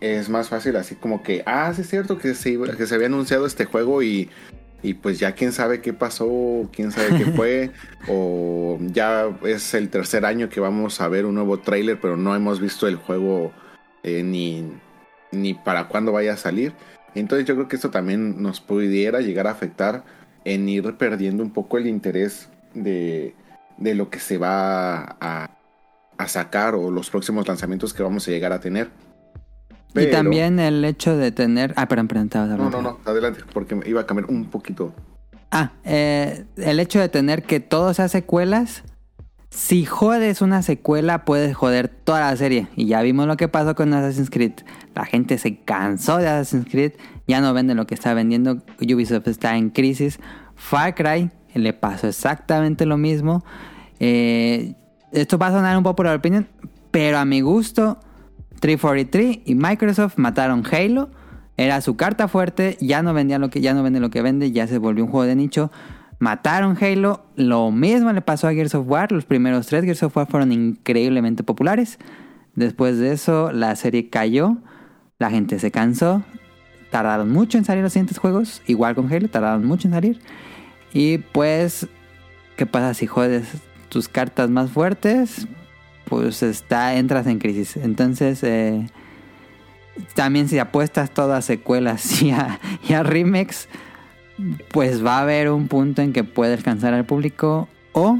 Es más fácil así como que, ah, sí es cierto que se, iba- que se había anunciado este juego y, y pues ya quién sabe qué pasó, quién sabe qué fue, o ya es el tercer año que vamos a ver un nuevo tráiler, pero no hemos visto el juego eh, ni, ni para cuándo vaya a salir. Entonces yo creo que esto también nos pudiera llegar a afectar en ir perdiendo un poco el interés de, de lo que se va a, a sacar o los próximos lanzamientos que vamos a llegar a tener. Y también el hecho de tener... Ah, perdón, perdón, estabas No, hablando. no, no, adelante, porque me iba a cambiar un poquito. Ah, eh, el hecho de tener que todo sea secuelas. Si jodes una secuela, puedes joder toda la serie. Y ya vimos lo que pasó con Assassin's Creed. La gente se cansó de Assassin's Creed. Ya no vende lo que está vendiendo. Ubisoft está en crisis. Far Cry le pasó exactamente lo mismo. Eh, esto va a sonar un popular opinion. Pero a mi gusto, 343 y Microsoft mataron Halo. Era su carta fuerte, ya no vendía lo que ya no vende lo que vende, ya se volvió un juego de nicho. Mataron Halo, lo mismo le pasó a Gears of War, los primeros tres Gears of War fueron increíblemente populares. Después de eso, la serie cayó, la gente se cansó, tardaron mucho en salir los siguientes juegos, igual con Halo, tardaron mucho en salir. Y pues, ¿qué pasa si jodes tus cartas más fuertes? Pues está, entras en crisis. Entonces, eh, también si apuestas todas secuelas y a, y remakes, pues va a haber un punto en que puede alcanzar al público o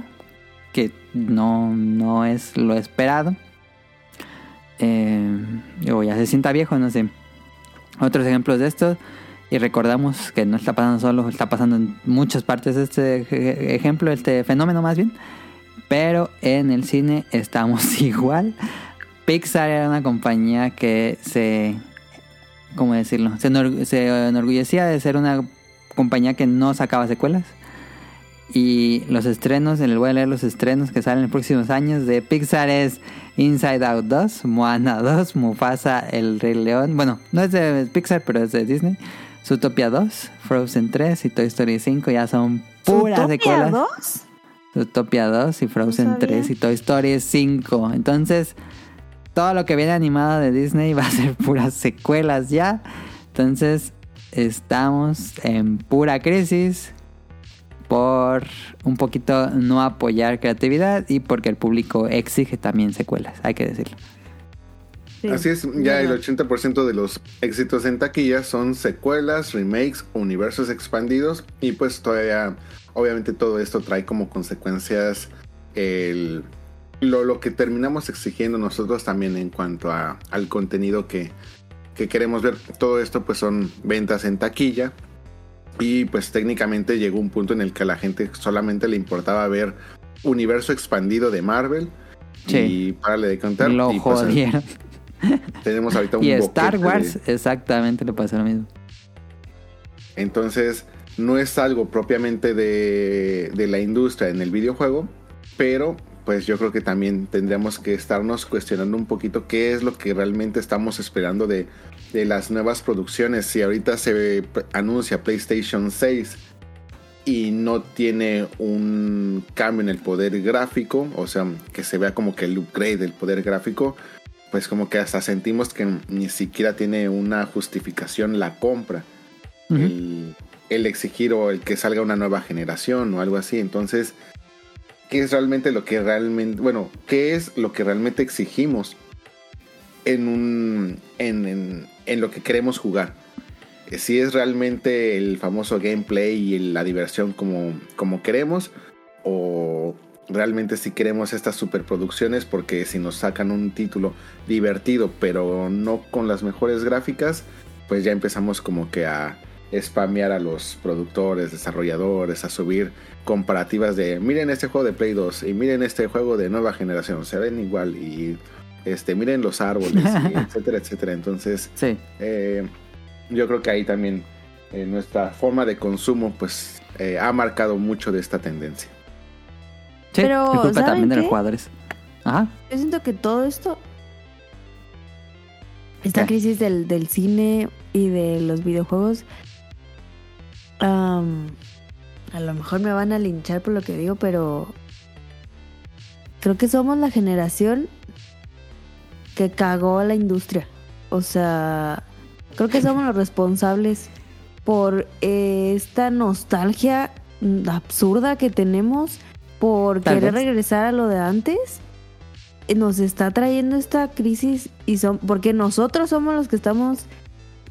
que no, no es lo esperado. Eh, o ya se sienta viejo, no sé. Otros ejemplos de esto, Y recordamos que no está pasando solo, está pasando en muchas partes este ej- ejemplo, este fenómeno más bien. Pero en el cine estamos igual. Pixar era una compañía que se... ¿Cómo decirlo? Se, se enorgullecía de ser una compañía que no sacaba secuelas. Y los estrenos, les voy a leer los estrenos que salen en los próximos años de Pixar es Inside Out 2, Moana 2, Mufasa, El Rey León. Bueno, no es de Pixar, pero es de Disney. Zootopia 2, Frozen 3 y Toy Story 5 ya son puras ¿Zootopia secuelas. 2? Zootopia 2 y Frozen sabía. 3 y Toy Story 5. Entonces, todo lo que viene animado de Disney va a ser puras secuelas ya. Entonces, estamos en pura crisis por un poquito no apoyar creatividad y porque el público exige también secuelas, hay que decirlo. Sí, Así es, ya el verdad. 80% de los éxitos en taquilla son secuelas, remakes, universos expandidos y pues todavía, obviamente todo esto trae como consecuencias el, lo, lo que terminamos exigiendo nosotros también en cuanto a, al contenido que, que queremos ver. Todo esto pues son ventas en taquilla y pues técnicamente llegó un punto en el que a la gente solamente le importaba ver universo expandido de Marvel. Sí. Y párale de contar. Lo y, pues, jodieron. tenemos ahorita un Y Star Wars de- exactamente le pasó lo mismo. Entonces, no es algo propiamente de, de la industria en el videojuego, pero pues yo creo que también tendríamos que estarnos cuestionando un poquito qué es lo que realmente estamos esperando de, de las nuevas producciones. Si ahorita se anuncia PlayStation 6 y no tiene un cambio en el poder gráfico, o sea, que se vea como que el upgrade del poder gráfico, pues como que hasta sentimos que ni siquiera tiene una justificación la compra el, el exigir o el que salga una nueva generación o algo así. Entonces, ¿qué es realmente lo que realmente, bueno, qué es lo que realmente exigimos en un, en, en- en lo que queremos jugar? Eh, Si es realmente el famoso gameplay y la diversión como, como queremos o realmente si queremos estas superproducciones porque si nos sacan un título divertido pero no con las mejores gráficas, pues ya empezamos como que a spamear a los productores, desarrolladores, a subir comparativas de miren este juego de Play 2 y miren este juego de nueva generación, se ven igual y este miren los árboles, y etcétera, etcétera. Entonces, Sí. eh, yo creo que ahí también eh, nuestra forma de consumo pues eh, ha marcado mucho de esta tendencia. Sí, Pero, es culpa ¿saben también de los jugadores. Ajá. Yo siento que todo esto, esta ¿Qué? crisis del, del cine y de los videojuegos, am, a lo mejor me van a linchar por lo que digo, pero creo que somos la generación que cagó a la industria. O sea, creo que somos los responsables por eh, esta nostalgia absurda que tenemos por Tal querer vez. regresar a lo de antes nos está trayendo esta crisis y son porque nosotros somos los que estamos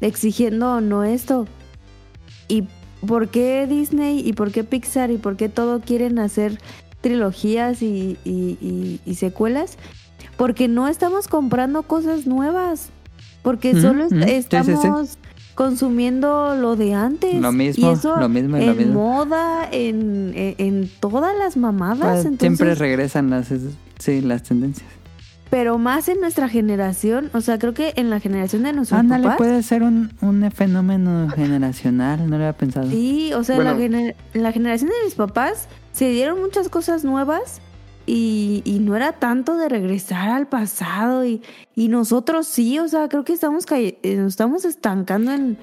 exigiendo no esto y por qué Disney y por qué Pixar y por qué todo quieren hacer trilogías y, y- y- y secuelas porque no estamos comprando cosas nuevas porque solo est- ujú. Sí, sí, sí. estamos consumiendo lo de antes Lo mismo, y eso lo mismo y lo en mismo. moda en, en, en todas las mamadas Pues, entonces siempre regresan las, sí, las tendencias. Pero más en nuestra generación, o sea, creo que en la generación de nuestros Ándale, papás. puede ser un, un fenómeno generacional, no lo había pensado. Sí, o sea, en la, Bueno. gener- la generación de mis papás se dieron muchas cosas nuevas y, y no era tanto de regresar al pasado y, y nosotros sí, o sea, creo que estamos, eh, nos estamos estancando en,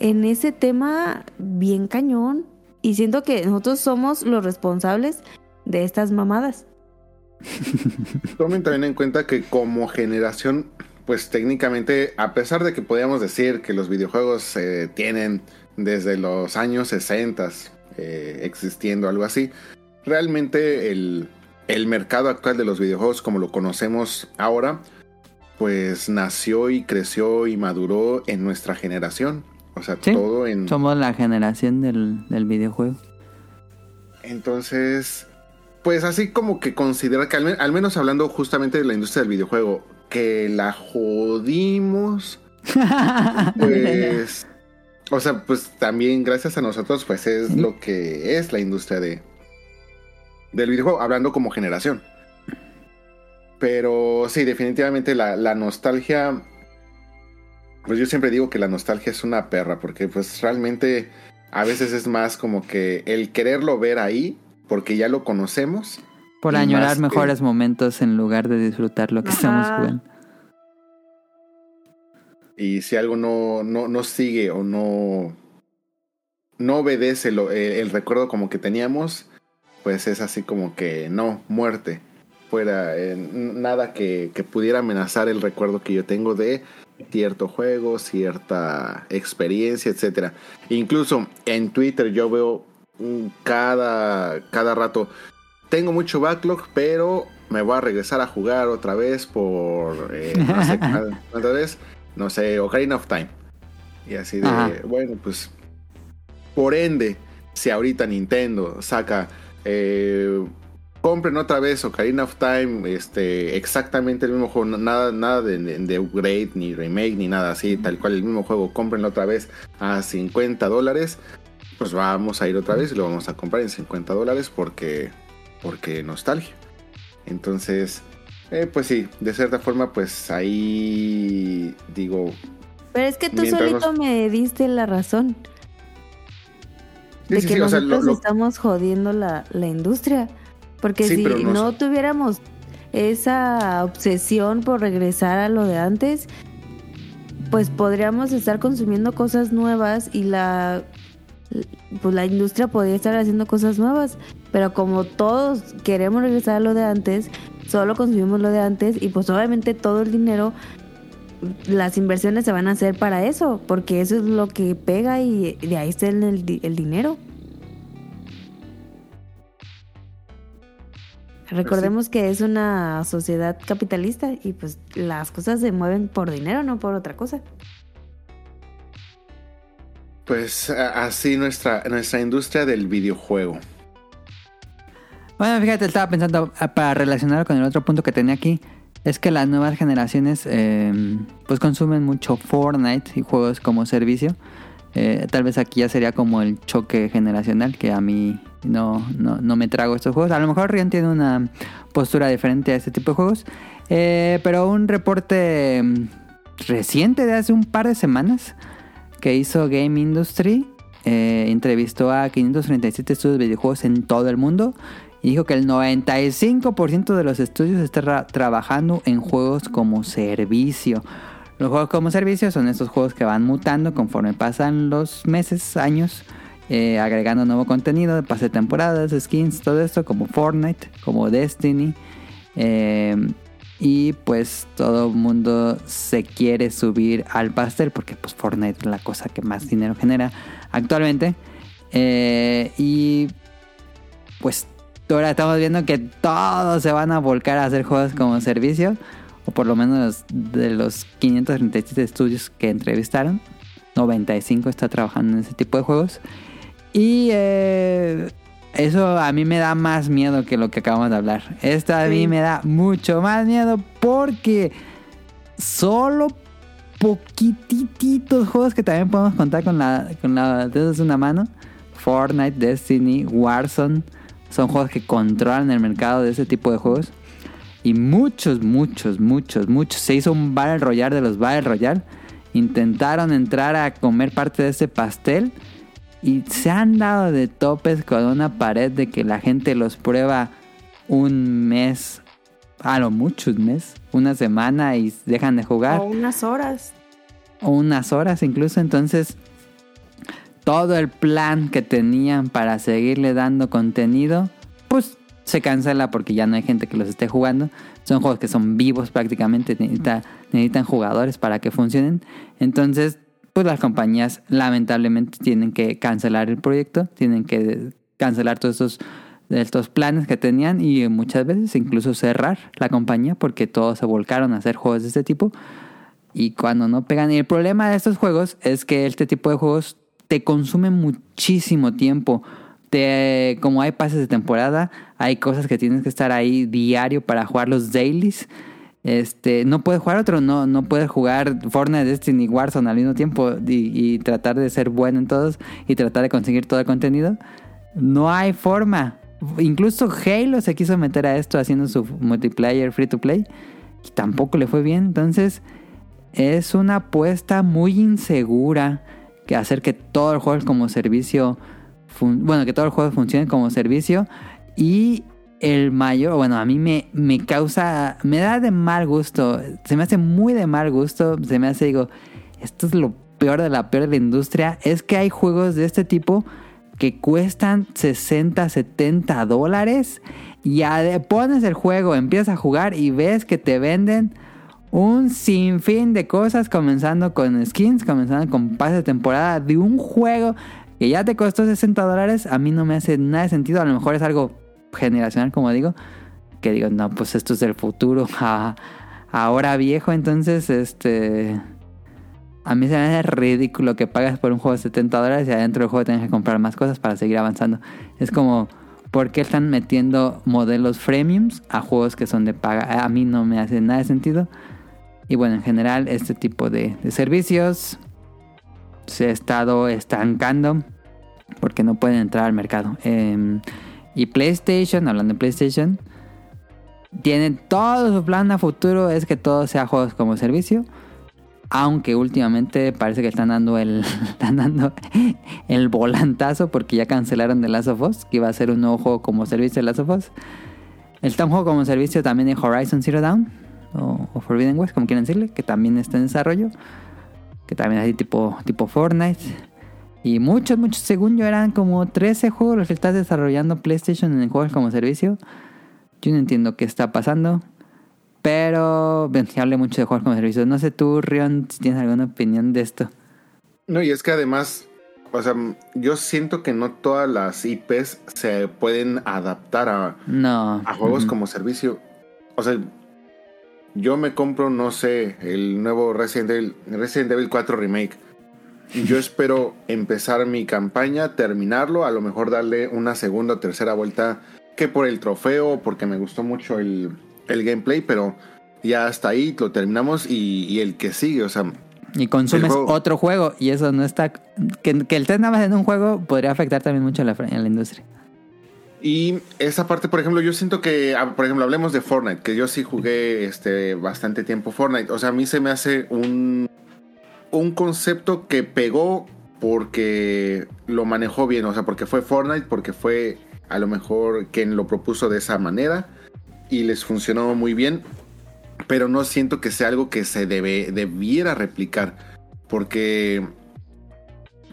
en ese tema bien cañón y siento que nosotros somos los responsables de estas mamadas. Tomen también en cuenta que como generación, pues técnicamente, a pesar de que podríamos decir que los videojuegos eh, tienen desde los años 60 eh, existiendo algo así, realmente el, el mercado actual de los videojuegos como lo conocemos ahora, pues nació y creció y maduró en nuestra generación. O sea, Sí, todo en... Somos la generación del, del videojuego. Entonces, pues así como que considerar que al, men- al menos hablando justamente de la industria del videojuego, que la jodimos, pues O sea, pues también gracias a nosotros, pues es lo que es la industria de del videojuego, hablando como generación. Pero sí, definitivamente la, la nostalgia. Pues yo siempre digo que la nostalgia es una perra, porque pues realmente a veces es más como que el quererlo ver ahí, porque ya lo conocemos. Por añorar que- mejores momentos en lugar de disfrutar lo que Ajá. estamos jugando. Y si algo no, no, no sigue o no, no obedece lo- eh, el recuerdo como que teníamos, pues es así como que no, muerte. Fuera eh, nada que, que pudiera amenazar el recuerdo que yo tengo de cierto juego, cierta experiencia, etcétera. Incluso en Twitter yo veo cada, cada rato, tengo mucho backlog, pero me voy a regresar a jugar otra vez por, eh, no sé, otra vez, no sé, Ocarina of Time. Y así de, Ajá. bueno, pues, por ende, si ahorita Nintendo saca, eh, compren otra vez Ocarina of Time, este, exactamente el mismo juego, nada, nada de, de- de upgrade, ni remake, ni nada así, tal cual el mismo juego, comprenlo otra vez a 50 dólares, pues vamos a ir otra vez y lo vamos a comprar en 50 dólares porque, porque nostalgia. Entonces, eh, pues sí, de cierta forma, pues ahí digo, Pero es que tú solito nos- me diste la razón. Sí, de sí, que sí, o sea, lo- nosotros lo- estamos jodiendo la, la industria. Porque si no tuviéramos esa obsesión por regresar a lo de antes, pues podríamos estar consumiendo cosas nuevas y la pues la industria podría estar haciendo cosas nuevas, pero como todos queremos regresar a lo de antes, solo consumimos lo de antes y pues obviamente todo el dinero las inversiones se van a hacer para eso, porque eso es lo que pega y de ahí está el, di- el dinero. Recordemos que es una sociedad capitalista y pues las cosas se mueven por dinero, no por otra cosa. Pues así nuestra, nuestra industria del videojuego. Bueno, fíjate, estaba pensando, ah, para relacionarlo con el otro punto que tenía aquí, es que las nuevas generaciones eh, pues consumen mucho Fortnite y juegos como servicio. Eh, tal vez aquí ya sería como el choque generacional, que a mí no, no, no me trago estos juegos. A lo mejor Rion tiene una postura diferente a este tipo de juegos. Eh, pero un reporte mm, reciente de hace un par de semanas que hizo Game Industry eh, entrevistó a 537 estudios de videojuegos en todo el mundo y dijo que el 95% de los estudios está tra- trabajando en juegos como servicio. Los juegos como servicio son estos juegos que van mutando conforme pasan los meses, años, eh, agregando nuevo contenido, pase de temporadas, skins, todo esto, como Fortnite, como Destiny. eh, y pues todo el mundo se quiere subir al pastel porque pues Fortnite es la cosa que más dinero genera actualmente. Eh, y pues ahora estamos viendo que todos se van a volcar a hacer juegos como servicio. O por lo menos de los 537 estudios que entrevistaron. 95 está trabajando en ese tipo de juegos. Y eh, eso a mí me da más miedo que lo que acabamos de hablar. Esto a mí me da mucho más miedo porque solo poquititos juegos que también podemos contar con la, con la dedos de una mano. Fortnite, Destiny, Warzone. Son juegos que controlan el mercado de ese tipo de juegos. Y muchos, muchos, muchos, muchos. Se hizo un Battle Royale de los Battle Royale. Intentaron entrar a comer parte de ese pastel. Y se han dado de topes con una pared de que la gente los prueba un mes. A lo mucho un mes. Una semana y dejan de jugar O unas horas. o unas horas incluso. Entonces, todo el plan que tenían para seguirle dando contenido, pues se cancela porque ya no hay gente que los esté jugando. Son juegos que son vivos prácticamente, necesita- necesitan jugadores para que funcionen. Entonces, pues las compañías lamentablemente tienen que cancelar el proyecto, tienen que cancelar todos estos, estos planes que tenían y muchas veces incluso cerrar la compañía porque todos se volcaron a hacer juegos de este tipo y cuando no pegan. Y el problema de estos juegos es que este tipo de juegos te consumen muchísimo tiempo. Te, como hay pases de temporada, hay cosas que tienes que estar ahí diario para jugar los dailies. Este, no puedes jugar otro, no, no puedes jugar Fortnite, Destiny, Warzone al mismo tiempo y, y tratar de ser bueno en todos y tratar de conseguir todo el contenido. No hay forma. Incluso Halo se quiso meter a esto haciendo su multiplayer free to play y tampoco le fue bien. Entonces es una apuesta muy insegura que hacer que todo el juego como servicio, bueno, que todo el juego funcione como servicio y el mayor, bueno, a mí me, me causa, me da de mal gusto, se me hace muy de mal gusto, se me hace, digo, esto es lo peor de la peor de la industria, es que hay juegos de este tipo que cuestan 60, 70 dólares y ya de- pones el juego, empiezas a jugar y ves que te venden un sinfín de cosas, comenzando con skins, comenzando con pases de temporada de un juego que ya te costó 60 dólares. A mí no me hace nada de sentido. A lo mejor es algo generacional, como digo, que digo, no, pues esto es del futuro, ahora viejo. Entonces, este. A mí se me hace ridículo que pagas por un juego de 70 dólares y adentro del juego tienes que comprar más cosas para seguir avanzando. Es como, ¿por qué están metiendo modelos freemiums a juegos que son de paga? A mí no me hace nada de sentido. Y bueno, en general, este tipo de, de servicios se ha estado estancando porque no pueden entrar al mercado. Em, y PlayStation, hablando de PlayStation, tiene todo su plan a futuro, es que todo sea juegos como servicio. Aunque últimamente parece que están dando el, están dando el volantazo porque ya cancelaron The Last of Us, que iba a ser un nuevo juego como servicio de Last of Us. Está un juego como servicio también de Horizon Zero Dawn o, Forbidden West, como quieran decirle, que también está en desarrollo, que también es así tipo, tipo Fortnite. Y muchos, muchos, según yo, eran como 13 juegos los que está desarrollando PlayStation en juegos como servicio. Yo no entiendo qué está pasando. Pero bueno, ya hablé mucho de juegos como servicio. No sé tú, Rion, si tienes alguna opinión de esto. No, y es que además, o sea, yo siento que no todas las IPs se pueden adaptar a, No. a juegos como servicio. O sea, yo me compro, no sé, el nuevo Resident Evil, Resident Evil 4 Remake. Yo espero empezar mi campaña, terminarlo, a lo mejor darle una segunda o tercera vuelta, que por el trofeo, porque me gustó mucho el, el gameplay, pero ya hasta ahí lo terminamos y, y el que sigue, o sea, Y consumes juego. otro juego y eso no está... Que, que el estés nada más en un juego podría afectar también mucho a la, a la industria. Y esa parte, por ejemplo, yo siento que, ah, por ejemplo, hablemos de Fortnite, que yo sí jugué este bastante tiempo Fortnite. O sea, a mí se me hace un, un concepto que pegó porque lo manejó bien. O sea, porque fue Fortnite, porque fue a lo mejor quien lo propuso de esa manera y les funcionó muy bien. Pero no siento que sea algo que se debe, debiera replicar. Porque,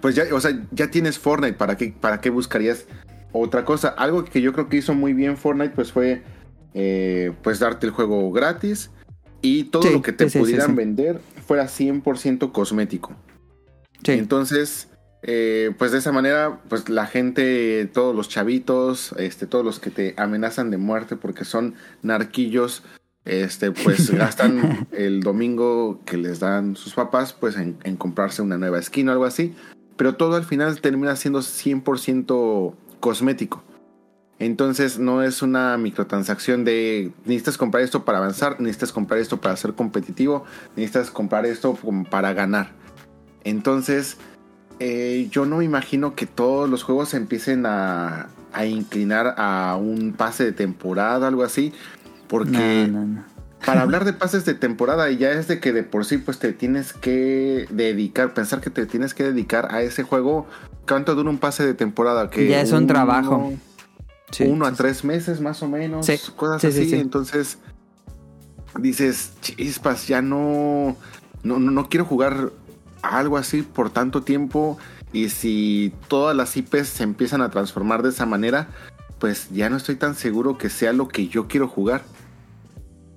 pues ya, o sea, ya tienes Fortnite, ¿para qué, para qué buscarías otra cosa? Algo que yo creo que hizo muy bien Fortnite, pues fue, eh, pues darte el juego gratis y todo Sí, lo que te sí, pudieran sí. vender fuera 100% cosmético. Sí. Entonces, eh, pues de esa manera, pues la gente, todos los chavitos, este, todos los que te amenazan de muerte porque son narquillos, este, pues gastan el domingo que les dan sus papás, pues en, en comprarse una nueva skin o algo así. Pero todo al final termina siendo 100% cosmético. Entonces no es una microtransacción de necesitas comprar esto para avanzar, necesitas comprar esto para ser competitivo, necesitas comprar esto para ganar. Entonces, eh, yo no me imagino que todos los juegos se empiecen a, a inclinar a un pase de temporada, algo así. Porque No, no, no. para hablar de pases de temporada, ya es de que de por sí, pues te tienes que dedicar, pensar que te tienes que dedicar a ese juego. ¿Cuánto dura un pase de temporada? Que Ya es un trabajo. Sí, uno sí, a tres meses más o menos, Sí, cosas sí, sí, así. sí. Entonces dices, chispas, ya no, no, no, quiero jugar algo así por tanto tiempo. Y si todas las IPs se empiezan a transformar de esa manera, pues ya no estoy tan seguro que sea lo que yo quiero jugar.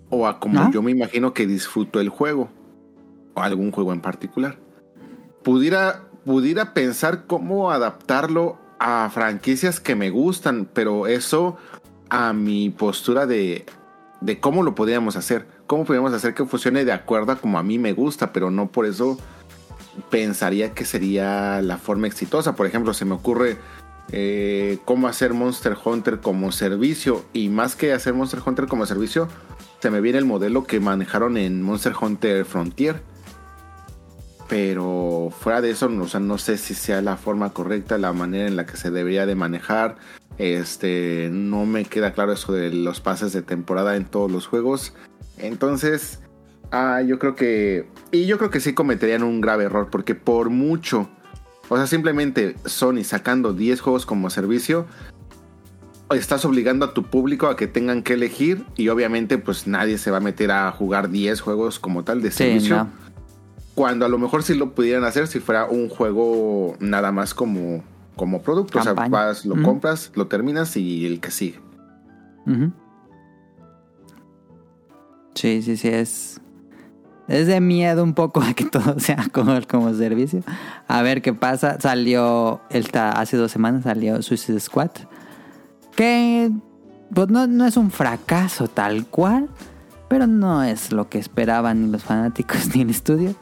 O a como ¿No? yo me imagino que disfruto el juego. O algún juego en particular. Pudiera, pudiera pensar cómo adaptarlo a franquicias que me gustan, pero eso a mi postura de, de cómo lo podríamos hacer. Cómo podríamos hacer que funcione de acuerdo a como a mí me gusta, pero no por eso pensaría que sería la forma exitosa. Por ejemplo, se me ocurre eh, cómo hacer Monster Hunter como servicio. Y más que hacer Monster Hunter como servicio, se me viene el modelo que manejaron en Monster Hunter Frontier. Pero fuera de eso, o sea, no sé si sea la forma correcta, la manera en la que se debería de manejar. Este, no me queda claro eso de los pases de temporada en todos los juegos. Entonces, ah, yo creo que, y yo creo que sí cometerían un grave error, porque por mucho, o sea, simplemente Sony sacando 10 juegos como servicio, estás obligando a tu público a que tengan que elegir y obviamente pues nadie se va a meter a jugar 10 juegos como tal de Sí, servicio. no. Cuando a lo mejor sí lo pudieran hacer si fuera un juego nada más como, como producto. O sea, vas, lo compras, lo terminas y el que sigue. Sí, sí, sí, es. Es de miedo un poco a que todo sea como, como servicio. A ver qué pasa. Salió, esta, hace dos semanas salió Suicide Squad. Que pues no, no es un fracaso tal cual. Pero no es lo que esperaban ni los fanáticos ni el estudio.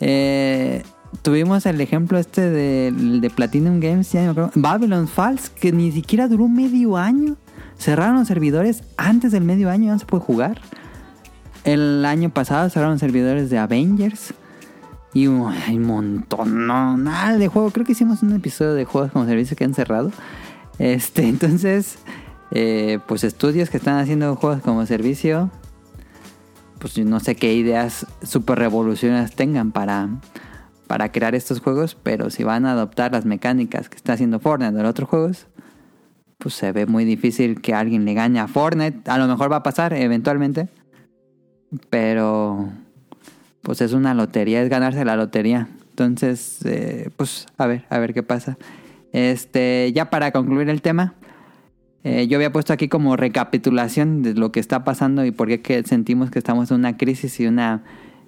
Eh, tuvimos el ejemplo este de, de Platinum Games, Babylon Falls, que ni siquiera duró medio año. Cerraron los servidores antes del medio año, ya no se puede jugar. El año pasado cerraron servidores de Avengers. Y hay un montón, no, nada de juego. Creo que hicimos un episodio de juegos como servicio que han cerrado. Este, entonces, eh, pues estudios que están haciendo juegos como servicio, pues no sé qué ideas super revolucionarias tengan para, para crear estos juegos, pero si van a adoptar las mecánicas que está haciendo Fortnite en otros juegos, pues se ve muy difícil que alguien le gane a Fortnite. A lo mejor va a pasar eventualmente, pero pues es una lotería, es ganarse la lotería. Entonces, eh, pues a ver, a ver qué pasa. Este, ya para concluir el tema, eh, yo había puesto aquí como recapitulación de lo que está pasando y por qué sentimos que estamos en una crisis y una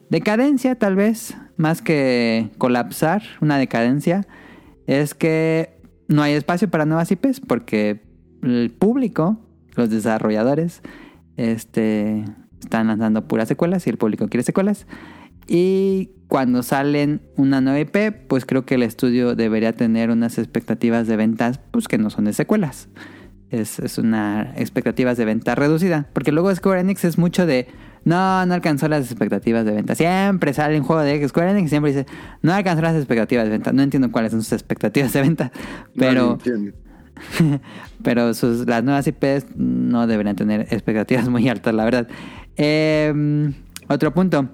decadencia, tal vez, más que colapsar, una decadencia, es que no hay espacio para nuevas IPs porque el público, los desarrolladores, este, están lanzando puras secuelas y el público quiere secuelas. Y cuando salen una nueva IP, pues creo que el estudio debería tener unas expectativas de ventas pues que no son de secuelas. Es, es una expectativas de venta reducida. Porque luego Square Enix es mucho de no, no alcanzó las expectativas de venta. Siempre sale un juego de Square Enix y siempre dice no alcanzó las expectativas de venta. No entiendo cuáles son sus expectativas de venta. Pero, pero sus, las nuevas IPs no deberían tener expectativas muy altas, la verdad. Eh, otro punto.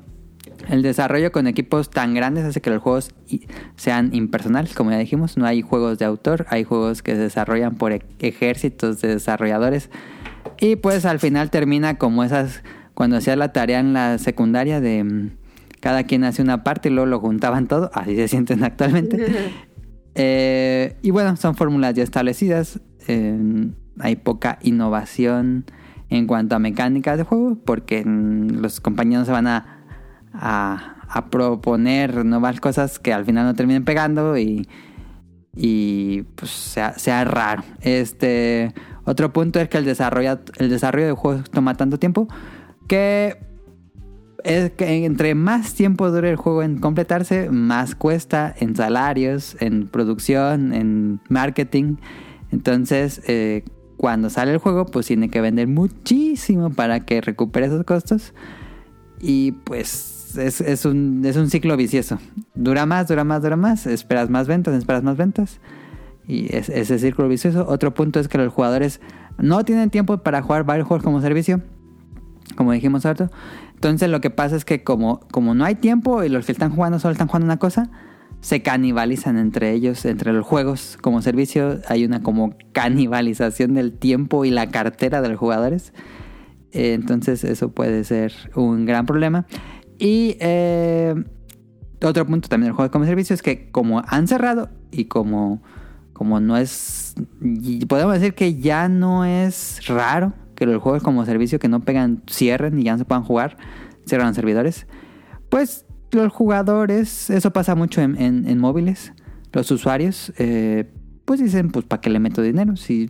El desarrollo con equipos tan grandes hace que los juegos sean impersonales, como ya dijimos. No hay juegos de autor, hay juegos que se desarrollan por ejércitos de desarrolladores. Y pues al final termina como esas, cuando hacías la tarea en la secundaria de mm, cada quien hace una parte y luego lo juntaban todo. Así se sienten actualmente. Eh, y bueno, son fórmulas ya establecidas. Eh, hay poca innovación en cuanto a mecánicas de juego porque mm, los compañeros se van a, a, proponer nuevas cosas que al final no terminen pegando y, y pues sea, sea raro. Este otro punto es que el desarrollo, el desarrollo de juegos toma tanto tiempo que es que entre más tiempo dure el juego en completarse, más cuesta en salarios, en producción, en marketing. Entonces, eh, cuando sale el juego, pues tiene que vender muchísimo para que recupere esos costos. Y pues es, es un, es un ciclo vicioso. Dura más, dura más, dura más. Esperas más ventas, esperas más ventas. Y es, ese círculo vicioso. Otro punto es que los jugadores no tienen tiempo para jugar varios juegos como servicio. Como dijimos ahorita. Entonces lo que pasa es que como, como no hay tiempo y los que están jugando solo están jugando una cosa, se canibalizan entre ellos, entre los juegos como servicio. Hay una como canibalización del tiempo y la cartera de los jugadores. Entonces eso puede ser un gran problema. Y eh, otro punto también del juego como servicio es que como han cerrado y como, como no es... Podemos decir que ya no es raro que los juegos como servicio que no pegan cierren y ya no se puedan jugar, cierran los servidores. Pues los jugadores, eso pasa mucho en móviles, los usuarios, eh, pues dicen, pues ¿para qué le meto dinero? Si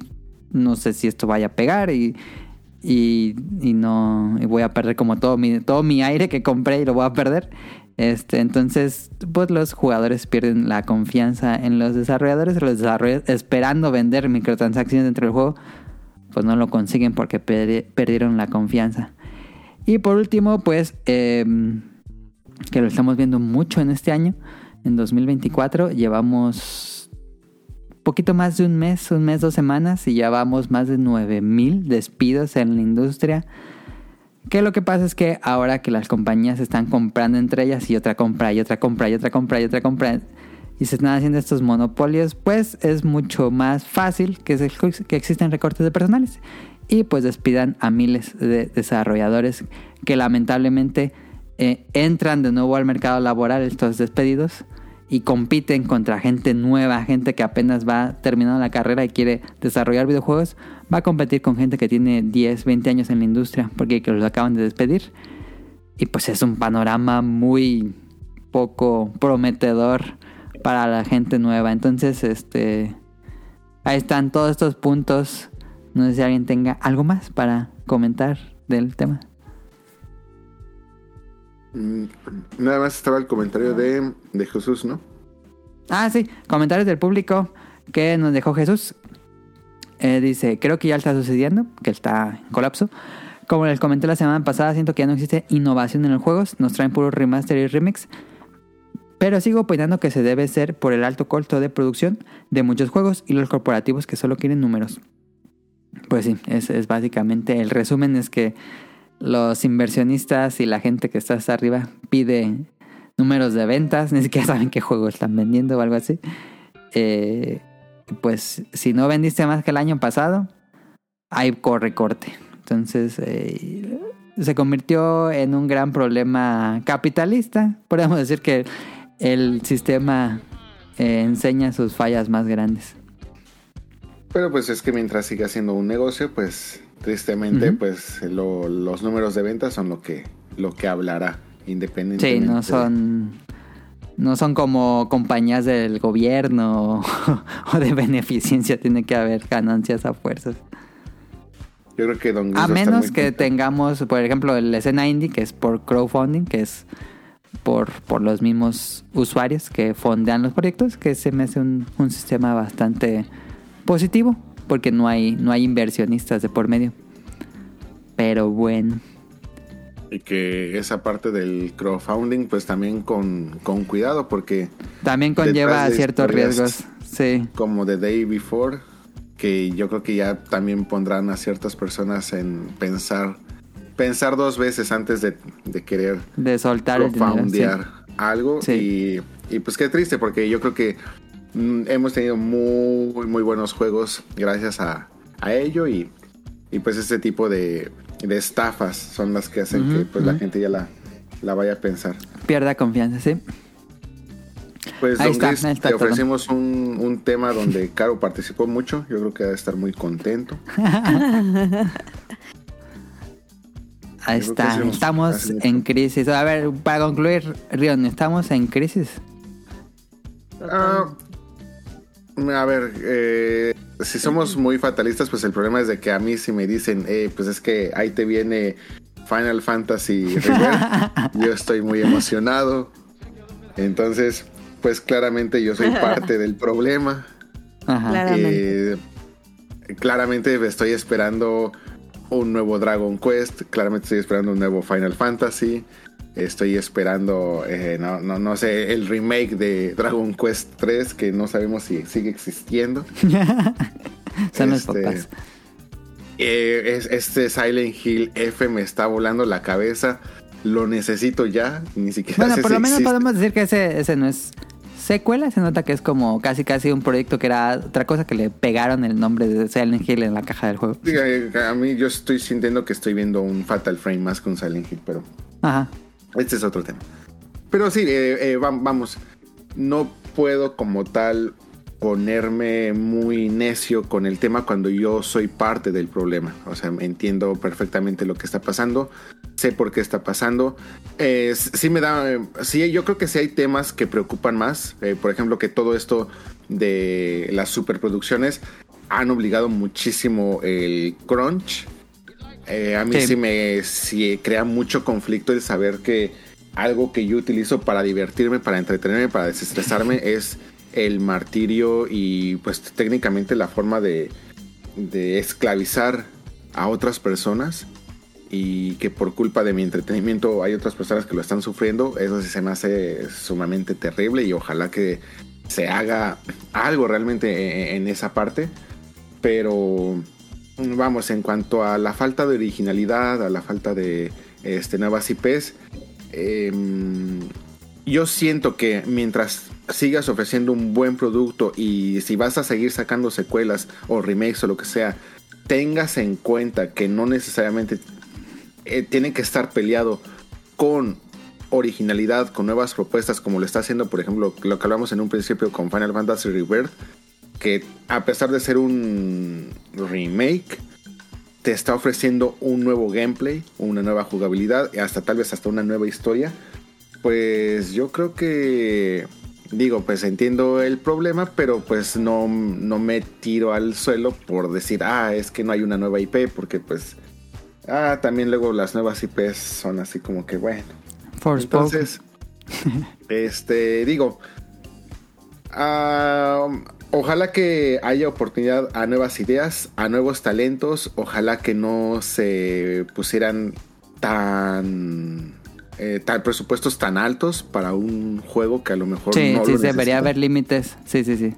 no sé si esto vaya a pegar y, y, y no y voy a perder como todo mi, todo mi aire que compré y lo voy a perder. Este, entonces, pues los jugadores pierden la confianza en los desarrolladores, los desarrolladores esperando vender microtransacciones dentro del juego, pues no lo consiguen porque perdi- perdieron la confianza. Y por último, pues, eh, que lo estamos viendo mucho en este año, en 2024, llevamos poquito más de un mes, un mes, dos semanas, y ya vamos más de 9000 despidos en la industria. Que lo que pasa es que ahora que las compañías están comprando entre ellas y otra compra y otra compra y otra compra y otra compra y se están haciendo estos monopolios, pues es mucho más fácil que, se- que existen recortes de personales y pues despidan a miles de desarrolladores que lamentablemente eh, entran de nuevo al mercado laboral estos despedidos y compiten contra gente nueva, gente que apenas va terminando la carrera y quiere desarrollar videojuegos, va a competir con gente que tiene 10, 20 años en la industria porque que los acaban de despedir. Y pues es un panorama muy poco prometedor para la gente nueva. Entonces, este ahí están todos estos puntos. No sé si alguien tenga algo más para comentar del tema. Mm, Nada más estaba el comentario de, de Jesús, ¿no? Ah, sí, comentarios del público que nos dejó Jesús. Eh, dice, creo que ya está sucediendo, que está en colapso. Como les comenté la semana pasada, siento que ya no existe innovación en los juegos, nos traen puro remaster y remix. Pero sigo opinando que se debe ser por el alto costo de producción de muchos juegos y los corporativos que solo quieren números. Pues sí, es, es básicamente el resumen es que los inversionistas y la gente que está hasta arriba pide números de ventas, ni siquiera saben qué juego están vendiendo o algo así. Eh, pues si no vendiste más que el año pasado, hay corre corte. Entonces eh, se convirtió en un gran problema capitalista. Podemos decir que el sistema eh, enseña sus fallas más grandes. Pero pues es que mientras siga siendo un negocio, pues tristemente, pues lo- los números de ventas son lo que, lo que hablará independientemente. Sí, no son. No son como compañías del gobierno o de beneficencia, tiene que haber ganancias a fuerzas. Yo creo que Don A menos que tengamos, por ejemplo, la escena indie, que es por crowdfunding, que es por, por los mismos usuarios que fondean los proyectos, que se me hace un, un sistema bastante positivo, porque no hay, no hay inversionistas de por medio. Pero bueno, Y que esa parte del crowdfunding, pues también con, con cuidado, porque también conlleva ciertos riesgos. Sí, como The Day Before, que yo creo que ya también pondrán a ciertas personas en pensar, pensar dos veces antes de, de querer de soltar el dinero. sí. algo. Sí. Y, y pues qué triste, porque yo creo que hemos tenido muy, muy buenos juegos gracias a, a ello y, y pues este tipo de, de estafas son las que hacen que pues la gente ya la, la vaya a pensar. Pierda confianza, sí. Pues Ahí Don está, Gris, ahí está te todo. ofrecimos un, un tema donde Caro participó mucho. Yo creo que debe estar muy contento. Ahí Yo está, estamos en crisis. A ver, para concluir, Rion, ¿estamos en crisis? Ah, a ver, eh, si somos muy fatalistas, pues el problema es de que a mí si me dicen, eh, pues es que ahí te viene Final Fantasy River, yo estoy muy emocionado. Entonces, pues claramente yo soy parte del problema. Ajá. Claramente. Eh, claramente estoy esperando un nuevo Dragon Quest, claramente estoy esperando un nuevo Final Fantasy, estoy esperando, eh, no, no, no sé, el remake de Dragon Quest 3, que no sabemos si sigue existiendo. Son los Este, papás. Eh, es- este Silent Hill F me está volando la cabeza, lo necesito ya, ni siquiera Bueno, sé por si lo menos existe. podemos decir que ese, ese no es secuela. Se nota que es como casi casi un proyecto que era otra cosa que le pegaron el nombre de Silent Hill en la caja del juego. Eh, A mí yo estoy sintiendo que estoy viendo un Fatal Frame más que un Silent Hill, pero Ajá. Este es otro tema. Pero sí, eh, eh, va- vamos, no puedo como tal ponerme muy necio con el tema cuando yo soy parte del problema. O sea, entiendo perfectamente lo que está pasando, sé por qué está pasando. Eh, sí me da, eh, sí, yo creo que sí hay temas que preocupan más. Por ejemplo, que todo esto de las superproducciones han obligado muchísimo el crunch. Eh, a mí sí, Sí. me sí crea mucho conflicto el saber que algo que yo utilizo para divertirme, para entretenerme, para desestresarme es el martirio y pues técnicamente la forma de, de esclavizar a otras personas y que por culpa de mi entretenimiento hay otras personas que lo están sufriendo, eso sí se me hace sumamente terrible y ojalá que se haga algo realmente en, en esa parte. Pero vamos, en cuanto a la falta de originalidad, a la falta de este, nuevas IPs, em, yo siento que mientras sigas ofreciendo un buen producto y si vas a seguir sacando secuelas o remakes o lo que sea, tengas en cuenta que no necesariamente eh, tiene que estar peleado con originalidad, con nuevas propuestas, como lo está haciendo, por ejemplo, lo que hablamos en un principio con Final Fantasy Rebirth, que a pesar de ser un remake, te está ofreciendo un nuevo gameplay, una nueva jugabilidad y hasta tal vez hasta una nueva historia. Pues yo creo que digo, pues entiendo el problema, pero pues no, no me tiro al suelo por decir, ah, es que no hay una nueva IP, porque pues, ah, también luego las nuevas IPs son así como que, bueno. Entonces, este, digo, ah, ojalá que haya oportunidad a nuevas ideas, a nuevos talentos, ojalá que no se pusieran tan eh, tal presupuestos tan altos para un juego que a lo mejor Sí, no sí, lo debería necesita. haber límites. Sí, sí, sí.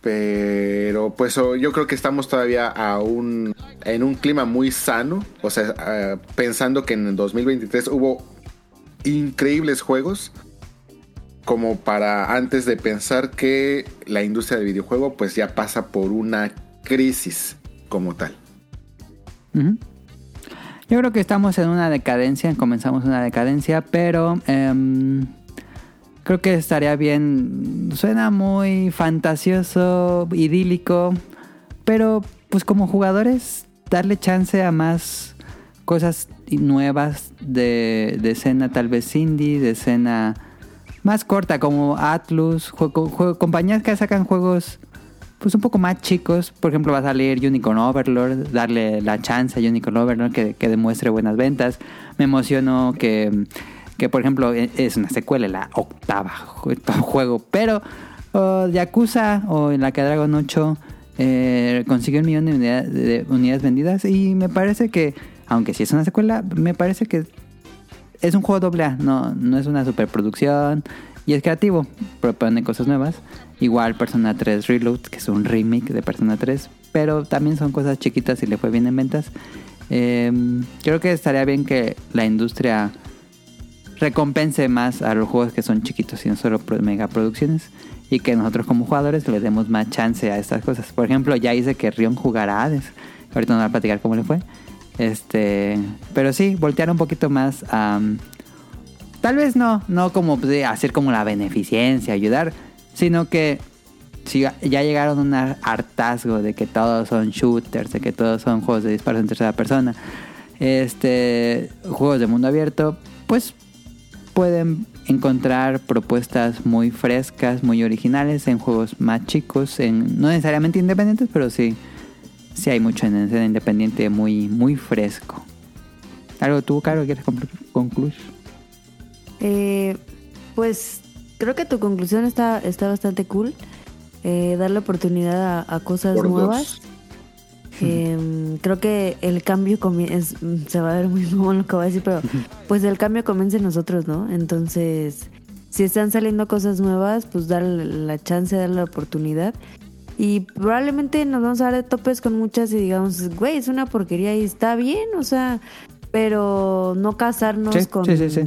Pero pues oh, yo creo que estamos todavía aún en un clima muy sano. O sea, ah, pensando que en el 2023 hubo increíbles juegos. Como para antes de pensar que la industria del videojuego pues ya pasa por una crisis como tal. Yo creo que estamos en una decadencia, comenzamos una decadencia, pero em, creo que estaría bien, suena muy fantasioso, idílico, pero pues como jugadores darle chance a más cosas nuevas de, de escena tal vez indie, de escena más corta como Atlus, juego- compañías que sacan juegos pues un poco más chicos. Por ejemplo, va a salir Unicorn Overlord, darle la chance a Unicorn Overlord que, que demuestre buenas ventas. Me emociono que, que, por ejemplo, e- es una secuela, la octava ju- juego, pero oh, Yakuza o la que Dragon 8 eh, consiguió un millón de, de unidades vendidas y me parece que, aunque sí es una secuela, me parece que es un juego doble A, no, no es una superproducción y es creativo, propone cosas nuevas. Igual Persona 3 Reload, que es un remake de Persona 3, pero también son cosas chiquitas y le fue bien en ventas. Eh, creo que estaría bien que la industria recompense más a los juegos que son chiquitos y no solo pro- megaproducciones y que nosotros como jugadores le demos más chance a estas cosas. Por ejemplo, ya hice que Rion jugara Hades. Ahorita nos va a platicar cómo le fue. Este, pero sí, voltear un poquito más tal vez no, no como pues, hacer como la beneficencia, ayudar, sino que si ya llegaron a un har- hartazgo de que todos son shooters, de que todos son juegos de disparos en tercera persona, este, juegos de mundo abierto, pues pueden encontrar propuestas muy frescas, muy originales en juegos más chicos, en no necesariamente independientes, pero sí, sí hay mucho en escena independiente muy, muy fresco. ¿Algo tú, Caro, quieres conclu- concluir? Eh, pues creo que tu conclusión está, está bastante cool. Eh, darle oportunidad a, a cosas Por nuevas. Eh, creo que el cambio es- se va a ver muy mal lo que voy a decir, pero pues el cambio comienza en nosotros, ¿no? Entonces, si están saliendo cosas nuevas, pues darle la chance, darle la oportunidad. Y probablemente nos vamos a dar de topes con muchas y digamos, güey, es una porquería y está bien, o sea, pero no casarnos Sí, con, sí, sí, sí.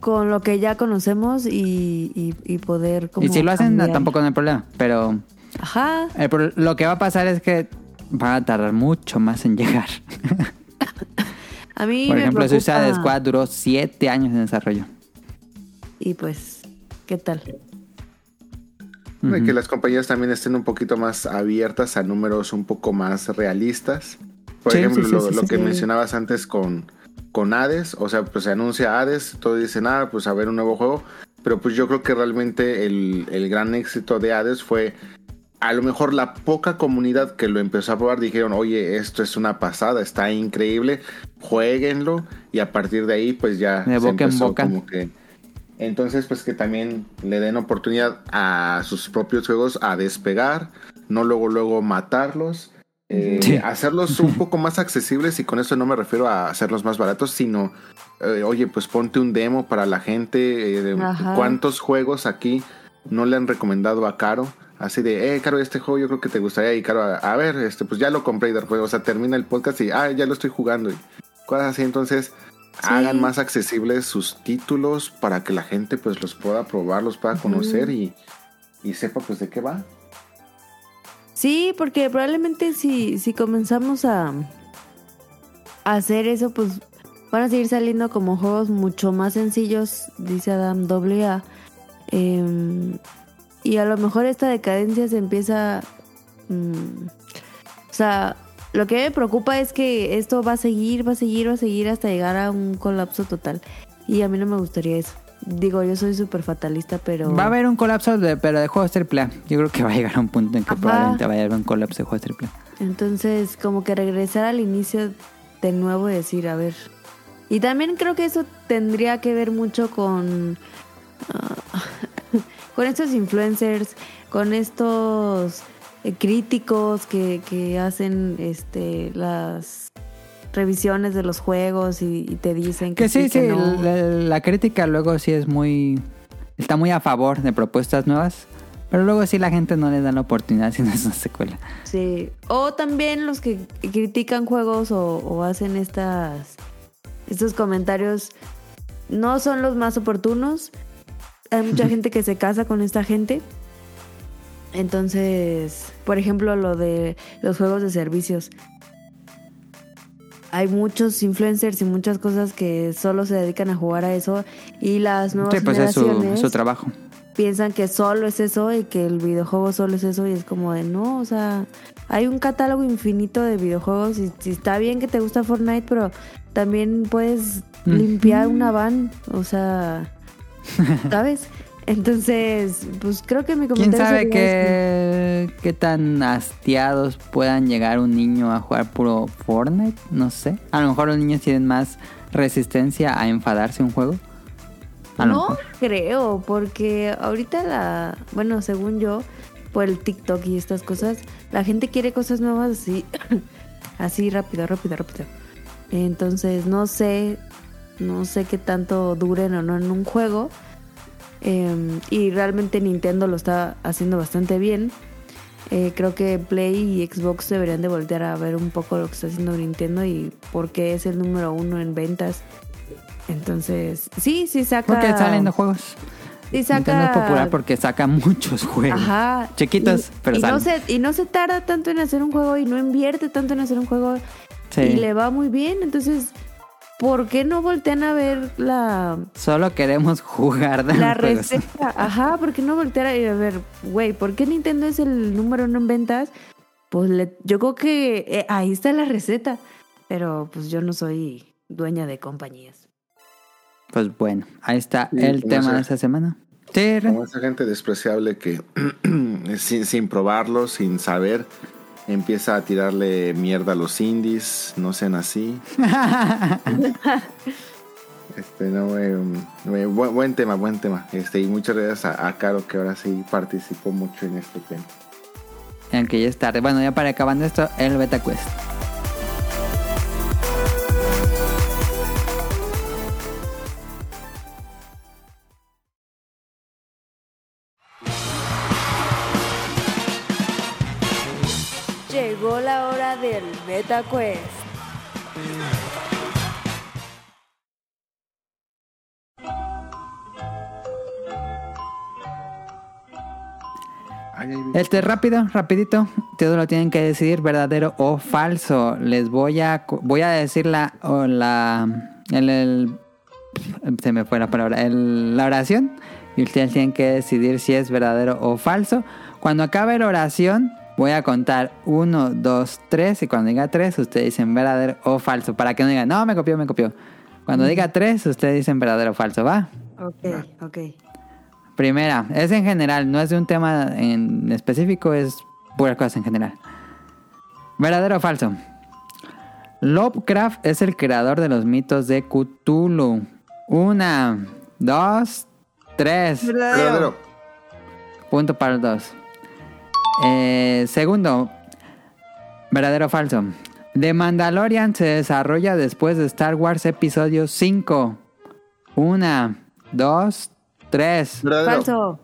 con lo que ya conocemos y, y, y poder como Y si lo hacen, no, tampoco no hay problema. Pero Ajá. el lo que va a pasar es que van a tardar mucho más en llegar. A mí Por me ejemplo, Suicide Squad duró 7 años en desarrollo. Y pues, ¿qué tal? De Ujú. que las compañías también estén un poquito más abiertas a números un poco más realistas. Por Sí, ejemplo, sí, sí, lo, lo que mencionabas antes con, con Hades, o sea, pues se anuncia Hades, todos dicen, ah, pues a ver un nuevo juego, pero pues yo creo que realmente el, el gran éxito de Hades fue, a lo mejor la poca comunidad que lo empezó a probar dijeron, oye, esto es una pasada, está increíble, jueguenlo, y a partir de ahí pues ya De se boca en empezó boca. como que... Entonces, pues que también le den oportunidad a sus propios juegos a despegar, no luego luego matarlos. Eh, Sí. Hacerlos un poco más accesibles y con eso no me refiero a hacerlos más baratos, sino, eh, oye, pues ponte un demo para la gente. eh, de. ¿Cuántos juegos aquí no le han recomendado a Caro? Así de, eh, Caro, este juego yo creo que te gustaría. Y Caro, a, a ver, este, pues ya lo compré y después, o sea, termina el podcast y, ah, ya lo estoy jugando. Y cosas así, entonces, hagan más accesibles sus títulos para que la gente pues los pueda probar, los pueda conocer y, y sepa pues de qué va. Sí, porque probablemente si, si comenzamos a, a hacer eso, pues van a seguir saliendo como juegos mucho más sencillos, dice Adam AA. Em, y a lo mejor esta decadencia se empieza... mm, o sea, lo que me preocupa es que esto va a seguir, va a seguir, va a seguir hasta llegar a un colapso total. Y a mí no me gustaría eso. Digo, yo soy súper fatalista, pero... Va a haber un colapso, de, pero de juegos AAA. Yo creo que va a llegar a un punto en que Ajá. probablemente vaya a haber un colapso de juegos AAA. Entonces, como que regresar al inicio de nuevo y decir, a ver. Y también creo que eso tendría que ver mucho con. ah, con estos influencers, con estos críticos que, que hacen este las revisiones de los juegos y, y te dicen que, Que sí, sí, que no. la, la crítica luego sí es muy... Está muy a favor de propuestas nuevas, pero luego sí la gente no le da la oportunidad si no es una secuela. Sí. O también los que critican juegos o, o hacen estas estos comentarios no son los más oportunos. Hay mucha gente que se casa con esta gente. Entonces, por ejemplo, lo de los juegos de servicios. Hay muchos influencers y muchas cosas que solo se dedican a jugar a eso y las nuevas Sí, pues es su, generaciones su trabajo. piensan que solo es eso y que el videojuego solo es eso y es como de no, o sea, hay un catálogo infinito de videojuegos y, y está bien que te gusta Fortnite, pero también puedes Mm. limpiar una van, o sea, ¿sabes? Entonces, pues creo que mi ¿Quién comentario sabe sería qué, qué tan hastiados puedan llegar un niño a jugar puro Fortnite? No sé. A lo mejor los niños tienen más resistencia a enfadarse un juego. A No mejor. creo, porque ahorita la, bueno, según yo, por el TikTok y estas cosas, la gente quiere cosas nuevas así, así rápido, rápido, rápido. Entonces no sé, no sé qué tanto duren o no en un juego. Eh, y realmente Nintendo lo está haciendo bastante bien. Eh, creo que Play y Xbox deberían de voltear a ver un poco lo que está haciendo Nintendo y por qué es el número uno en ventas. Entonces, sí, sí saca. Porque están saliendo juegos. Sí saca. Nintendo es popular porque saca muchos juegos. Ajá. Chiquitos, Y- pero y no, salen. se, y no se tarda tanto en hacer un juego y no invierte tanto en hacer un juego Sí. y le va muy bien. Entonces, ¿por qué no voltean a ver la, Solo queremos jugar de la receta? Ajá, ¿por qué no voltear a, a ver, güey, ¿por qué Nintendo es el número uno en ventas? Pues le- yo creo que eh, ahí está la receta. Pero pues yo no soy dueña de compañías. Pues bueno, ahí está Sí, el tema de esta semana. Sí. Como esa gente despreciable que sin, sin probarlo, sin saber, empieza a tirarle mierda a los indies, no sean así. Este, no, eh, eh, buen, buen tema, buen tema. Este, y muchas gracias a, a Caro que ahora sí participó mucho en este tema. Aunque ya es tarde. Bueno, ya para acabando esto, el Beta Quest. Beta Quest. Ay, ay, Este rápido, rapidito. Todos lo tienen que decidir verdadero o falso. Les voy a voy a decir la o la el, el- se me fue la palabra, el- la oración y ustedes tienen que decidir si es verdadero o falso. Cuando acabe la oración voy a contar uno, dos, tres y cuando diga tres ustedes dicen verdadero o falso para que no digan no me copió, me copió. Cuando diga tres ustedes dicen verdadero o falso, va. Ok, ok. Primera, es en general, no es de un tema en específico, es pura cosa en general. ¿Verdadero o falso? Lovecraft es el creador de los mitos de Cthulhu. Una, dos, tres. Verdadero. Punto para los dos. Eh, segundo, ¿Verdadero o falso? The Mandalorian se desarrolla después de Star Wars Episodio 5. Una, dos, tres. ¿Verdadero? Falso.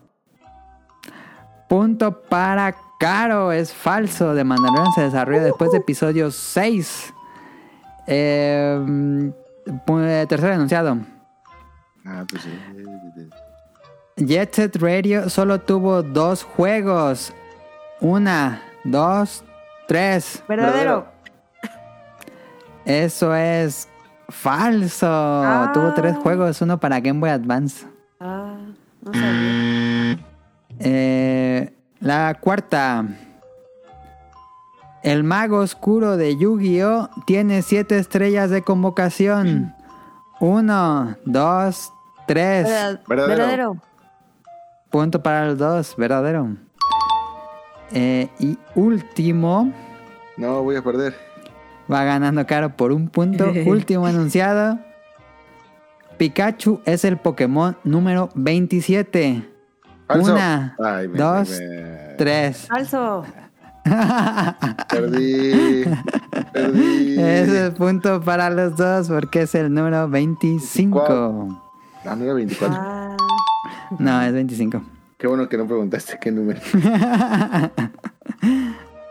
Punto para Caro. Es falso. The Mandalorian se desarrolla después de Episodio 6. Eh, pu- eh, tercer enunciado. Ah, pues sí. Jet Set Radio solo tuvo dos juegos. Una, dos, tres. Verdadero. Eso es falso. Ah. Tuvo tres juegos, uno para Game Boy Advance. Ah, no sabía. Eh, la cuarta. El mago oscuro de Yu-Gi-Oh! tiene siete estrellas de convocación. Uno, dos, tres. Verdad- Verdadero. Verdadero. Punto para los dos, verdadero. Eh, y último, No, voy a perder. va ganando caro por un punto. último anunciado. Pikachu es el Pokémon número 27. Falso. Una, Ay, me- dos, me- tres. Falso. Perdí. Perdí. Ese es punto para los dos porque es el número 25. Ah, no era 24. Ah, No, es 25. Qué bueno que no preguntaste qué número.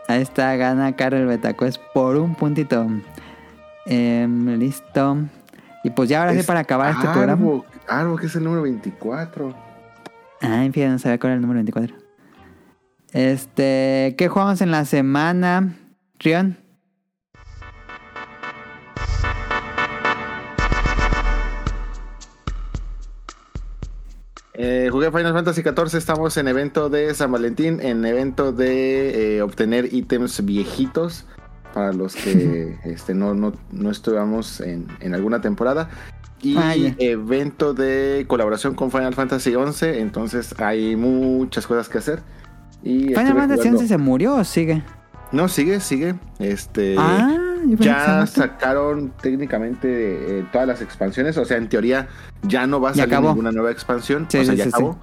Ahí está, gana Carol Betacuest por un puntito. Em, listo. Y pues ya ahora sí Es para acabar este programa. Arbo, que es el número 24. Ay, fíjate, no sabía cuál era el número 24. Este, ¿qué jugamos en la semana? Rion. Eh, jugué Final Fantasy XIV, estamos en evento de San Valentín, en evento de eh, obtener ítems viejitos para los que este, no, no, no estuvamos en, en alguna temporada. Y evento de colaboración con Final Fantasy XI, entonces hay muchas cosas que hacer. Y ¿Final Fantasy XI se murió o sigue? No, sigue, sigue. Este, ah, ya sacaron técnicamente eh, todas las expansiones, o sea, en teoría ya no va a salir ninguna nueva expansión, Sí, o sea, sí, ya sí, acabó.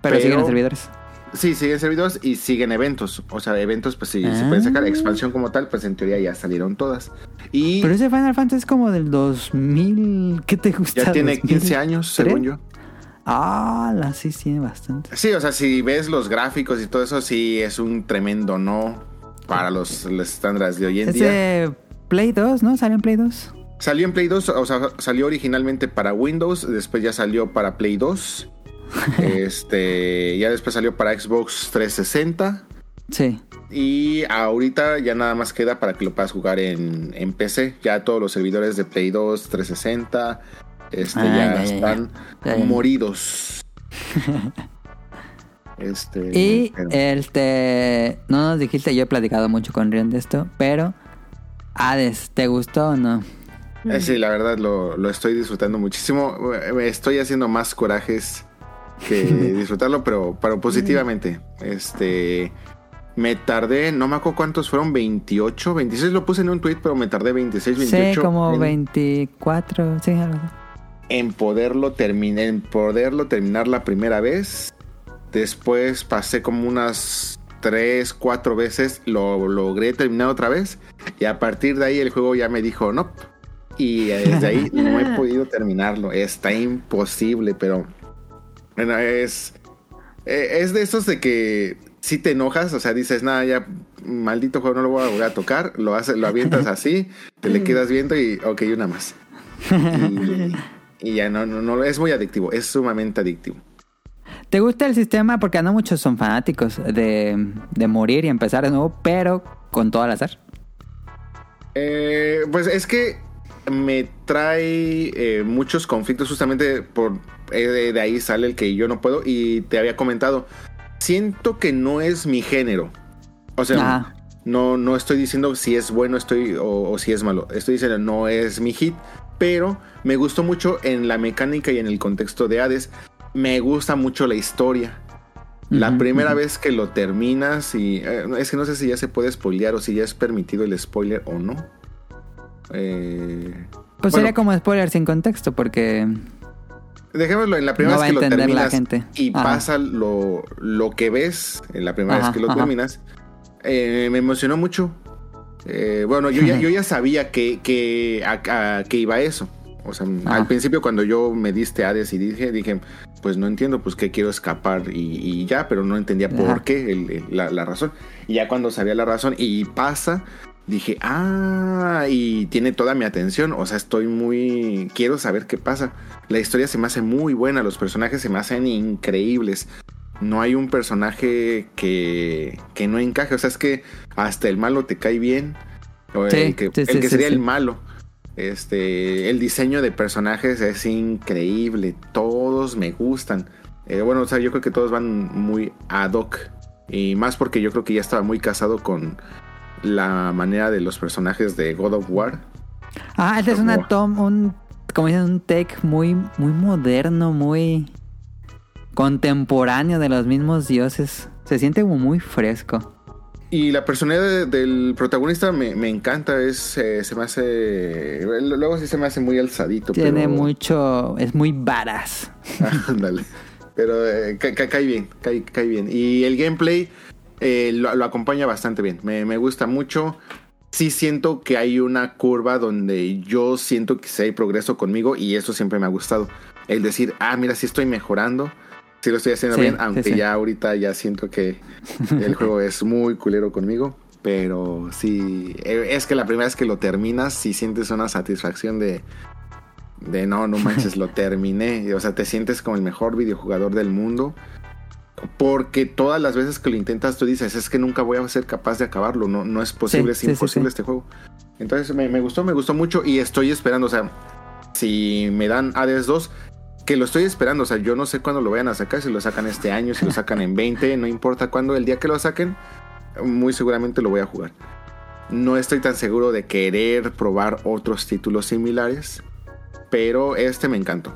pero, siguen servidores. Sí, siguen servidores y siguen eventos. O sea, eventos, pues sí, se Ah. pueden sacar. Expansión como tal, pues en teoría ya salieron todas. Y Pero ese Final Fantasy es como del 2000. ¿Qué te gusta? ya tiene 2000? 15 años, según yo. Ah, la sí, tiene bastante. Sí, o sea, si ves los gráficos y todo eso, sí es un tremendo no para los, los estándares de hoy en Es día. de Play 2, ¿no? ¿Salió en Play 2? Salió en Play 2, o sea, salió originalmente para Windows, después ya salió para Play 2. este, ya después salió para Xbox 360. Sí. Y ahorita ya nada más queda para que lo puedas jugar en, en PC. Ya todos los servidores de Play 2, 360, este, Ah, ya, ya, están ya. moridos. este, Y pero- este. No nos dijiste, yo he platicado mucho con Rion de esto, pero. Hades, ¿te gustó o no? eh, sí, la verdad lo, lo estoy disfrutando muchísimo. Estoy haciendo más corajes que disfrutarlo, pero, pero positivamente. Este. Me tardé, no me acuerdo cuántos fueron, 28, 26 lo puse en un tweet, pero me tardé 26, 28. Sí, como en- 24, sí, algo en poderlo terminar, en poderlo terminar la primera vez. Después pasé como unas 3, 4 veces, lo logré terminar otra vez. Y a partir de ahí el juego ya me dijo no. Y desde ahí no he podido terminarlo. Está imposible, pero bueno, es, eh, es de esos de que si te enojas, o sea, dices, nada, ya maldito juego no lo voy a volver a tocar, lo, haces, lo avientas así, te le quedas viendo y ok, una más. Y, y ya no, no, no, es muy adictivo, es sumamente adictivo. ¿Te gusta el sistema? Porque no muchos son fanáticos de, de morir y empezar de nuevo, pero con todo al azar. Eh, pues es que me trae eh, muchos conflictos justamente por eh, de, ahí sale el que yo no puedo y te había comentado siento que no es mi género o sea Ajá. no no estoy diciendo si es bueno estoy o, o si es malo estoy diciendo no es mi hit pero me gustó mucho en la mecánica y en el contexto de Hades me gusta mucho la historia la primera vez que lo terminas y eh, es que no sé si ya se puede spoilear o si ya es permitido el spoiler o no. Eh, Pues bueno, sería como spoiler sin contexto, porque. Dejémoslo en la primera No vez que lo entender la terminas gente. y Ajá. pasa lo, lo que ves en la primera Ajá, vez que lo ajá. terminas. eh, me emocionó mucho. Bueno, yo ya, yo ya sabía que, que, a, a- que iba eso. O sea, al principio cuando yo me diste Hades y dije, dije, pues no entiendo, pues que quiero escapar y, y ya, pero no entendía por qué, el- el- la, la razón. Y ya cuando sabía la razón y pasa, dije, ah, y tiene toda mi atención. O sea, estoy muy, quiero saber qué pasa. La historia se me hace muy buena, los personajes se me hacen increíbles. No hay un personaje que, que no encaje. O sea, es que hasta el malo te cae bien. O el Sí, que, sí, el sí, que sí, sería el malo. Este, el diseño de personajes es increíble. Todos me gustan. Eh, bueno, o sea, yo creo que todos van muy ad hoc. Y más porque yo creo que ya estaba muy casado con la manera de los personajes de God of War. Ah, este es una tom, un, como dicen, un take muy, muy moderno, muy contemporáneo de los mismos dioses. Se siente como muy fresco. Y la personalidad de- del protagonista me, me encanta, es eh, se me hace luego sí se me hace muy alzadito, Tiene pero mucho, es muy varas. ándale. Pero eh, ca- ca- cae bien, cae, cae bien. Y el gameplay eh, lo, lo acompaña bastante bien. Me, me gusta mucho. Sí siento que hay una curva donde yo siento que sí hay progreso conmigo y eso siempre me ha gustado. El decir, ah, mira, sí estoy mejorando, sí lo estoy haciendo Sí, bien, aunque sí. ya ahorita ya siento que el juego es muy culero conmigo. Pero sí, eh, es que la primera vez que lo terminas, sí sientes una satisfacción de, de no, no manches, lo terminé. O sea, te sientes como el mejor videojugador del mundo. Porque todas las veces que lo intentas, tú dices, es que nunca voy a ser capaz de acabarlo. No, no es posible, es imposible este juego. Entonces me, me gustó, me gustó mucho y estoy esperando. O sea, si me dan Hades 2, que lo estoy esperando. O sea, yo no sé cuándo lo vayan a sacar, si lo sacan este año, si lo sacan en 20, no importa cuándo, el día que lo saquen, muy seguramente lo voy a jugar. No estoy tan seguro de querer probar otros títulos similares, pero este me encantó.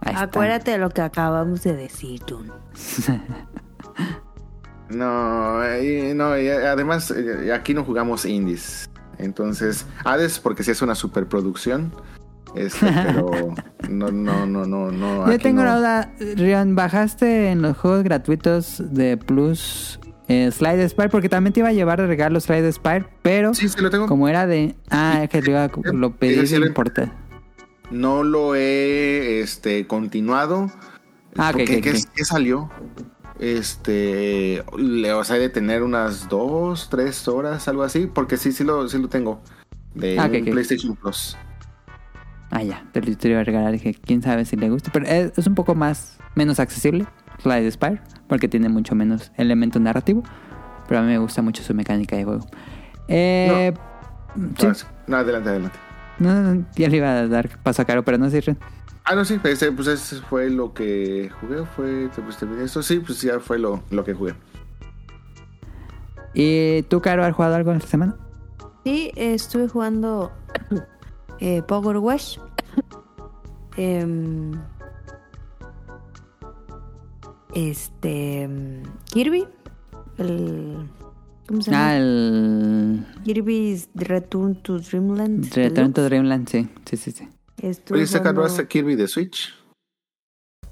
Acuérdate de lo que acabamos de decir, Dun. No, eh, no, además eh, aquí no jugamos indies. Entonces, Hades porque sí es una superproducción. Este, pero no, no, no, no, no. Yo tengo no. una duda, Rion, ¿bajaste en los juegos gratuitos de Plus eh, Slide Spire? Porque también te iba a llevar de regalo Slide Spire, pero Sí, sí lo tengo. como era de... Ah, es que lo, iba a- lo pedí sin importar. No lo he este, continuado. Ah, porque ok, ¿qué, ok. qué salió? Este, le, o sea, de tener unas dos, tres horas, algo así, porque sí, sí lo, sí lo tengo. De Ah. PlayStation Plus. Ah, ya, te lo iba a regalar. Dije, quién sabe si le gusta. Pero es, es un poco más, menos accesible, Slide Spire, porque tiene mucho menos elemento narrativo. Pero a mí me gusta mucho su mecánica de juego. Eh, sí. Ah, sí. No, adelante, adelante. No, no, no, ya le iba a dar paso a Caro, pero no. Ren. Ah, no, sí, pues, ese, pues ese fue lo que jugué, fue, pues terminé esto, sí, pues ya fue lo, lo que jugué. ¿Y tú, Caro, has jugado algo esta semana? Sí, estuve jugando eh, Power Wash. Em, este. em, Kirby. El. ¿Cómo se llama? Ah, el Kirby's Return to Dreamland. Return to. Dreamland, sí, sí, sí. sí. Estuve Oye, ¿sacaron jugando- a Kirby de Switch?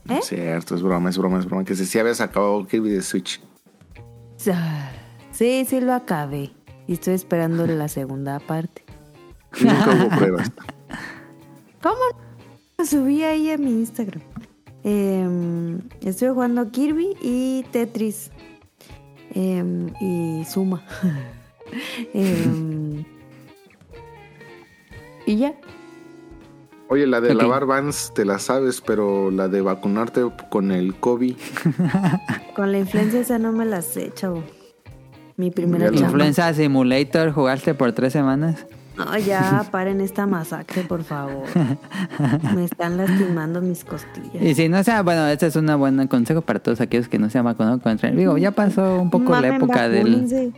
¿Eh? Cierto, es broma, es broma, es broma. Que si sí había sacado Kirby de Switch. Ah, Sí, sí lo acabé. Y estoy esperando la segunda parte. Nunca hubo pruebas. ¿Cómo? Subí ahí a mi Instagram. Em, estoy jugando Kirby y Tetris. Em, y Suma. Em, y ya. Oye, la de lavar vans te la sabes, pero la de vacunarte con el COVID. Con la influencia esa no me la sé, chavo. Mi primera. Influenza Simulator, jugaste por tres semanas. No, ya paren esta masacre, por favor. Me están lastimando mis costillas. Y si no sea, bueno, este es un buen consejo para todos aquellos que no se han vacunado contra el. Digo, ya pasó un poco la época del,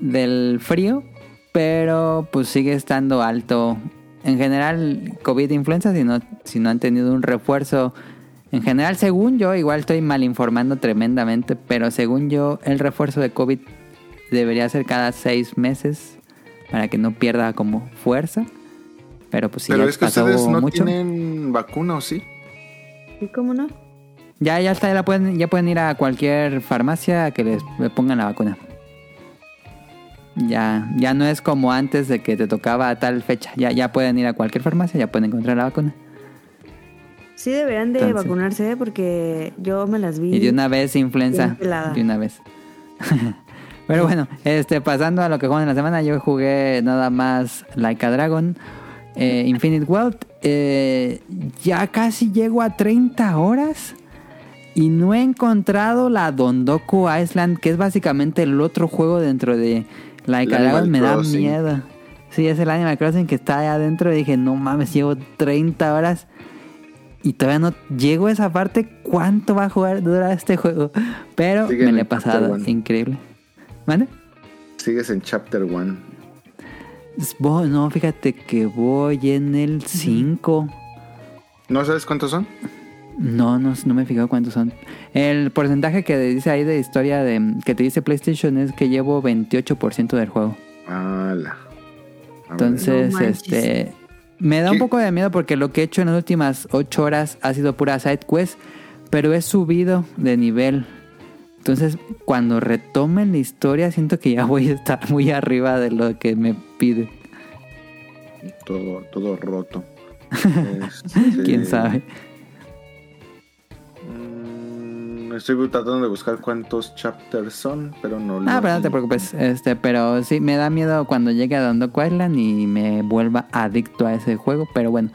del frío, pero pues sigue estando alto. En general, COVID e influenza, si no, si no han tenido un refuerzo. En general, según yo, igual estoy mal informando tremendamente, pero según yo, el refuerzo de COVID debería ser cada seis meses para que no pierda como fuerza. Pero pues si pero ya es que pasó ustedes no mucho. tienen vacuna, ¿o sí? ¿Y cómo no? Ya, ya está, ya, la pueden, ya pueden ir a cualquier farmacia a que les le pongan la vacuna. Ya, ya no es como antes de que te tocaba a tal fecha. Ya, ya pueden ir a cualquier farmacia, ya pueden encontrar la vacuna. Sí deberían de Entonces- vacunarse ¿eh? porque yo me las vi. Y de una vez influenza. De una vez. Pero bueno, este, pasando a lo que jugamos en la semana, yo jugué nada más Like a Dragon, eh, Infinite Wealth. eh, ya casi llego a 30 horas y no he encontrado la Dondoku Island, que es básicamente el otro juego dentro de Like a Dragon. Me da Crossing. miedo. Sí, es el Animal Crossing que está allá adentro. Y dije, no mames, llevo 30 horas y todavía no llego a esa parte. ¿Cuánto va a jugar durar este juego? Pero me lo he pasado increíble. ¿Vale? Sigues en Chapter 1. No, fíjate que voy en el 5. ¿No sabes cuántos son? No, no, no me he fijado cuántos son. El porcentaje que dice ahí de historia de que te dice PlayStation es que llevo 28% del juego. ¡Hala! A ver. Entonces, No este. Me da un poco de miedo porque lo que he hecho en las últimas 8 horas ha sido pura side quest, pero he subido de nivel. Entonces, cuando retomen la historia, siento que ya voy a estar muy arriba de lo que me pide. Todo, todo roto. Este, Quién sabe. mm, Estoy tratando de buscar cuántos chapters son, pero no lo Ah, pero no te preocupes. Este, pero sí, me da miedo cuando llegue a Dondoku Island y me vuelva adicto a ese juego. Pero bueno,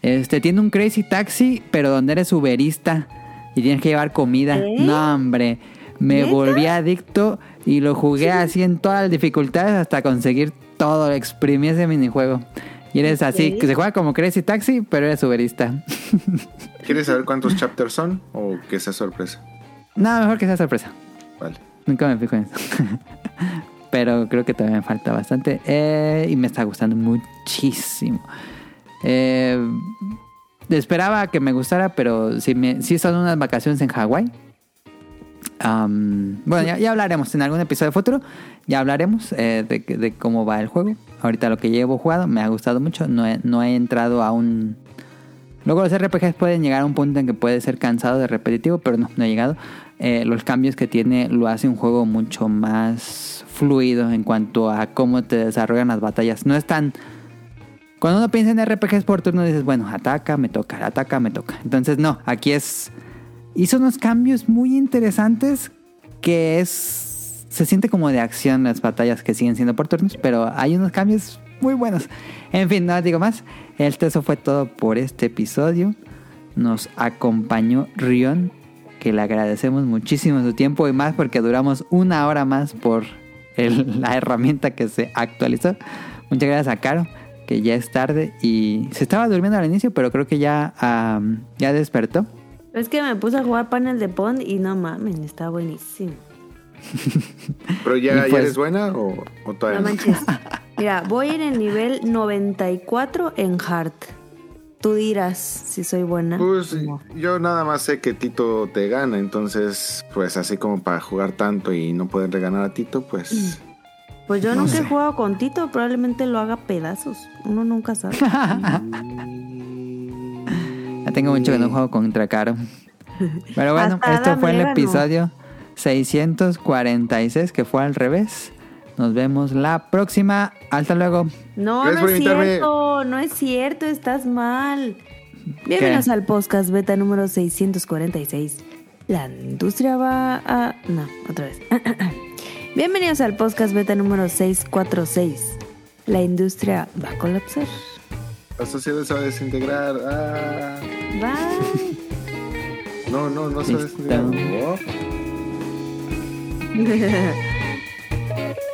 este tiene un Crazy Taxi, pero donde eres uberista y tienes que llevar comida. ¿Eh? No, hombre. Me ¿Neta? volví adicto y lo jugué así en todas las dificultades hasta conseguir todo. Exprimí ese minijuego. Y eres así, que se juega como Crazy Taxi, pero eres uberista. ¿Quieres saber cuántos chapters son o que sea sorpresa? no, mejor que sea sorpresa. Vale. Nunca me fijo en eso. Pero creo que todavía me falta bastante. Eh, y me está gustando muchísimo. Eh, esperaba que me gustara, pero sí, me, sí son unas vacaciones en Hawái. Bueno, ya, hablaremos en algún episodio futuro. Ya hablaremos eh, de, cómo va el juego. Ahorita lo que llevo jugado me ha gustado mucho. No he, no he entrado a un... Luego los RPGs pueden llegar a un punto en que puede ser cansado de repetitivo, pero no, no he llegado. Eh, los cambios que tiene lo hace un juego mucho más fluido en cuanto a cómo te desarrollan las batallas. No es tan... Cuando uno piensa en RPGs por turno dices, bueno, ataca, me toca, ataca, me toca. Entonces no, aquí es... Hizo unos cambios muy interesantes que es... Se siente como de acción las batallas que siguen siendo por turnos, pero hay unos cambios muy buenos. En fin, no digo más. Este, eso fue todo por este episodio. Nos acompañó Rion, que le agradecemos muchísimo su tiempo y más porque duramos una hora más por la herramienta que se actualizó. Muchas gracias a Caro, que ya es tarde y se estaba durmiendo al inicio, pero creo que ya, ya despertó. Es que me puse a jugar panel de Pond y no mames, está buenísimo. ¿Pero ya, Y ya pues- eres buena o, o todavía No no? manches. Mira, voy en el nivel 94 en Hard. Tú dirás si soy buena. Pues No. yo nada más sé que Tito te gana, entonces pues así como para jugar tanto y no poderle ganar a Tito, pues Pues yo No nunca he sé. jugado con Tito, probablemente lo haga pedazos. Uno nunca sabe. Ya tengo mucho que no juego contra Caro. Pero bueno, Hasta esto fue el episodio 646 que fue al revés. Nos vemos la próxima. Hasta luego. No, Gracias no es invitarme. cierto, no es cierto, estás mal. Bienvenidos al podcast beta número 646. La industria va a... No, otra vez. Bienvenidos al podcast beta número 646. La industria va a colapsar. La sociedad se va a desintegrar. Ah. Bye. No, no, no se va a desintegrar.